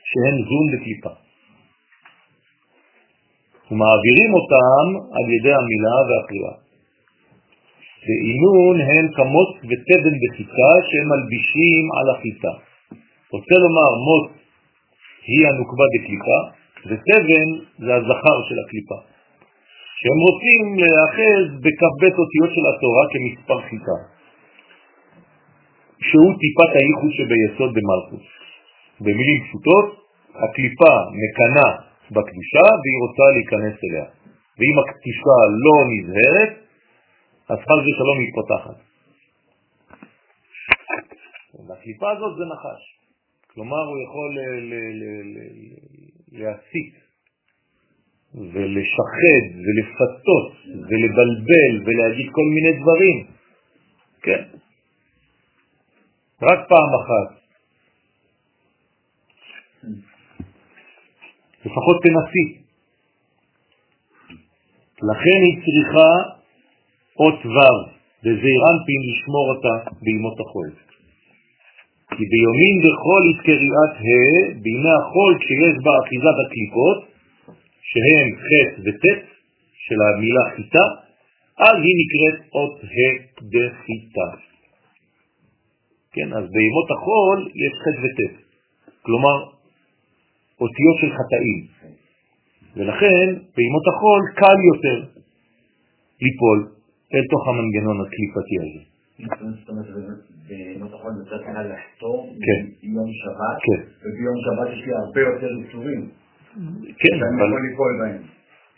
שהן זון לקליפה. ומעבירים אותם על ידי המילה והקריאה. ועינון הן כמות ותבן בחיטה שהם מלבישים על החיטה. רוצה לומר מות היא הנוקבה בקליפה, ותבן זה הזכר של הקליפה. שהם רוצים להאחז בכ"ב אותיות של התורה כמספר חיטה, שהוא טיפת הייחוד שביסוד במלכות. במילים פשוטות, הקליפה מקנה בקדושה והיא רוצה להיכנס אליה. ואם הקדושה לא נזהרת, אז חז ושלום היא פותחת. והקליפה הזאת זה נחש. כלומר, הוא יכול להסיק ולשחד ולפתות ולבלבל ולהגיד כל מיני דברים. כן. רק פעם אחת לפחות תנסי. לכן היא צריכה אות ו' וזעירנפין לשמור אותה בימות החול. כי ביומין וחול היא קריאת ה', בימי החול כשיש בה אחיזת הקליפות, שהן ח' וט' של המילה חיטה, אז היא נקראת אות ה' דחיטה. כן, אז בימות החול יש ח' וט'. כלומר, אותיות של חטאים. ולכן בימות החול קל יותר ליפול אל תוך המנגנון הקליפתי הזה. בימות החול יותר קל לחתור ביום שבת, וביום שבת יש לי הרבה יותר איסורים. כן, אבל...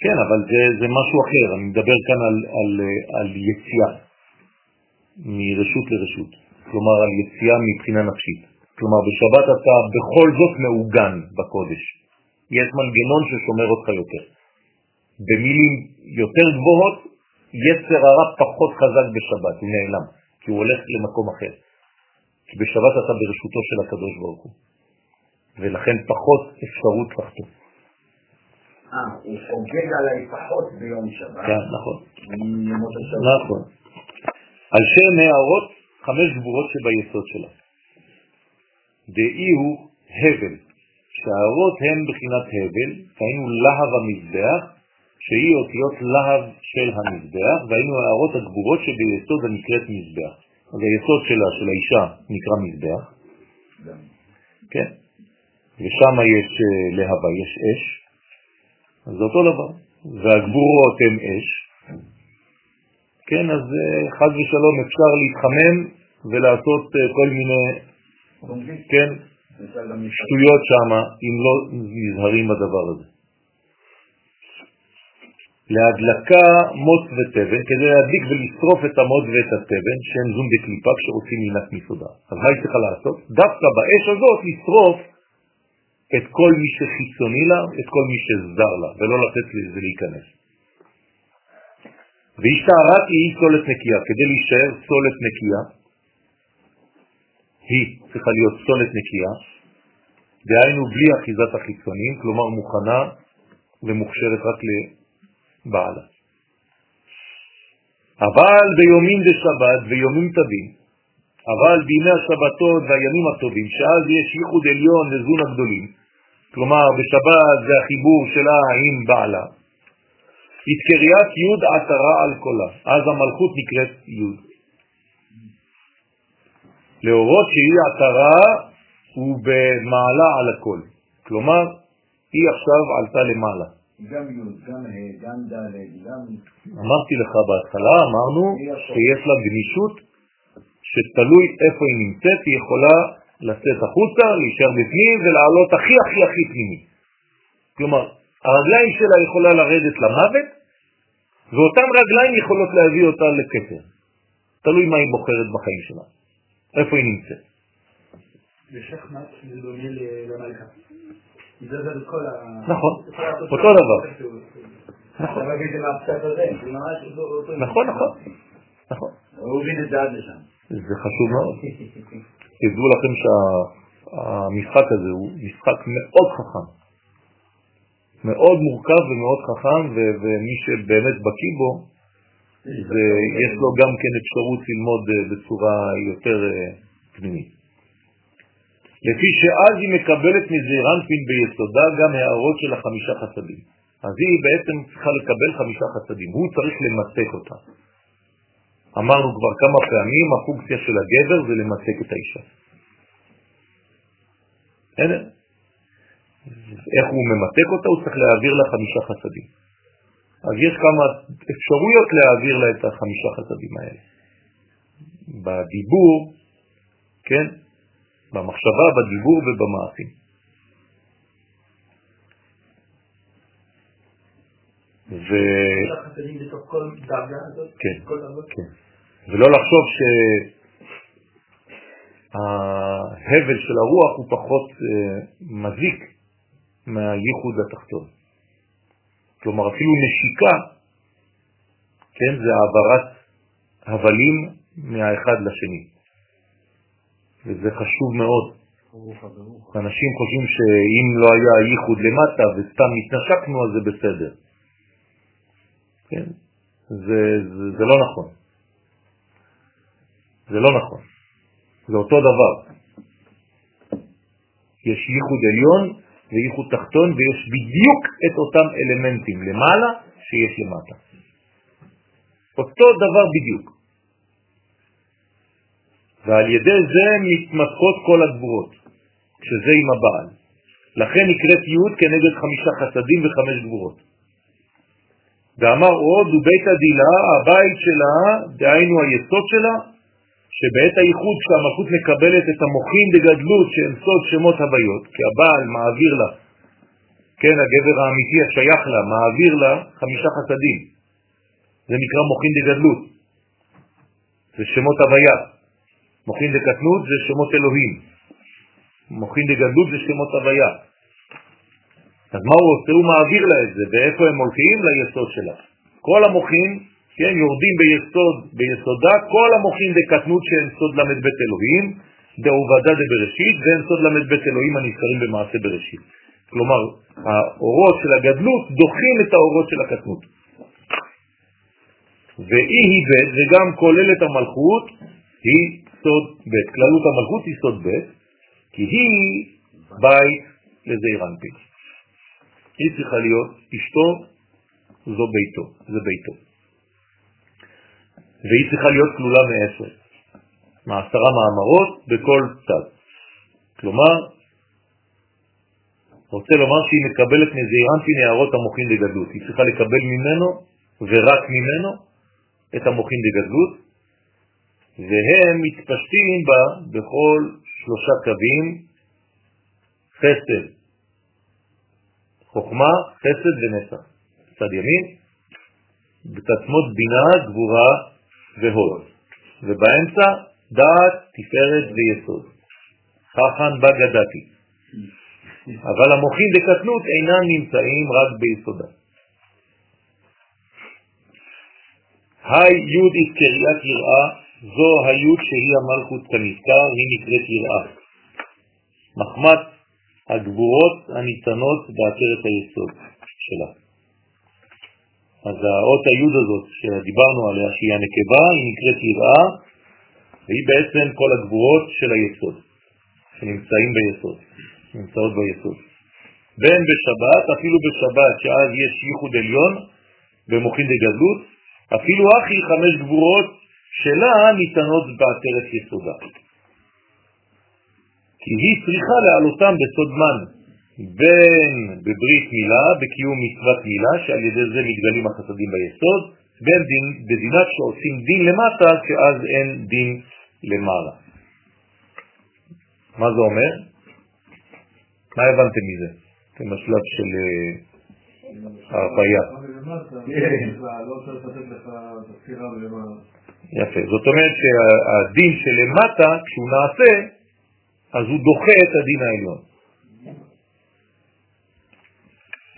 כן, אבל זה, זה משהו אחר, אני מדבר כאן על, על, על יציאה מרשות לרשות, כלומר על יציאה מבחינה נפשית. כלומר, בשבת אתה בכל זאת מעוגן בקודש. יש מנגנון ששומר אותך יותר. במילים יותר גבוהות, יצר הרע פחות חזק בשבת, הוא נעלם, כי הוא הולך למקום אחר. כי בשבת אתה ברשותו של הקדוש ברוך הוא, ולכן פחות אפשרות לחתום. אה, הוא חוגג עליי פחות ביום שבת. כן, נכון. נכון. על שם הערות חמש גבורות שביסוד שלה. דאי הוא הבל, שהאורות הם בחינת הבל, היינו להב המזבח, שהיא אותיות להב של המזבח, והיינו הארות הגבורות שביסוד הנקראת מזבח. אז היסוד שלה, של האישה, נקרא מזבח. כן. ושם יש אה, להבה, יש אש, אז זה אותו דבר. והגבורות הם אש. כן, אז אה, חז ושלום אפשר להתחמם ולעשות אה, כל מיני כן, שטויות שם, אם לא נזהרים בדבר הזה. להדלקה מוץ ותבן, כדי להדליק ולשרוף את המוץ ואת התבן, שהם זום בקליפה כשרוצים להילת מסודה. אז מה היא צריכה לעשות? דווקא באש הזאת לשרוף את כל מי שחיצוני לה, את כל מי שזר לה, ולא לתת לזה להיכנס. והשתערת היא סולת נקייה, כדי להישאר סולת נקייה, היא צריכה להיות סולת נקייה, דהיינו בלי אחיזת החיצונים, כלומר מוכנה ומוכשרת רק לבעלה. אבל ביומים דשבת ויומים טובים, אבל בימי השבתות והימים הטובים, שאז יש ייחוד עליון לזון הגדולים, כלומר בשבת זה החיבור שלה עם בעלה, התקריית י' עטרה על קולה, אז המלכות נקראת י'. להורות שהיא עטרה ובמעלה על הכל, כלומר היא עכשיו עלתה למעלה. גם י', גם ה', גם ד', גם... אמרתי לך בהתחלה, אמרנו שיש לה גמישות שתלוי איפה היא נמצאת, היא יכולה לצאת החוצה, להישאר בפנים ולעלות הכי הכי הכי פנימי. כלומר, הרגליים שלה יכולה לרדת למוות, ואותן רגליים יכולות להביא אותה לכתר. תלוי מה היא בוחרת בחיים שלה, איפה היא נמצאת. בשחמט זה דומה למלכה. נכון, אותו דבר. נכון, נכון, נכון. הוא הוביל את זה עד לשם. זה חשוב מאוד. תדעו לכם שהמשחק הזה הוא משחק מאוד חכם. מאוד מורכב ומאוד חכם, ומי שבאמת בקיא בו, יש לו גם כן אפשרות ללמוד אה, בצורה יותר אה, פנימית. לפי שאז היא מקבלת מזעירנפין ביסודה גם הערות של החמישה חסדים. אז היא בעצם צריכה לקבל חמישה חסדים, הוא צריך למסק אותה. אמרנו כבר כמה פעמים, הפונקציה של הגבר זה למסק את האישה. אין, איך הוא ממתק אותה? הוא צריך להעביר לה חמישה חסדים. אז יש כמה אפשרויות להעביר לה את החמישה חסדים האלה. בדיבור, כן? במחשבה, בדיבור ובמעשים. ו... כן, כן. ולא לחשוב שההבל של הרוח הוא פחות אה, מזיק מהייחוד התחתון. כלומר, אפילו נשיקה, כן, זה העברת הבלים מהאחד לשני. וזה חשוב מאוד. אנשים חושבים שאם לא היה ייחוד למטה וסתם התנשקנו, אז זה בסדר. כן? זה, זה, זה לא נכון. זה לא נכון. זה אותו דבר. יש ייחוד עליון וייחוד תחתון ויש בדיוק את אותם אלמנטים למעלה שיש למטה. אותו דבר בדיוק. ועל ידי זה מתמסכות כל הגבורות, שזה עם הבעל. לכן נקראת י' כנגד חמישה חסדים וחמש גבורות. ואמר עוד, ובית הדילה, הבית שלה, דהיינו היסוד שלה, שבעת הייחוד כשהמלכות מקבלת את המוחים בגדלות שהם סוד שמות הוויות, כי הבעל מעביר לה, כן, הגבר האמיתי השייך לה, מעביר לה חמישה חסדים. זה נקרא מוחין בגדלות. זה שמות הוויה. מוחין בקטנות זה שמות אלוהים. מוחין בגדלות זה שמות הוויה. אז מה הוא עושה? הוא מעביר לה את זה, ואיפה הם הולכים? ליסוד שלה. כל המוחים, כן, יורדים ביסוד, ביסודה, כל המוחים בקטנות שהם סוד ל"ב אלוהים, דעובדה דבראשית, והם סוד ל"ב אלוהים הנזכרים במעשה בראשית. כלומר, האורות של הגדלות דוחים את האורות של הקטנות. ואי היא ב' וגם כוללת המלכות היא סוד ב'. כללות המלכות היא סוד ב', כי היא בית לזעיר אנפין. היא צריכה להיות אשתו, זו ביתו, זה ביתו. והיא צריכה להיות כלולה מעשר, מעשרה מאמרות בכל צד. כלומר, רוצה לומר שהיא מקבלת מזעירנטין הערות המוחין לגדלות. היא צריכה לקבל ממנו ורק ממנו את המוחין לגדלות, והם מתפשטים בה בכל שלושה קווים, חסד, חוכמה, חסד ונצח. צד ימין, בתצמות בינה, גבורה והוד. ובאמצע דעת, תפארת ויסוד. חכן בגדתי. אבל המוחים בקטנות אינם נמצאים רק ביסודה. היי יוד קריאת יראה, זו היוד שהיא המלכות כנזכר, היא נקראת יראה. מחמת הגבורות הניתנות בעצרת היסוד שלה. אז האות היוד הזאת שדיברנו עליה, שהיא הנקבה, היא נקראת יראה, והיא בעצם כל הגבורות של היסוד, שנמצאים ביסוד, נמצאות ביסוד. בין בשבת, אפילו בשבת, שאז יש ייחוד עליון במוחין דגדלות, אפילו אחי חמש גבורות שלה ניתנות בעטרת יסודה. כי היא צריכה להעלותם בסוד מן, בין בברית מילה, בקיום מצוות מילה, שעל ידי זה מתגלים החסדים ביסוד, בין דין, בדינת שעושים דין למטה, שאז אין דין למעלה. מה זה אומר? מה הבנתם מזה? זה משלב של הרפאיה. יפה. זאת אומרת שהדין שלמטה, כשהוא נעשה, אז הוא דוחה את הדין העליון.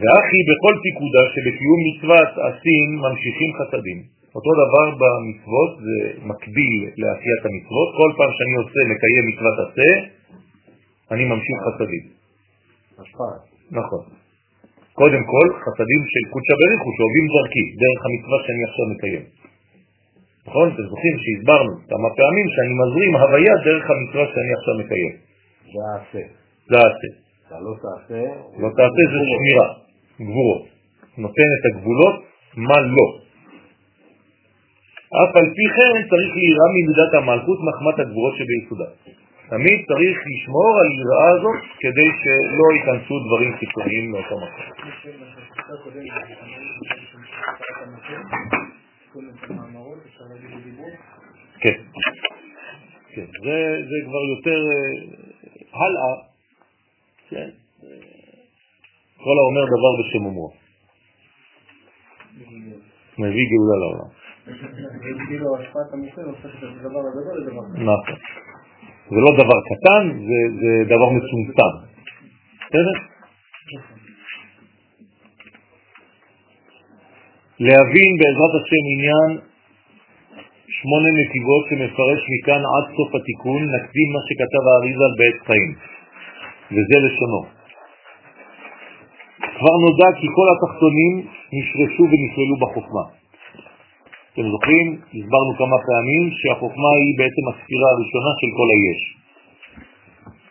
ואחי בכל פיקודה שבקיום מצוות עשים ממשיכים חסדים. אותו דבר במצוות, זה מקביל לעשיית המצוות. כל פעם שאני עושה, מקיים מצוות עשה, אני ממשיך חסדים. השפעה. נכון. קודם כל, חסדים של קודשא בריחו שעובים דרכי, דרך המצווה שאני עכשיו מקיים. נכון? אתם זוכרים שהסברנו כמה פעמים שאני מזרים הוויה דרך המצווה שאני עכשיו מקיים. זה העשה. זה העשה. אתה לא תעשה... לא תעשה זה שמירה, גבורות. נותן את הגבולות, מה לא. אף על פי כן צריך להיראה ממידת המלכות מחמת הגבורות שביסודה. תמיד צריך לשמור על יראה הזאת כדי שלא ייכנסו דברים חיצוניים לאותו מקום. כן, כן, זה, זה כבר יותר uh, הלאה, כן, כל האומר דבר בשם אומרו. מביא גאולה לעולם. כאילו השפעת המוחין הופכת את הדבר הגדול לדבר קטן. נכון. זה לא דבר קטן, זה, זה דבר מצומצם. בסדר? להבין בעזרת השם עניין שמונה נתיבות שמפרש מכאן עד סוף התיקון, נקדים מה שכתב האריזה בעת חיים, וזה לשונו. כבר נודע כי כל התחתונים נשרשו ונכללו בחוכמה. אתם זוכרים? הסברנו כמה פעמים שהחוכמה היא בעצם הספירה הראשונה של כל היש.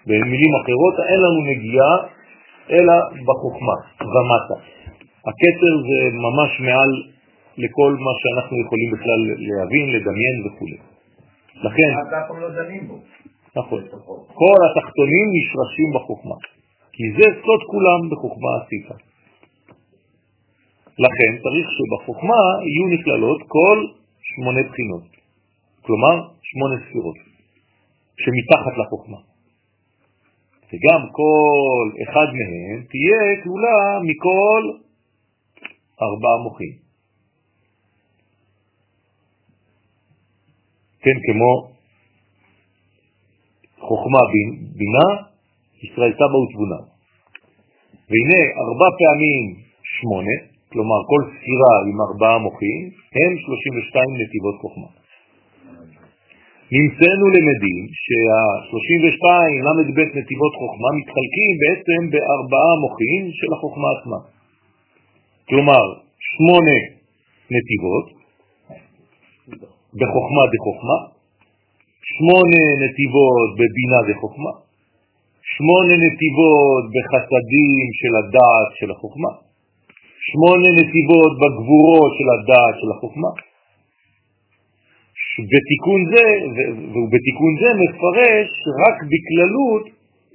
במילים אחרות, אין לנו נגיעה אלא בחוכמה, ומטה. הקצר זה ממש מעל לכל מה שאנחנו יכולים בכלל להבין, לדמיין וכו'. לכן... אף פעם לא דנים בו. נכון. כל התחתונים נשרשים בחוכמה. כי זה סוד כולם בחוכמה עשית. לכן צריך שבחוכמה יהיו נכללות כל שמונה בחינות, כלומר שמונה ספירות, שמתחת לחוכמה. וגם כל אחד מהם תהיה כלולה מכל ארבעה מוחים. כן, כמו חוכמה בינה, ישראל סבא ותבונה. והנה ארבע פעמים שמונה, כלומר כל ספירה עם ארבעה מוחים, הם 32 נתיבות חוכמה. נמצאנו למדים שה-32 ל"ב נתיבות חוכמה מתחלקים בעצם בארבעה מוחים של החוכמה עצמה. כלומר, שמונה נתיבות בחוכמה דחוכמה, שמונה נתיבות בבינה דחוכמה, שמונה נתיבות בחסדים של הדעת של החוכמה, שמונה נתיבות בגבורות של הדעת של החוכמה. בתיקון זה, ובתיקון זה מפרש רק בכללות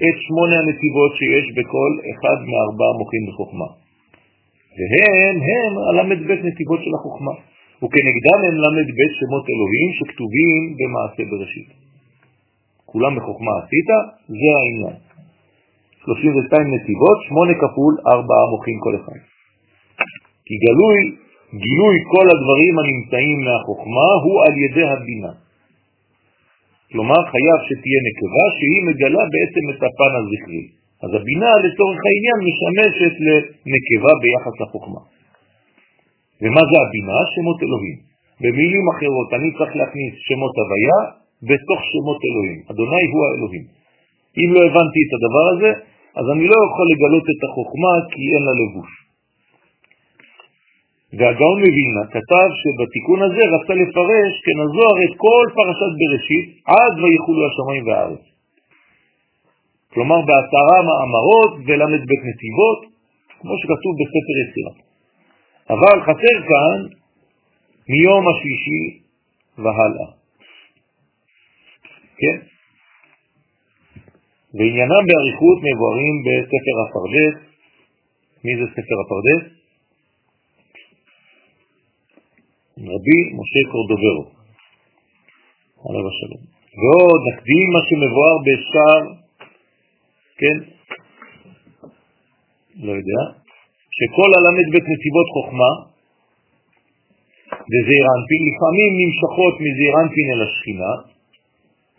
את שמונה הנתיבות שיש בכל אחד מארבע מוחים בחוכמה. והם הם הל"ב נתיבות של החוכמה, וכנגדם הם ל"ב שמות אלוהים שכתובים במעשה בראשית. כולם בחוכמה עשית, זה העניין. 32 נתיבות, 8 כפול 4 מוחים כל אחד. כי גלוי, גילוי כל הדברים הנמצאים מהחוכמה הוא על ידי הבינה. כלומר, חייב שתהיה נקבה שהיא מגלה בעצם את הפן הזכרי. אז הבינה לצורך העניין משמשת לנקבה ביחס לחוכמה. ומה זה הבינה? שמות אלוהים. במילים אחרות, אני צריך להכניס שמות הוויה בתוך שמות אלוהים. אדוני הוא האלוהים. אם לא הבנתי את הדבר הזה, אז אני לא יכול לגלות את החוכמה כי אין לה לבוש. והגאון מווילנה כתב שבתיקון הזה רצה לפרש כנזוהר את כל פרשת בראשית עד ויחולו השמיים והארץ. כלומר בעשרה מאמרות ול"ב נתיבות, כמו שכתוב בספר יצירה. אבל חסר כאן מיום השלישי והלאה. כן? ועניינם באריכות מבוארים בספר הפרדס. מי זה ספר הפרדס? רבי משה קורדוברו, עליו השלום. ועוד נקדים מה שמבואר בשער, כן, לא יודע, שכל הל"ב נתיבות חוכמה וזעיר אנפין לפעמים נמשכות מזעיר אל השכינה,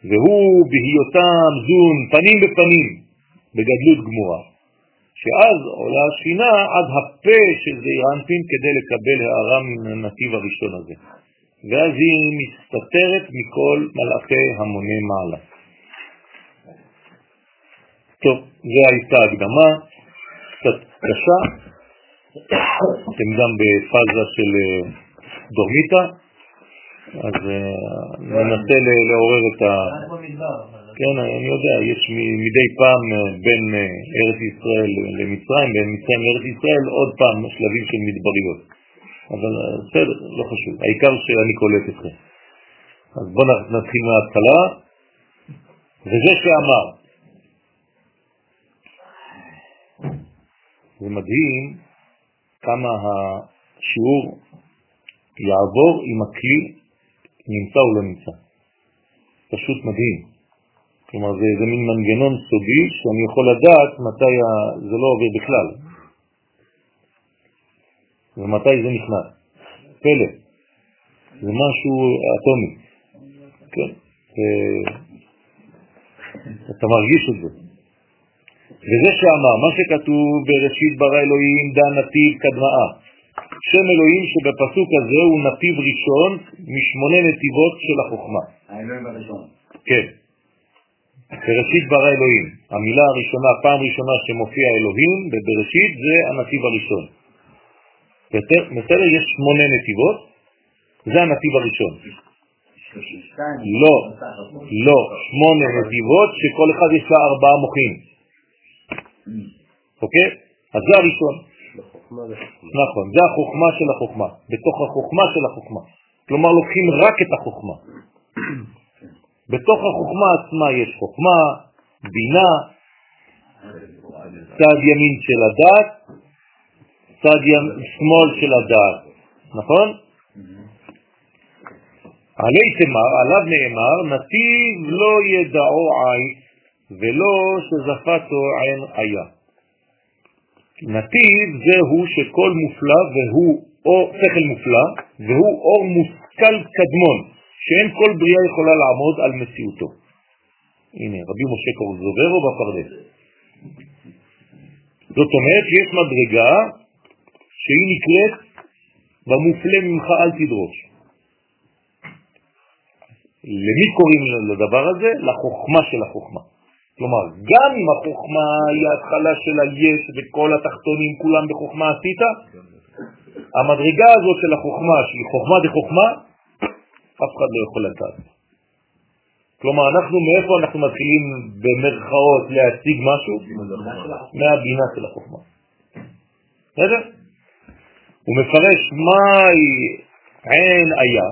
והוא בהיותם זון פנים בפנים בגדלות גמורה, שאז עולה השכינה עד הפה של זעיר כדי לקבל הערה מן הנתיב הראשון הזה, ואז היא מסתתרת מכל מלאכי המונה מעלה. טוב, זו הייתה הקדמה, קצת קשה, אתם גם בפאזה של אה, דורמיטה, אז אה, ננסה לעורר את ה... כן, אני יודע, יש מדי פעם אה, בין ארץ ישראל למצרים, בין מצרים לארץ ישראל, עוד פעם שלבים של מדבריות. אבל בסדר, לא חשוב, העיקר שאני קולט אתכם. אז בואו נתחיל מההתחלה, וזה שאמר, זה מדהים כמה השיעור יעבור אם הכלי נמצא או לא נמצא. פשוט מדהים. כלומר, זה, זה מין מנגנון סודי שאני יכול לדעת מתי ה... זה לא עובר בכלל. ומתי זה נכנס. פלא. זה משהו אטומי. כן. אתה מרגיש את זה. וזה שאמר, מה שכתוב בראשית ברא אלוהים דן נתיב קדמאה. שם אלוהים שבפסוק הזה הוא נתיב ראשון משמונה נתיבות של החוכמה. האלוהים הראשון. כן. בראשית ברא אלוהים. המילה הראשונה, פעם ראשונה שמופיע אלוהים בבראשית זה הנתיב הראשון. בסדר, יש שמונה נתיבות, זה הנתיב הראשון. לא, לא, שמונה נתיבות שכל אחד יש לה ארבעה מוחים. אוקיי? אז זה הראשון. נכון, זה החוכמה של החוכמה, בתוך החוכמה של החוכמה. כלומר לוקחים רק את החוכמה. בתוך החוכמה עצמה יש חוכמה, בינה, צד ימין של הדעת, צד שמאל של הדעת, נכון? עלי תמר, עליו נאמר, נתיב לא ידעו עין ולא שזפתו עין היה. נתיב זהו שכל מופלא והוא או שכל מופלא והוא אור מושכל קדמון שאין כל בריאה יכולה לעמוד על מציאותו. הנה, רבי משה קורזוברו בפרדס. זאת אומרת שיש מדרגה שהיא נקראת במופלא ממך אל תדרוש. למי קוראים לדבר הזה? לחוכמה של החוכמה. כלומר, גם אם החוכמה היא ההתחלה של היש וכל התחתונים כולם בחוכמה עשית, המדרגה הזאת של החוכמה, שהיא חוכמה דחוכמה, אף אחד לא יכול לדעת. כלומר, אנחנו, מאיפה אנחנו מתחילים במרכאות להציג משהו? מהבינה של החוכמה. בסדר? הוא מפרש מהי עין היה,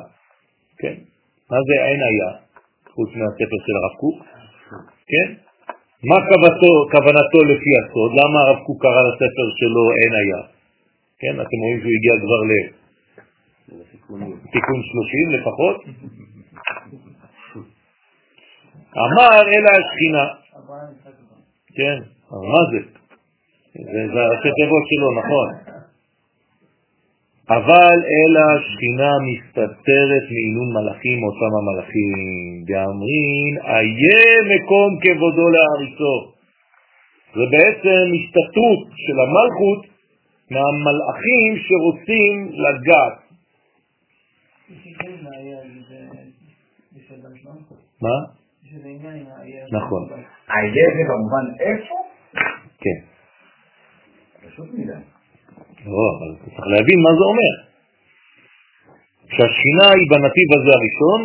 כן? מה זה עין היה? חוץ מהספר של הרב קוק, כן? מה כוונתו, כוונתו לפי הסוד? למה הרב קוק קרא לספר שלו אין היה? כן, אתם רואים שהוא הגיע כבר לתיקון 30 לפחות. אמר אלא השכינה. כן, מה זה? זה ראשי תיבות שלו, נכון. אבל אלא השכינה מסתתרת מעינון מלאכים, אותם המלאכים, דאמרין, איה מקום כבודו להריסו. זה בעצם הסתתרות של המלכות מהמלאכים שרוצים לגעת. מה? נכון. איה זה כמובן איפה? כן. פשוט מדי. לא, אבל צריך להבין מה זה אומר. שהשכינה היא בנתיב הזה הראשון,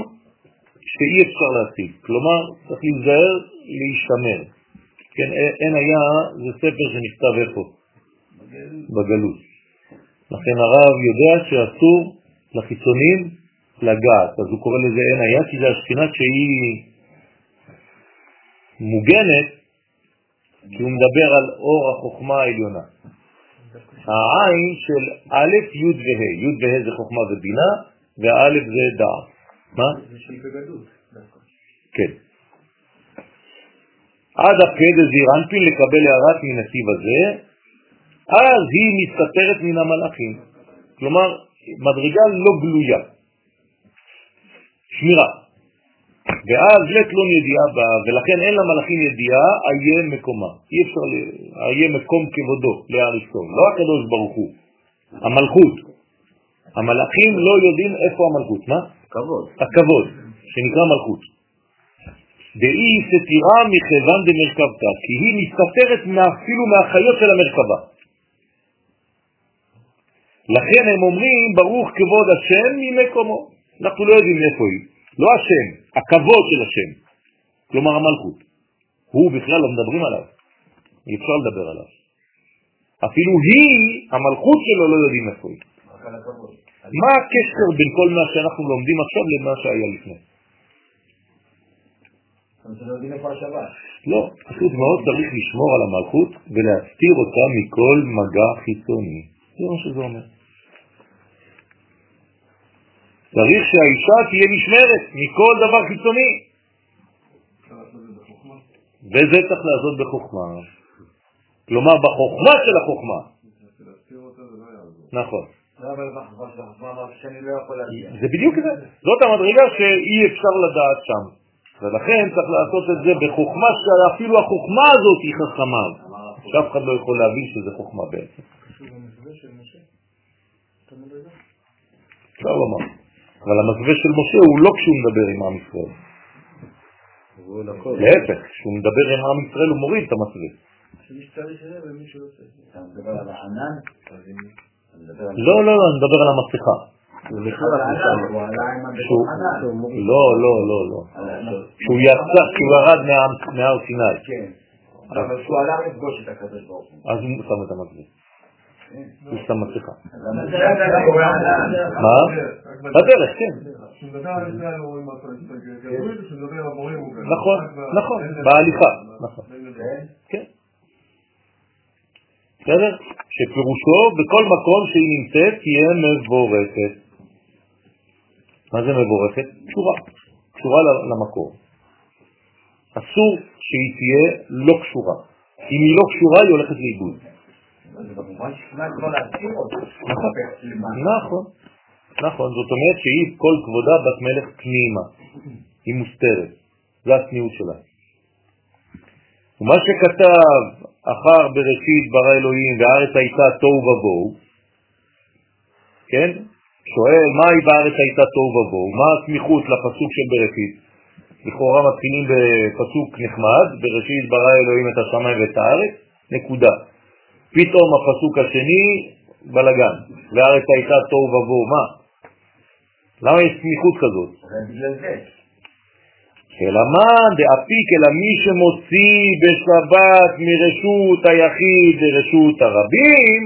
שאי אפשר להשיג. כלומר, צריך להיזהר להשתמר. כן, אין היה, זה ספר שנכתב איפה? בגלות. לכן הרב יודע שאסור לחיצונים לגעת, אז הוא קורא לזה אין היה, כי זה השכינה שהיא מוגנת, כי הוא מדבר על אור החוכמה העליונה. העין של א', י' וה', י' וה' זה חוכמה ובינה, והא' זה דעת. מה? זה שהיא בגדות. כן. עד הפקד הזהיר אנפין לקבל הערת מנתיב הזה, אז היא מסתתרת מן המלאכים. כלומר, מדרגה לא גלויה. שמירה. ואז לטלון ידיעה בה, ולכן אין למלאכים ידיעה, איה מקומה. אי אפשר, איה מקום כבודו להריסון. לא הקדוש ברוך הוא, המלכות. המלאכים לא יודעים איפה המלכות. מה? כבוד. הכבוד, שנקרא מלכות. דאי סתירה מכיוון דמרכבתה, כי היא מסתתרת אפילו מהחיות של המרכבה. לכן הם אומרים, ברוך כבוד השם ממקומו. אנחנו לא יודעים איפה היא. לא השם, הכבוד של השם. כלומר המלכות. הוא בכלל לא מדברים עליו. אי אפשר לדבר עליו. אפילו היא, המלכות שלו, לא יודעים איפה היא. מה הקשר בין כל מה שאנחנו לומדים עכשיו למה שהיה לפני? לא, פשוט מאוד צריך לשמור על המלכות ולהסתיר אותה מכל מגע חיצוני. זה מה שזה אומר. צריך שהאישה תהיה נשמרת מכל דבר חיצוני. וזה צריך לעשות בחוכמה. כלומר, בחוכמה של החוכמה. נכון. זה בדיוק זה. זאת המדרגה שאי אפשר לדעת שם. ולכן צריך לעשות את זה בחוכמה, שאפילו החוכמה הזאת היא חכמה. שאף אחד לא יכול להבין שזה חוכמה בעצם. אפשר לומר. אבל המסווה של משה הוא לא כשהוא מדבר עם עם ישראל. להפך, כשהוא מדבר עם עם ישראל הוא מוריד את המסווה. לא, לא, אני מדבר על המסכה. לא, לא, לא, לא. כשהוא יצא, כשהוא ירד מהר סיני. כן. אבל כשהוא הלך לפגוש את הקדוש ברוך הוא. אז הוא שם את המסווה. הוא שם מסכה. מה? מה? בדרך, כן. נכון, נכון, בהליכה. נכון. כן. בסדר? שפירושו בכל מקום שהיא נמצאת תהיה מבורכת. מה זה מבורכת? קשורה. קשורה למקור. אסור שהיא תהיה לא קשורה. אם היא לא קשורה היא הולכת לאיבוד. נכון, נכון, זאת אומרת שהיא כל כבודה בת מלך פנימה, היא מוסתרת, זה הצניעות שלה. ומה שכתב אחר בראשית ברא אלוהים והארץ הייתה תוהו ובוהו, כן? שואל, מה היא בארץ הייתה תוהו ובוהו? מה הסמיכות לפסוק של בראשית? לכאורה מתחילים בפסוק נחמד, בראשית ברא אלוהים את השמיים ואת הארץ, נקודה. פתאום הפסוק השני, בלגן, והארץ הייתה תוהו ובוהו, מה? למה יש סמיכות כזאת? אלא מה דאפיק אלא מי שמוציא בשבת מרשות היחיד לרשות הרבים,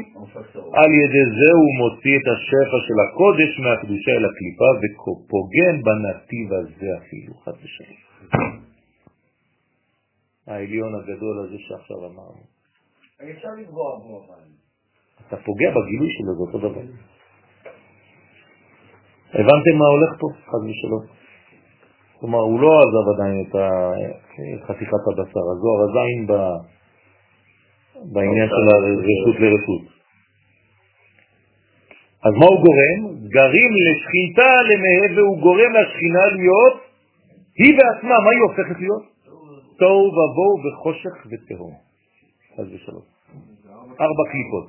על ידי זה הוא מוציא את השפע של הקודש מהקדושה אל הקליפה ופוגם בנתיב הזה אפילו, חד ושלום. העליון הגדול הזה שעכשיו אמרנו. אפשר לקבוע בו אבל. אתה פוגע בגילוי שלו, זה אותו דבר. הבנתם מה הולך פה? חד ושלום. כלומר, הוא לא עזב עדיין את חתיכת הבשר, הזוהר עדיין ב... בעניין של הרשות לרשות. אז מה הוא גורם? גרים לשכינתה למהה והוא גורם לשכינה להיות, היא בעצמה, מה היא הופכת להיות? תוהו ובוהו וחושך ותהום. חס ושלום. ארבע קליפות,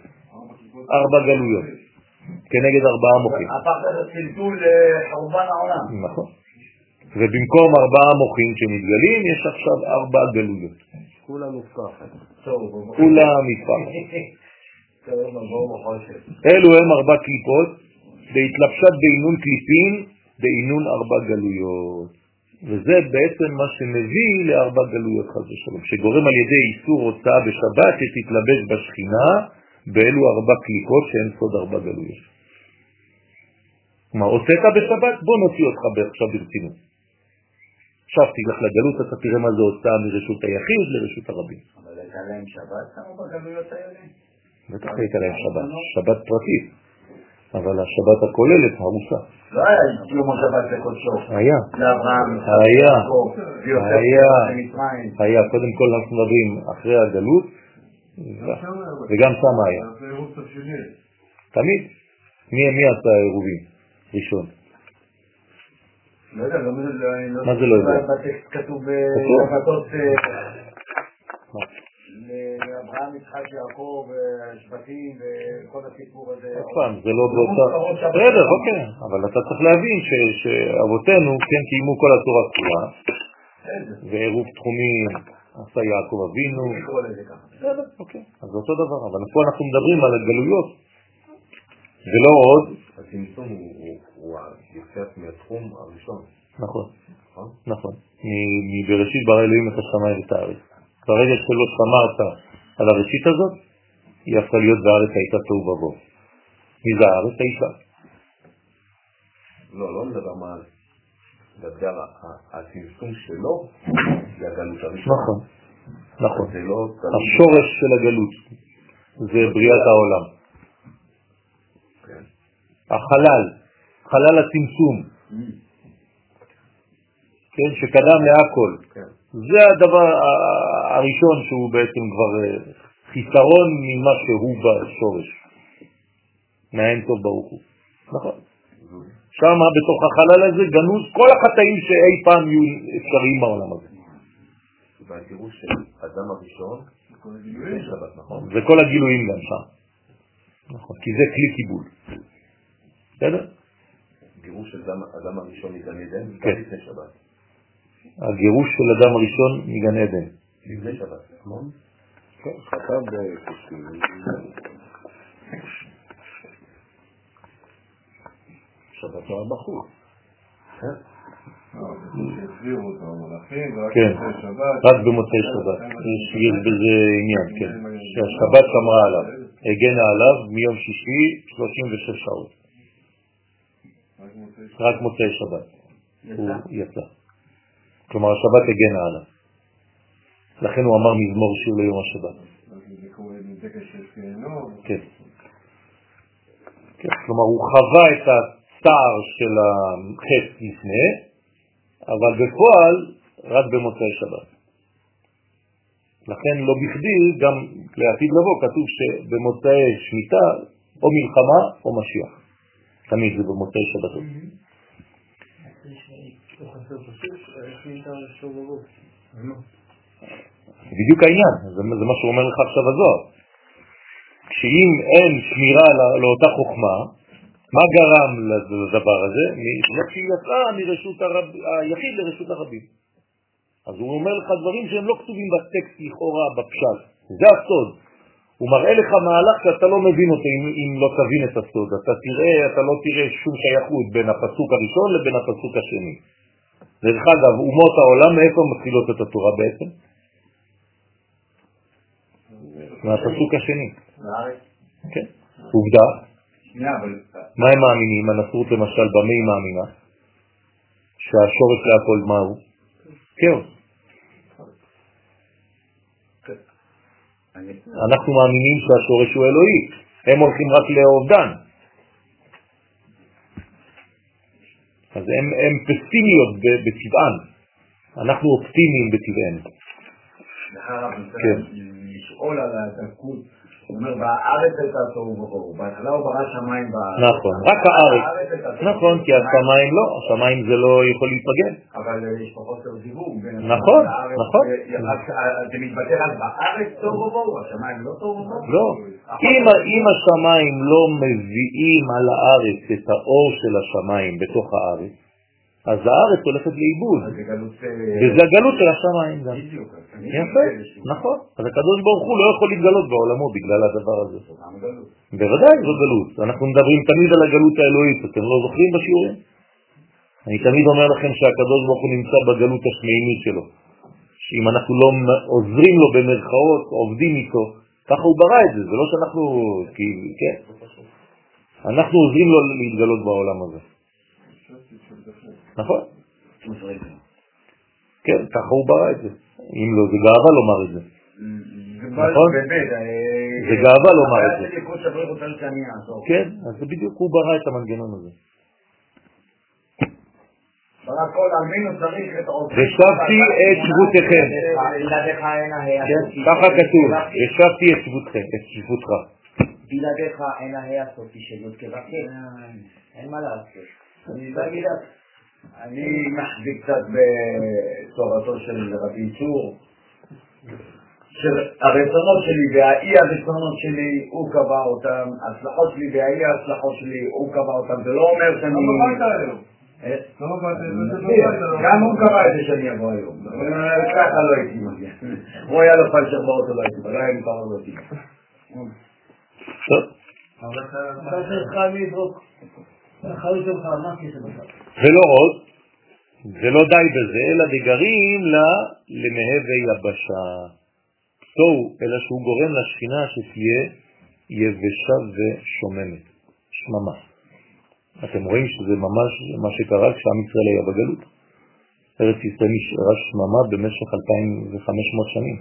ארבע גלויות, כנגד ארבעה מוחים. הפך את הטלטול לחורבן העולם. נכון. ובמקום ארבעה מוחים שמתגלים, יש עכשיו ארבע גלויות. כולה מפקחת. כולה מפקחת. אלו הם ארבע קליפות בהתלבשת בעינון קליפין, בעינון ארבע גלויות. וזה בעצם מה שמביא לארבע גלויות חס ושלום, שגורם על ידי איסור הוצאה בשבת שתתלבש בשכינה באלו ארבע קליקות שהן סוד ארבע גלויות. מה, הוצאת בשבת? בוא נוציא אותך עכשיו ברצינות. עכשיו תלך לגלות, אתה תראה מה זה הוצאה מרשות היחיד לרשות הרבים. אבל הייתה להם שבת כמה בגלויות האלה? בטח הייתה להם שבת, שבת פרטית, אבל השבת הכוללת הרוסה. לא היה קיום השבת לקודשו. היה. לאברהם, היה. היה. היה, קודם כל אנחנו מדברים אחרי הגלות, וגם שם היה. תמיד. מי עשה עירובים ראשון? לא יודע, לא יודע. מה זה לא יודע? כתוב כתוב. בשבתות מה? לאברהם, יצחק, יעקב, שבטים וכל הסיפור הזה. עוד פעם, זה לא באותה... בסדר, אוקיי, אבל אתה צריך להבין שאבותינו כן קיימו כל התורה כולה, ועירוב תחומים עשה יעקב אבינו. בסדר, אוקיי, אז זה אותו דבר, אבל פה אנחנו מדברים על הגלויות, ולא עוד, הצמצום הוא- היציאת מהתחום הראשון, נכון, נכון? נכון, מבראשית ברא אלוהים את השמיים ואת הארץ. ברגע שלא שמרת על הראשית הזאת, היא הפכה להיות והארץ הייתה תוהו ובוהו. מי זה הארץ? האישה. לא, לא מדבר מה... מדבר ה- הצמצום שלו זה הגלות הראשונה. נכון, נכון. זה לא. השורש של הגלות זה בריאת העולם. כן. החלל, חלל הצמצום, כן, שקדם להכל. זה הדבר הראשון שהוא בעצם כבר אה, חיסרון ממה שהוא בשורש, מהאין טוב ברוך הוא. נכון. שם בתוך החלל הזה גנוז כל החטאים שאי פעם יהיו אפשריים בעולם הזה. והגירוש של אדם הראשון זה שבת, נכון? וכל הגילויים גם שם. נכון, כי זה כלי קיבול. בסדר? גירוש של אדם- אדם הראשון מגן עדן, כן. גם לפני שבת. הגירוש של אדם הראשון מגן עדן. שבת, נכון? היה אותו המלאכים, ורק כן, לפני שבת. רק במוצאי שבת. יש יש בזה עניין, כן. שהשבת שמרה עליו, הגנה עליו מיום שישי 36 שעות. רק מוצאי שבת. הוא יצא. כלומר, השבת הגנה עליו. לכן הוא אמר מזמור שיר ליום השבת. כן. כן. כלומר, הוא חווה את הצער של החטא לפני, אבל בפועל רק במוצאי שבת. לכן לא בכדי, גם לעתיד לבוא, כתוב שבמוצאי שמיטה או מלחמה או משיח. תמיד זה במוצאי שבתות. זה בדיוק העניין, זה, זה מה שאומר לך עכשיו הזוהר. כשאם אין שמירה לא- לאותה חוכמה, מה גרם לדבר הזה? זה שהיא יצאה מרשות הרב, היחיד לרשות הרבים. אז הוא אומר לך דברים שהם לא כתובים בטקסט לכאורה, בפשט. זה הסוד. הוא מראה לך מהלך שאתה לא מבין אותו אם, אם לא תבין את הסוד. אתה תראה, אתה לא תראה שום שייכות בין הפסוק הראשון לבין הפסוק השני. דרך אגב, אומות העולם, מאיפה מתחילות את התורה בעצם? מהפסוק השני. כן. עובדה. מה הם מאמינים? הנצרות למשל, במה היא מאמינה? שהשורש להכל מה הוא? כאוס. אני... אנחנו מאמינים שהשורש הוא אלוהי, הם הולכים רק לאובדן. אז הם פסימיות בטבען, אנחנו אופטימיים בטבענו. סליחה אני רוצה כן. לשאול על הדקות. הוא אומר, בארץ הייתה תוהו ובוהו. בהתחלה הוא ברא שמיים בארץ. נכון, רק הארץ. נכון. כי השמיים לא, השמיים זה לא יכול להיפגן. אבל אה, יש פה חוסר זיווג נכון, נכון. רק, אה, זה מתבטא רק בארץ תוהו ובוהו, השמיים לא תוהו ובוהו? לא. אם, אם השמיים לא מביאים על הארץ את האור של השמיים בתוך הארץ, אז הארץ הולכת לאיבוד. אה, וזה הגלות של השמיים גם. יפה, נכון. אז הקדוש ברוך הוא לא יכול להתגלות בעולמו בגלל הדבר הזה. בוודאי זו גלות. אנחנו מדברים תמיד על הגלות האלוהית, אתם לא זוכרים בשיעורים? אני תמיד אומר לכם שהקדוש ברוך הוא נמצא בגלות השמימית שלו. שאם אנחנו לא עוזרים לו במרכאות, עובדים איתו, ככה הוא ברא את זה, זה לא שאנחנו, כן, אנחנו עוזרים לו להתגלות בעולם הזה. נכון? כן, ככה הוא ברא את זה. אם לא, זה גאווה לומר את זה. נכון? אה, זה גאווה לומר את זה. כן, אז זה בדיוק הוא ברא את המנגנון הזה. ושבתי את שבותיכם. כן. ככה כתוב, ושבתי את שבותכם, את שבותך. בלעדיך אין הסופי של י' כבקר. אין מה לעשות. אני אני מחזיק קצת בתורתו של רבי צור, שהרצונות שלי והאי הרצונות שלי, הוא קבע אותם, ההצלחות שלי והאי ההצלחות שלי, הוא קבע אותם, זה לא אומר שאני... אה? גם הוא קבע את זה שאני אבוא היום. ככה לא הייתי מגיע. הוא היה לו פלשר באוטו, לא הייתי, לא היה לי פעם לא הייתי. טוב. אתה שלך לזרוק. האחריות שלך, מה בכלל? ולא עוד, ולא די בזה, אלא דגרים לה למהווה יבשה. תוהו, אלא שהוא גורם לשכינה שתהיה יבשה ושוממת, שממה. אתם רואים שזה ממש מה שקרה כשעם ישראל היה בגלות. ארץ ישראל נשארה שממה במשך 2,500 שנים.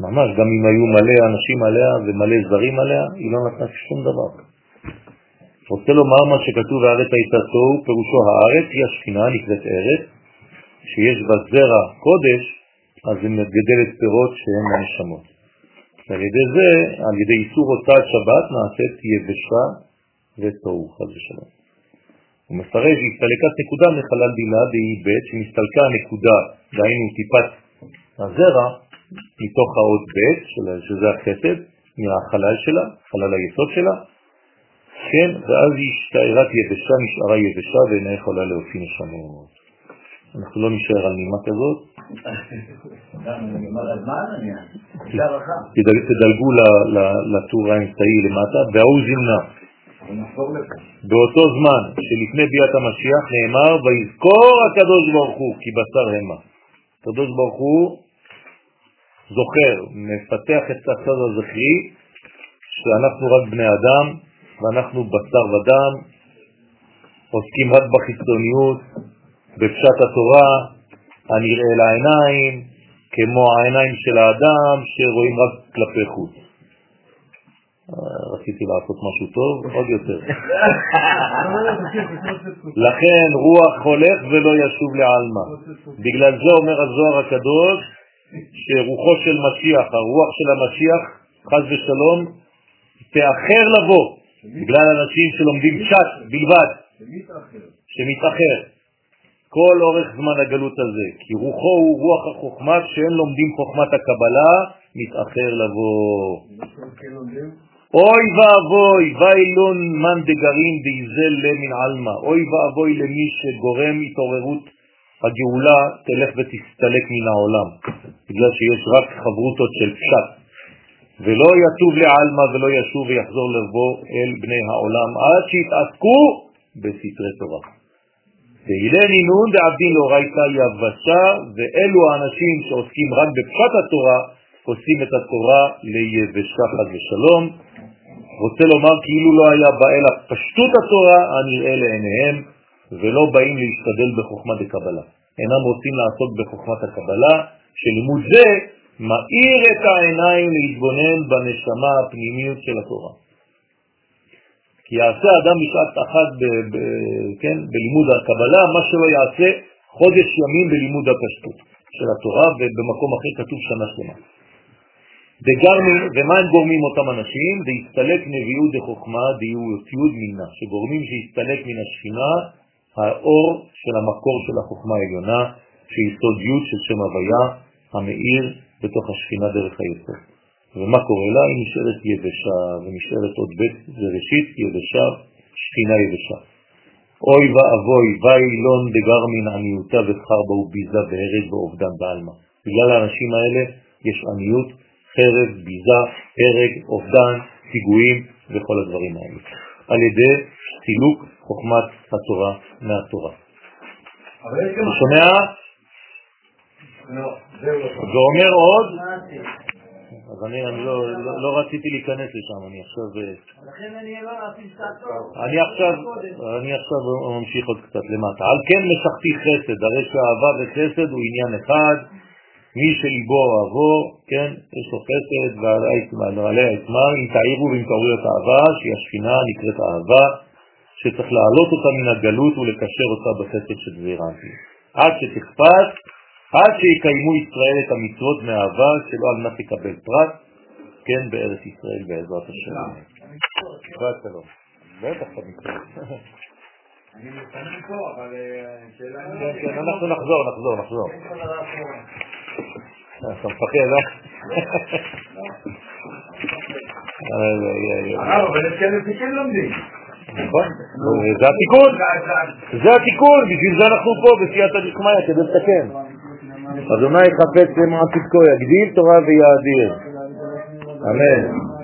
ממש, גם אם היו מלא אנשים עליה ומלא זרים עליה, היא לא נתנה שום דבר. רוצה לומר מה שכתוב הארץ הייתה תוהו, פירושו הארץ היא השכינה נקראת ארץ, שיש בה זרע קודש, אז היא מגדלת פירות שהן הנשמות. ועל ידי זה, על ידי איסור הוצאת שבת, נעשית יבשה ותוהו, חד ושלום. הוא מפרש, הסתלקת נקודה מחלל דילה דהי ב' שנסתלקה הנקודה, דהיינו טיפת הזרע, מתוך האות ב', שזה החסד, מהחלל שלה, חלל היסוד שלה, כן, ואז השתערת יבשה, נשארה יבשה ואינה יכולה להוציא נשמות. אנחנו לא נשאר על נימה כזאת, תדלגו לטור האמצעי למטה, והוא לפה. באותו זמן שלפני ביאת המשיח נאמר, ויזכור הקדוש ברוך הוא כי בשר המה. הקדוש ברוך הוא זוכר, מפתח את הצד הזכרי, שאנחנו רק בני אדם, ואנחנו בשר ודם, עוסקים רק בחיצוניות, בפשט התורה, הנראה לעיניים, כמו העיניים של האדם שרואים רק כלפי חוץ. רציתי לעשות משהו טוב, עוד יותר. לכן רוח הולך ולא ישוב לעלמא. בגלל זה אומר הזוהר הקדוש שרוחו של משיח, הרוח של המשיח, חז ושלום, תאחר לבוא, בגלל אנשים שלומדים פשט בלבד, שמתאחר. כל אורך זמן הגלות הזה, כי רוחו הוא רוח החוכמה, כשהם לומדים חוכמת הקבלה, מתאחר לבוא. אוי ואבוי, ואילון מן דגרים דייזל למין עלמא, אוי ואבוי למי שגורם התעוררות הגאולה תלך ותסתלק מן העולם, בגלל שיש רק חברותות של פשט, ולא יטוב לעלמא ולא ישוב ויחזור לבוא אל בני העולם עד שיתעסקו בסתרי תורה. והילני נון דעבדין לאורייתא יבשה, ואלו האנשים שעוסקים רק בפשט התורה, עושים את התורה ליבשה חד ושלום. רוצה לומר כאילו לא היה בא אלא פשטות התורה הנראה לעיניהם, ולא באים להשתדל בחוכמה דקבלה. אינם רוצים לעסוק בחוכמת הקבלה, שלימוד זה מאיר את העיניים להתבונן בנשמה הפנימיות של התורה. כי יעשה אדם בשעת אחת ב, ב, כן, בלימוד הקבלה, מה שלא יעשה חודש ימים בלימוד הפשטות של התורה, ובמקום אחר כתוב שנה שלמה. וגרמים, ומה הם גורמים אותם אנשים? והסתלק נביאות דחוכמה דיותיות מינה, שגורמים שהסתלק מן השכינה האור של המקור של החוכמה העליונה, שהיא סודיות של שם הוויה, המאיר בתוך השכינה דרך היסוד. ומה קורה לה? היא נשארת יבשה, ונשארת עוד בית, זה ראשית יבשה, שכינה יבשה. אוי ואבוי, ואילון דגרמין עניותה וחרבה וביזה והרג ואובדן בעלמא. בגלל האנשים האלה יש עניות, חרב, ביזה, הרג, אובדן, פיגועים וכל הדברים האלה. על ידי סילוק חוכמת התורה מהתורה. אתה שומע? לא, לא. ואומר עוד, אז אני, לא, לא, רציתי להיכנס לשם, אני עכשיו... אה, לכן אני לא רציתי שתעצור. אני עכשיו, אני עכשיו ממשיך עוד קצת למטה. על כן משכתי חסד, הרי שאהבה וחסד הוא עניין אחד, מי שליבו אוהבו, כן, יש לו חסד ועליה אתמר, אם תעירו ואם תעורי את האהבה, שהיא השכינה נקראת אהבה, שצריך להעלות אותה מן הגלות ולקשר אותה בחסד של זעירנטי. עד שתכפת עד שיקיימו ישראל את המצוות מאהבה שלא על מנת לקבל פרט, כן, בארץ ישראל בעזרת השם. שבת שלום. בטח המצוות. אני מתכנן פה, אבל אה, שאלה... כן, כן, אנחנו נחזור, נחזור, נחזור. אתה מפחד, אה? הרב, אבל יש כאלה שכן לומדים. נכון, זה התיקון, זה התיקון, בשביל זה אנחנו פה בסייעתא דשמיא כדי לתקן. אדוני חפץ למען צדקו, יגדיל תורה ויאדיר. אמן.